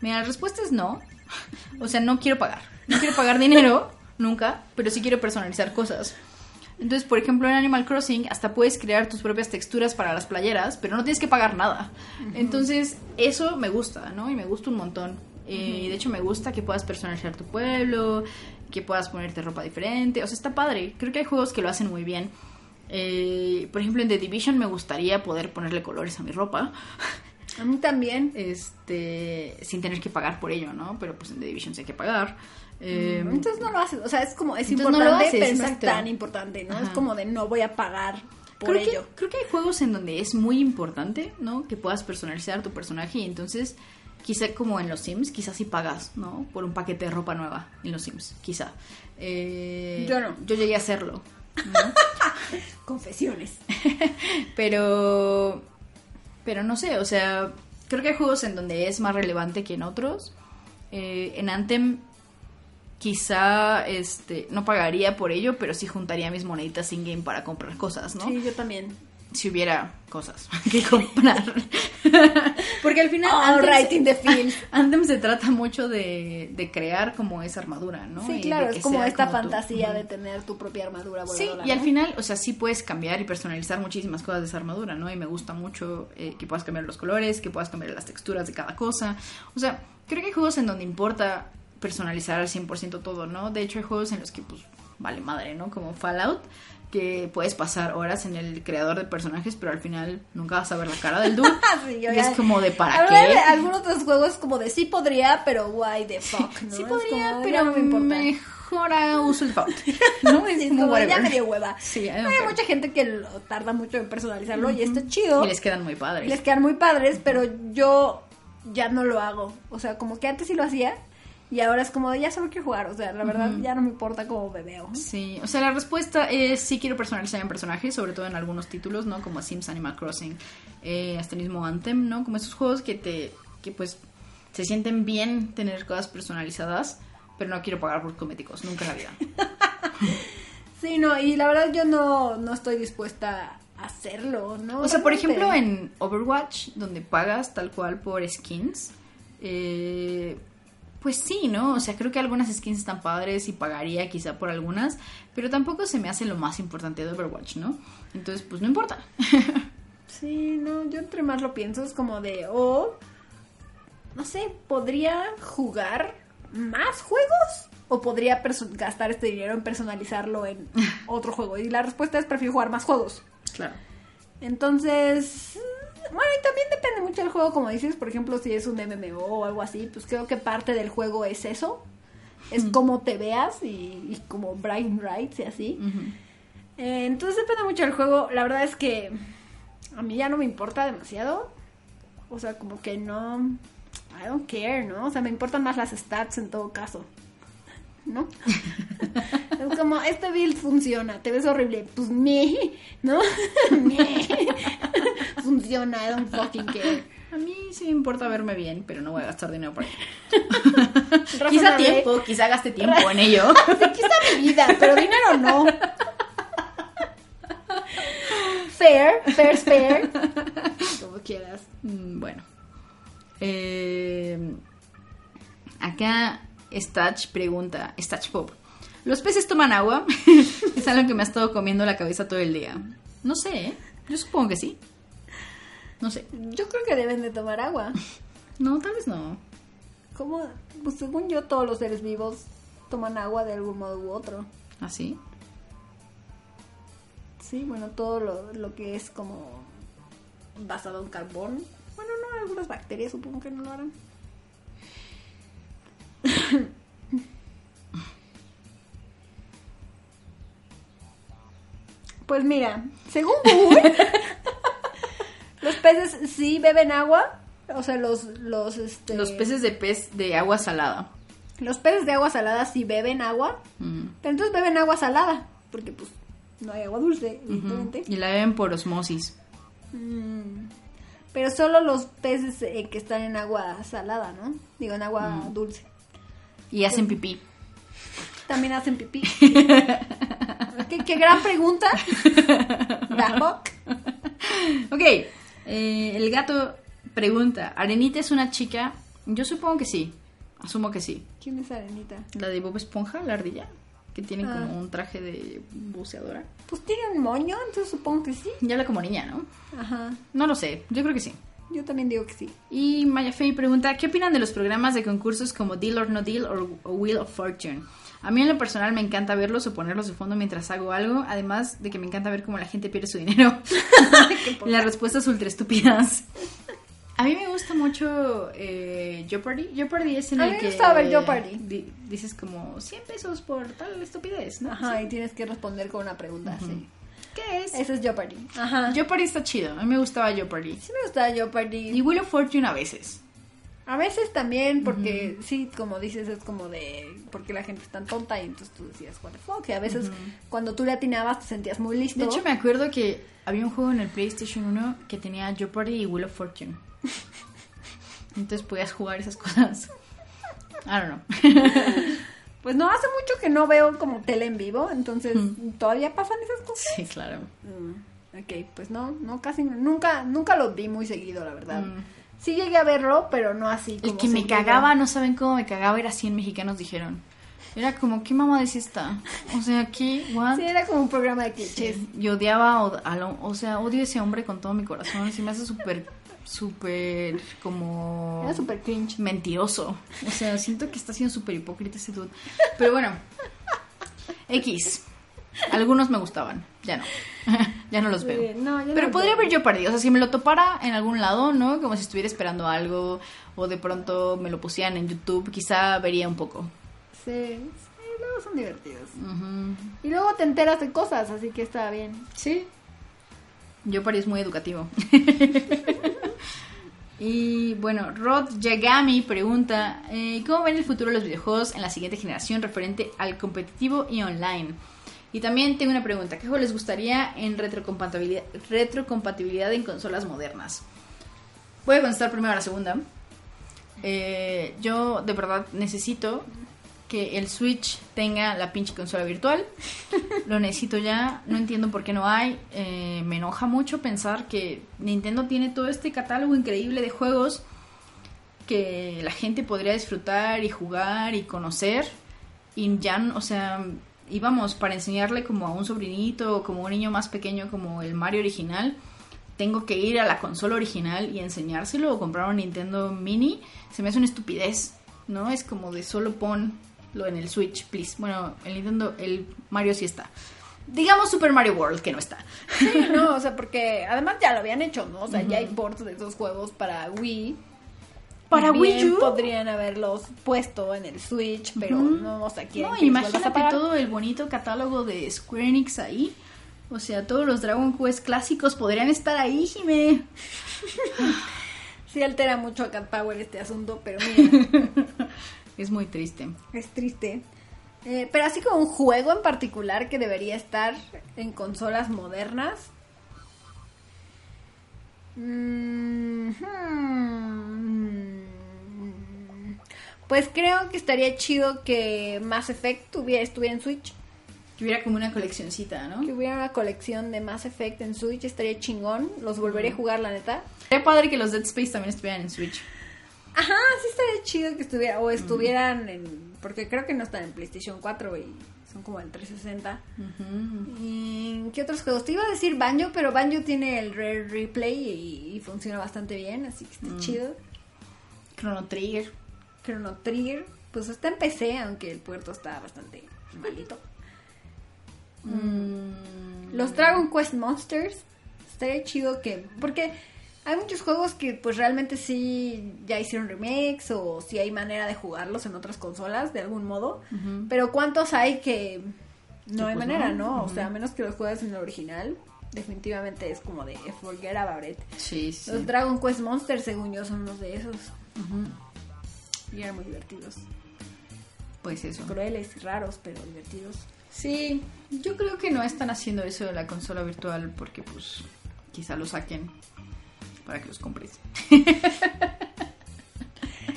Mira, la respuesta es no. O sea, no quiero pagar. No quiero pagar dinero, nunca, pero sí quiero personalizar cosas. Entonces, por ejemplo, en Animal Crossing hasta puedes crear tus propias texturas para las playeras, pero no tienes que pagar nada. Entonces, eso me gusta, ¿no? Y me gusta un montón. Eh, Y de hecho me gusta que puedas personalizar tu pueblo, que puedas ponerte ropa diferente. O sea, está padre. Creo que hay juegos que lo hacen muy bien. Eh, por ejemplo, en The Division me gustaría poder ponerle colores a mi ropa. A mí también. Este, sin tener que pagar por ello, ¿no? Pero pues en The Division sí hay que pagar. Eh, Entonces no lo haces, o sea, es como, es Entonces no lo importante, haces, pero no es exacto. tan importante, ¿no? Es como de no voy a pagar por creo, ello. Que, creo que hay juegos en donde es muy importante, ¿no? Que puedas personalizar tu personaje y entonces, quizá como en los Sims, quizás sí pagas, ¿no? Por un paquete de ropa nueva en los Sims, quizá. Eh, Yo no. Yo llegué a hacerlo, ¿no? Confesiones. Pero Pero no sé, o sea, creo que hay juegos en donde es más relevante que en otros. Eh, en Anthem quizá este no pagaría por ello, pero sí juntaría mis moneditas in-game para comprar cosas, ¿no? Sí, yo también. Si hubiera cosas que comprar. Porque al final All Anthem, right se, in. Anthem se trata mucho de, de crear como esa armadura, ¿no? Sí, Y claro, es como esta como fantasía de tener tu propia armadura Sí, y al ¿no? final, o sea, sí puedes cambiar y personalizar muchísimas cosas de esa armadura, ¿no? Y me gusta mucho eh, que puedas cambiar los colores, que puedas cambiar las texturas de cada cosa. O sea, creo que hay juegos en donde importa personalizar al 100% todo, ¿no? De hecho, hay juegos en los que, pues, vale madre, ¿no? Como Fallout, que puedes pasar horas en el creador de personajes, pero al final nunca vas a ver la cara del dude. Sí, yo y ya- es como de ¿para qué? de algunos otros juegos como de sí podría, pero why the fuck, ¿no? Sí podría, como, pero ya no me importa. mejor haga uso el Fallout. ¿No? Es Sí, como ya whatever. me dio hueva. Sí, don't hay mucha gente que lo tarda mucho en personalizarlo y está chido. Y les quedan muy padres. les quedan muy padres, pero yo ya no lo hago. O sea, como que antes sí lo hacía y ahora es como, ya solo quiero jugar. O sea, la verdad ya no me importa cómo me veo. Sí, o sea, la respuesta es sí quiero personalizar en personajes, sobre todo en algunos títulos, ¿no? Como Sims Animal Crossing, eh, hasta el mismo Anthem, ¿no? Como esos juegos que te, que pues se sienten bien tener cosas personalizadas, pero no quiero pagar por cosméticos, nunca en la vida. Sí, no, y la verdad yo no, no estoy dispuesta a hacerlo, ¿no? O sea, por ejemplo, en Overwatch, donde pagas tal cual por skins, eh, pues sí, ¿no? O sea, creo que algunas skins están padres y pagaría quizá por algunas, pero tampoco se me hace lo más importante de Overwatch, ¿no? Entonces, pues no importa. Sí, no, yo entre más lo pienso es como de, o, no sé, ¿podría jugar más juegos? ¿O podría gastar este dinero en personalizarlo en otro juego? Y la respuesta es, prefiero jugar más juegos. Claro. Entonces, bueno, y también depende mucho del juego, como dices, por ejemplo, si es un MMO o algo así, pues creo que parte del juego es eso. Es cómo te veas y, y como brain rights y así. Eh, entonces depende mucho del juego. La verdad es que a mí ya no me importa demasiado. O sea, como que no... I don't care, ¿no? O sea, me importan más las stats en todo caso. ¿No? es como, este build funciona, te ves horrible. Pues me, ¿no? me. funciona, I don't fucking care. A mí sí me importa verme bien, pero no voy a gastar dinero por ello. Quizá tiempo, quizá gaste tiempo en ello. Sí, quizá mi vida, pero dinero no. Fair, fair, fair. Como quieras. Mm, Bueno. Eh, acá Stach pregunta, Stach Pop. ¿Los peces toman agua? es algo que me ha estado comiendo la cabeza todo el día. No sé, ¿eh? Yo supongo que sí. No sé. Yo creo que deben de tomar agua. No, tal vez no. Como, pues según yo, todos los seres vivos toman agua de algún modo u otro. ¿Así? Sí, bueno, todo lo, lo que es como basado en carbón. Bueno, no, algunas bacterias supongo que no lo harán. Pues mira, según Google, los peces sí beben agua. O sea, los, los, este, Los peces de pez de agua salada. los peces de agua salada sí beben agua. Mm. Pero entonces beben agua salada. Porque pues no hay agua dulce, evidentemente. Y la beben por osmosis. Mm. Pero solo los peces eh, que están en agua salada, ¿no? Digo, en agua Mm. dulce. Y hacen pipí. También hacen pipí. ¿Qué, qué gran pregunta. Ok, eh, el gato pregunta, ¿Arenita es una chica? Yo supongo que sí, asumo que sí. ¿Quién es Arenita? La de Bob Esponja, la ardilla, que tiene Ah. como un traje de buceadora. Pues tiene un moño, entonces supongo que sí. Y habla como niña, ¿no? Ajá. No lo sé, yo creo que sí. Yo también digo que sí. Y Maya Fey pregunta, ¿qué opinan de los programas de concursos como Deal or No Deal o, Wheel of Fortune? A mí en lo personal me encanta verlos o ponerlos de fondo mientras hago algo, además de que me encanta ver cómo la gente pierde su dinero. las respuestas ultra estúpidas. A mí me gusta mucho eh, Jeopardy. Jeopardy es en A el mí que ver Jeopardy. di- dices como 100 pesos por tal estupidez, ¿no? Ajá, y tienes que responder con una pregunta, sí. ¿Qué es? Eso es Jeopardy. Ajá. Jeopardy está chido. A mí me gustaba Jeopardy. Sí me gusta Jeopardy. Y Wheel of Fortune a veces. A veces también, porque sí, como dices, es como de. Porque la gente es tan tonta y entonces tú decías, what the fuck. Y a veces cuando tú le atinabas te sentías muy listo. De hecho, me acuerdo que había un juego en el PlayStation 1 que tenía Jeopardy y Wheel of Fortune. Entonces podías jugar esas cosas. I don't know. Pues no, hace mucho que no veo como tele en vivo, entonces todavía pasan esas cosas. sí, claro. Mm, ok, pues no, no, casi nunca, nunca lo vi muy seguido, la verdad. Mm. Sí llegué a verlo, pero no así. El como que me cagaba, no saben cómo me cagaba, era 100 mexicanos dijeron. Era como, ¿qué mamá es esta? O sea, ¿qué? ¿What? Sí, era como un programa de clichés. Y odiaba, o, a lo- o sea, odio a ese hombre con todo mi corazón. Se me hace súper, súper como... Era súper cringe. mentiroso. O sea, siento que está siendo súper hipócrita ese dude. Pero bueno, X. Algunos me gustaban, ya no. ya no los veo. no, Pero podría ver yo partido. O sea, si me lo topara en algún lado, ¿no? Como si estuviera esperando algo. O de pronto me lo pusieran en YouTube, quizá vería un poco. Sí, sí, luego son divertidos. Y luego te enteras de cosas, así que está bien. Sí. Yo es muy educativo. y bueno, Rod Yagami pregunta, eh, ¿cómo ven el futuro de los videojuegos en la siguiente generación referente al competitivo y online? Y también tengo una pregunta, ¿qué juego les gustaría en retrocompatibilidad, retrocompatibilidad en consolas modernas? Voy a contestar primero a la segunda. Eh, yo de verdad necesito que el Switch tenga la pinche consola virtual. Lo necesito ya. No entiendo por qué no hay. Eh, me enoja mucho pensar que Nintendo tiene todo este catálogo increíble de juegos que la gente podría disfrutar y jugar y conocer. Y ya, o sea, íbamos para enseñarle como a un sobrinito o como un niño más pequeño como el Mario original. Tengo que ir a la consola original y enseñárselo o comprar un Nintendo Mini. Se me hace una estupidez, ¿no? Es como de solo ponlo en el Switch, please. Bueno, el Nintendo, el Mario sí está. Digamos Super Mario World, que no está. Sí, no, o sea, porque además ya lo habían hecho, ¿no? O sea, ya hay ports de esos juegos para Wii. Para Wii U. podrían haberlos puesto en el Switch, pero no, o sea, quieren No, que imagínate todo el bonito catálogo de Square Enix ahí. O sea, todos los Dragon Quest clásicos podrían estar ahí, Jime. Sí altera mucho a Cat Power este asunto, pero mira, Es muy triste. es triste. Eh, pero así como un juego en particular que debería estar en consolas modernas. Mm, hmm. Pues creo que estaría chido que Mass Effect tuviera, estuviera en Switch. Que hubiera como una coleccioncita, ¿no? Que hubiera una colección de Mass Effect en Switch, estaría chingón. Los volveré a jugar, la neta. Sería padre que los Dead Space también estuvieran en Switch. Ajá, sí estaría chido que estuviera, o estuvieran en, porque creo que no están en PlayStation 4 y son como en 360. ¿Y qué otros juegos? Te iba a decir Banjo, pero Banjo tiene el Rare Replay y, y funciona bastante bien, así que está chido. Chrono Trigger. Chrono Trigger, pues está en PC, aunque el puerto está bastante malito. Mm, Los Dragon Quest Monsters, estaría chido que, porque hay muchos juegos que pues realmente sí ya hicieron remakes o sí hay manera de jugarlos en otras consolas de algún modo, pero ¿cuántos hay que no hay pues, manera, no. no? O sea, a menos que los juegues en el original, definitivamente es como de forget about it. Sí, sí. Los Dragon Quest Monsters, según yo, son unos de esos Ujú. y eran muy divertidos. Pues eso. Crueles y raros, pero divertidos. Sí, yo creo que no están haciendo eso de la consola virtual porque pues quizá lo saquen para que los compres.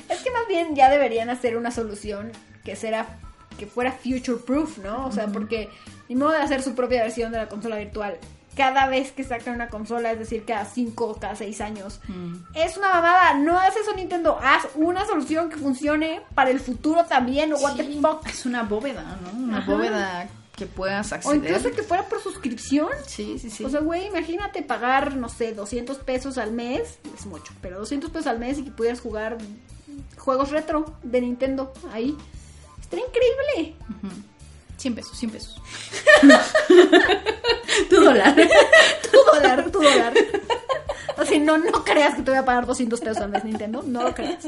Es que más bien ya deberían hacer una solución que será que fuera future proof, ¿no? O sea, porque ni modo de hacer su propia versión de la consola virtual cada vez que sacan una consola, es decir, cada 5 cada 6 años. Mm. Es una mamada, no haces eso Nintendo, haz una solución que funcione para el futuro también, o what the fuck. Es una bóveda, ¿no? Una Ajá. bóveda que puedas O acceder. incluso que fuera por suscripción. Sí, sí, sí. O sea, güey, imagínate pagar, no sé, 200 pesos al mes, es mucho, pero 200 pesos al mes y que pudieras jugar juegos retro de Nintendo ahí. Estaría increíble. Ujú. 100 pesos, 100 pesos. tu dólar. Tu dólar, tu dólar. O sea, no, no creas que te voy a pagar 200 pesos al mes Nintendo, no lo creas.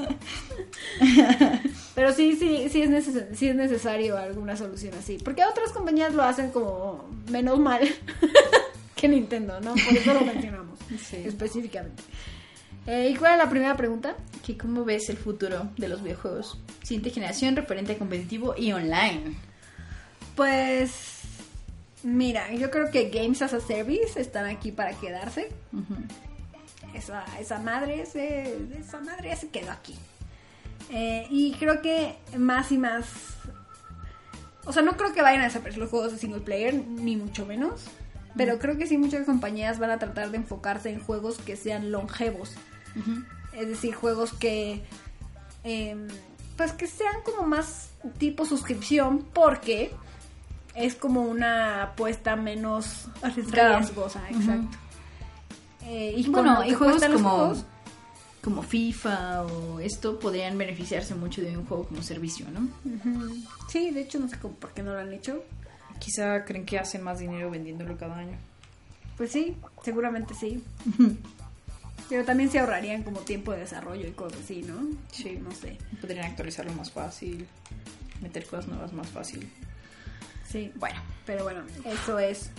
Pero sí, sí, sí es, neces sí es necesario alguna solución así. Porque otras compañías lo hacen como menos mal que Nintendo, ¿no? Por eso lo mencionamos Sí. específicamente. Eh, ¿Y cuál es la primera pregunta? ¿Que ¿Cómo ves el futuro de los videojuegos? Siguiente generación, referente competitivo y online. Pues mira, yo creo que Games as a Service están aquí para quedarse. esa, esa madre se, esa madre se quedó aquí. Eh, y creo que más y más. O sea, no creo que vayan a desaparecer los juegos de single player, ni mucho menos. Pero creo que sí muchas compañías van a tratar de enfocarse en juegos que sean longevos. Es decir, juegos que. em, pues que sean como más tipo suscripción, porque es como una apuesta menos Arriesgada. riesgosa, exacto. Eh, y Bueno, y juegos como, juegos, como FIFA o esto podrían beneficiarse mucho de un juego como servicio, ¿no? Sí, de hecho no sé cómo, por qué no lo han hecho. Quizá creen que hacen más dinero vendiéndolo cada año. Pues sí, seguramente sí. Pero también se ahorrarían como tiempo de desarrollo y cosas así, ¿no? Sí. No sé. Podrían actualizarlo más fácil, meter cosas nuevas más fácil. Sí, bueno, pero bueno, eso es.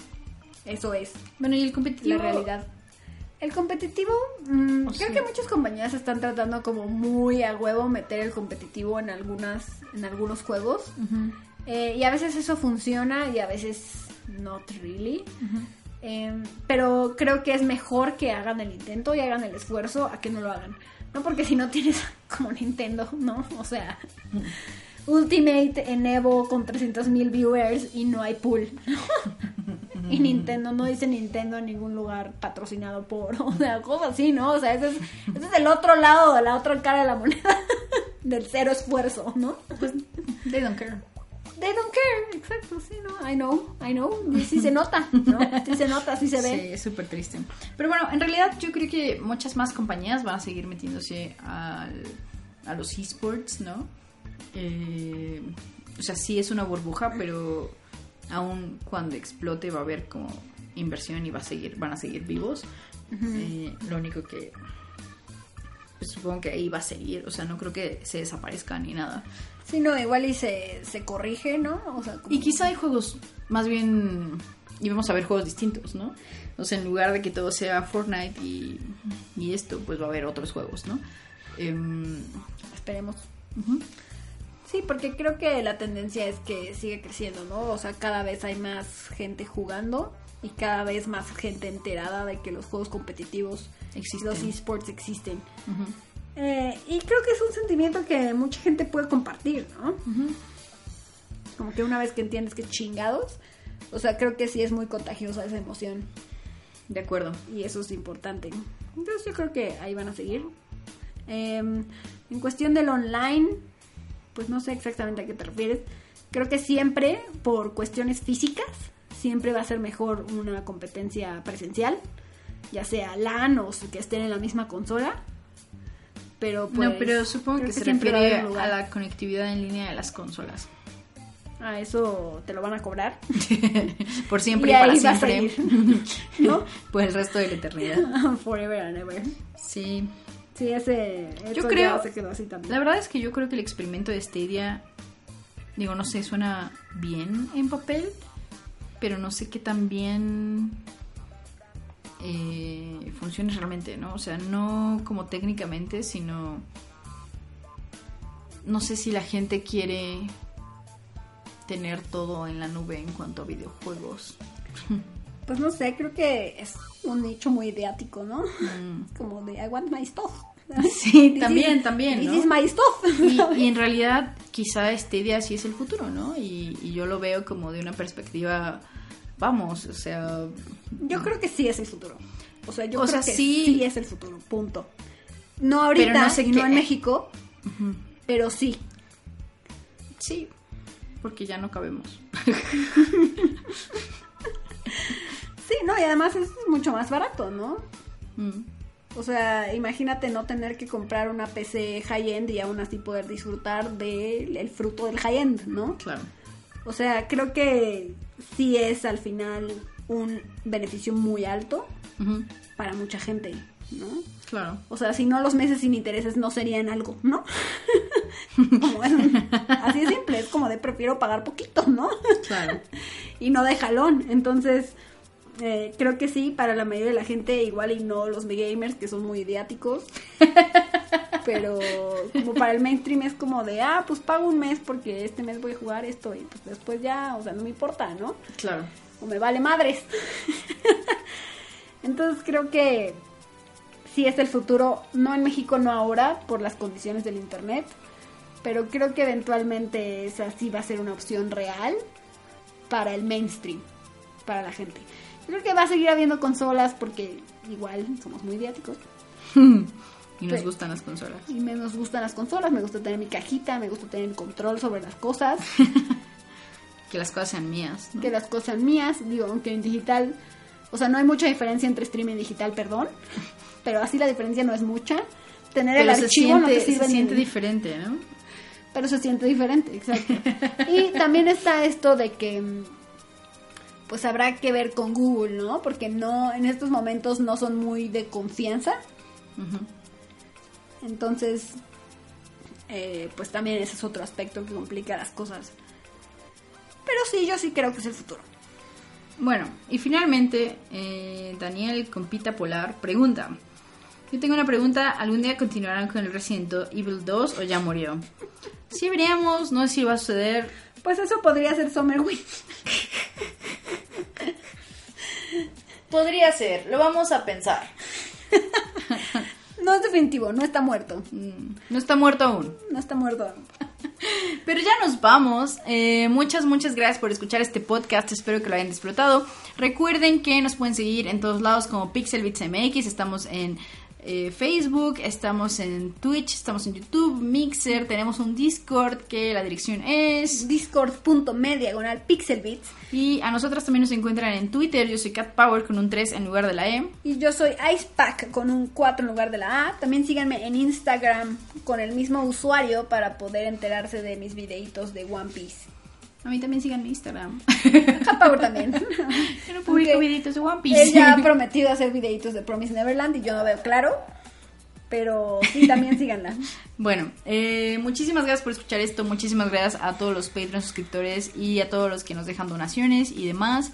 Eso es Bueno, y el la competitivo... realidad. El competitivo, mm, Oh, creo sí. que muchas compañías están tratando como muy a huevo meter el competitivo en algunas, en algunos juegos. Eh, y a veces eso funciona y a veces not really. Em, pero creo que es mejor que hagan el intento y hagan el esfuerzo a que no lo hagan. No porque si no tienes como Nintendo, ¿no? O sea, Ultimate en Evo con 300.000 viewers y no hay pool. y Nintendo, no dice Nintendo en ningún lugar patrocinado por, o sea, cosas así, ¿no? O sea, ese es, ese es el otro lado, la otra cara de la moneda del cero esfuerzo, ¿no? Pues, they don't care. They don't care, exacto, sí, ¿no? I know, I know, y sí se nota, ¿no? Sí se nota, sí se ve. Sí, es súper triste. Pero bueno, en realidad yo creo que muchas más compañías van a seguir metiéndose al- a los esports, ¿no? Eh, o sea, sí es una burbuja, pero aún cuando explote va a haber como inversión y va a seguir, van a seguir vivos. Eh, lo único que pues, supongo que ahí va a seguir, o sea, no creo que se desaparezca ni nada. Sí, no, igual y se, se corrige, ¿no? O sea, como... Y quizá hay juegos, más bien, y vamos a ver juegos distintos, ¿no? O sea, en lugar de que todo sea Fortnite y, y esto, pues va a haber otros juegos, ¿no? Em, Esperemos. Sí, porque creo que la tendencia es que sigue creciendo, ¿no? O sea, cada vez hay más gente jugando y cada vez más gente enterada de que los juegos competitivos, Existen. los esports existen. Eh, y creo que es un sentimiento que mucha gente puede compartir, ¿no? Como que una vez que entiendes que chingados, o sea, creo que sí es muy contagiosa esa emoción De acuerdo. y eso es importante. Entonces yo creo que ahí van a seguir. Eh, en cuestión del online, pues no sé exactamente a qué te refieres. Creo que siempre, por cuestiones físicas, siempre va a ser mejor una competencia presencial, ya sea LAN o que estén en la misma consola. Pero pues, no, pero supongo que, se a refiere a lugar. la conectividad en línea de las consolas. A eso te lo van a cobrar. Por siempre Y y, para a siempre. ¿no? Por el resto de la eternidad. Forever and ever. Sí. Sí, ese. Yo creo- ya se quedó así también. La verdad es que yo creo que el experimento de Stadia, digo, no sé, suena bien en papel, pero no sé qué tan bien eh, funcione realmente, ¿no? O sea, no como técnicamente, sino... No sé si la gente quiere tener todo en la nube en cuanto a videojuegos. Pues no sé, creo que es un nicho muy ideático, ¿no? Mm. Como de I want my stuff. Sí, también, is- también, This ¿no? is my stuff. Y, y en realidad quizá Stadia sí es el futuro, ¿no? Y, y yo lo veo como de una perspectiva, vamos, o sea, Yo creo que sí es el futuro. O sea, yo O creo sea, que sí. sí. es el futuro, punto. No ahorita, no sé y no en México, pero sí. sí, porque ya no cabemos. Sí, no, y además es mucho más barato, ¿no? Mm, O sea, imagínate no tener que comprar una PC high-end y aún así poder disfrutar del el fruto del high-end, ¿no? claro. O sea, creo que sí es al final un beneficio muy alto para mucha gente, ¿no? Claro. O sea, si no los meses sin intereses no serían algo, ¿no? Como es, así de simple, es como de prefiero pagar poquito, ¿no? Claro. y no de jalón. Entonces, Eh, creo que sí, para la mayoría de la gente, igual y no los gamers que son muy idiáticos. Pero como para el mainstream es como de, ah, pues pago un mes porque este mes voy a jugar esto y pues después ya, o sea, no me importa, ¿no? Claro. O me vale madres. Entonces creo que sí es el futuro, no en México, no ahora, por las condiciones del Internet, pero creo que eventualmente esa sí va a ser una opción real para el mainstream, para la gente. Creo que va a seguir habiendo consolas porque igual somos muy idiáticos. y nos gustan las consolas. Y me nos gustan las consolas, me gusta tener mi cajita, me gusta tener control sobre las cosas. que las cosas sean mías. Que las cosas sean mías, digo, aunque en digital, o sea, no hay mucha diferencia entre streaming y digital, perdón, pero así la diferencia no es mucha. Tener el archivo siente, no te sirve se siente diferente, ¿no? Pero se siente diferente, exacto. y también está esto de que pues habrá que ver con Google, ¿no? Porque no, en estos momentos no son muy de confianza. Entonces, eh, pues también ese es otro aspecto que complica las cosas. Pero sí, yo sí creo que es el futuro. Bueno, y finalmente, eh, Daniel Compita Polar pregunta. Yo tengo una pregunta, ¿algún día continuarán con el Resident Evil 2 o ya murió? Si veríamos, no sé si va a suceder. Pues eso podría ser Summerwind. Podría ser, lo vamos a pensar. No es definitivo, no está muerto. Mm, no está muerto aún. No está muerto aún. Pero ya nos vamos. Eh, muchas, muchas gracias por escuchar este podcast. Espero que lo hayan disfrutado. Recuerden que nos pueden seguir en todos lados como Pixelbits MX. Estamos en eh, Facebook, estamos en Twitch, estamos en YouTube, Mixer, tenemos un Discord que la dirección es discord.me diagonal pixelbits. Y a nosotras también nos encuentran en Twitter, yo soy Cat Power con un 3 en lugar de la E. Y yo soy Icepack con un 4 en lugar de la A. También síganme en Instagram con el mismo usuario para poder enterarse de mis videitos de One Piece. A mí también sigan mi Instagram. A Power también. Yo no publico videitos de One Piece. Ella ha prometido hacer videitos de Promise Neverland y yo no veo claro. Pero sí, también síganla. bueno, eh, muchísimas gracias por escuchar esto. Muchísimas gracias a todos los Patreon suscriptores y a todos los que nos dejan donaciones y demás.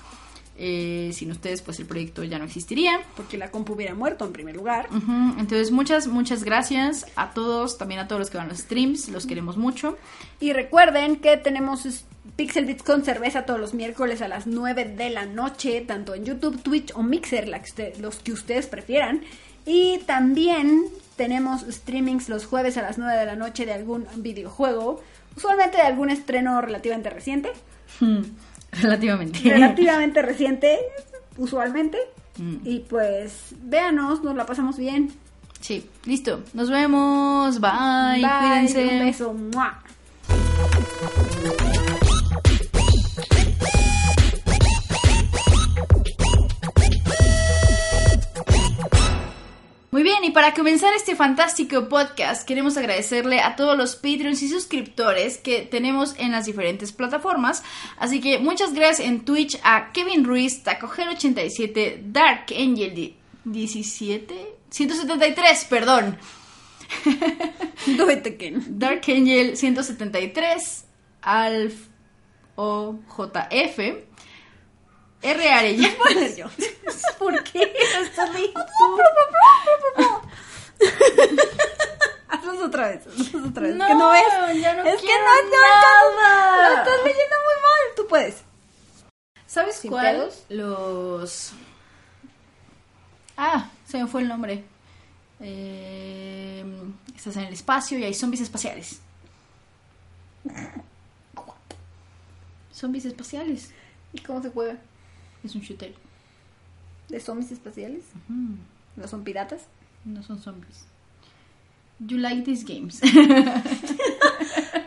Eh, sin ustedes, pues el proyecto ya no existiría. Porque la compu hubiera muerto en primer lugar. Entonces, muchas, muchas gracias a todos, también a todos los que van a los streams, los queremos mucho. Y recuerden que tenemos Pixel Bits con cerveza todos los miércoles a las 9 de la noche, tanto en YouTube, Twitch o Mixer, la que los que ustedes prefieran. Y también tenemos streamings los jueves a las 9 de la noche de algún videojuego, usualmente de algún estreno relativamente reciente. Hmm, relativamente. Relativamente reciente, usualmente. Hmm. Y pues véanos, nos la pasamos bien. Sí, listo. Nos vemos. Bye. Bye Cuídense. Un beso. Muy bien, y para comenzar este fantástico podcast, queremos agradecerle a todos los Patreons y suscriptores que tenemos en las diferentes plataformas. Así que muchas gracias en Twitch a Kevin Ruiz, Tacoger87, Dark Angel 17, 173, perdón. Dark Angel 173, Alf OJF, R. Arellano. ¿Por qué? Estás Hazlos otra vez, hazlos otra vez. No, que no ves. Ya no es que no, no, nada. Lo estás leyendo muy mal. Tú puedes. ¿Sabes ¿Sin cuál? pedos? Los. Ah, se me fue el nombre. Eh, estás en el espacio y hay zombies espaciales. Zombies espaciales. ¿Y cómo se juega? Es un shooter. ¿De zombies espaciales? ¿No son piratas? No son zombies. You like these games.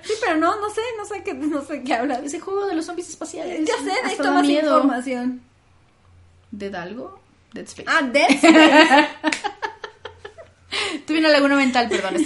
Sí, pero no, no sé, no sé qué, no sé qué hablas. Ese juego de los zombies espaciales. Ya sé, necesito más miedo. información. ¿Dead algo? Dead Space. Ah, Dead Space. Tuve una laguna mental, perdón.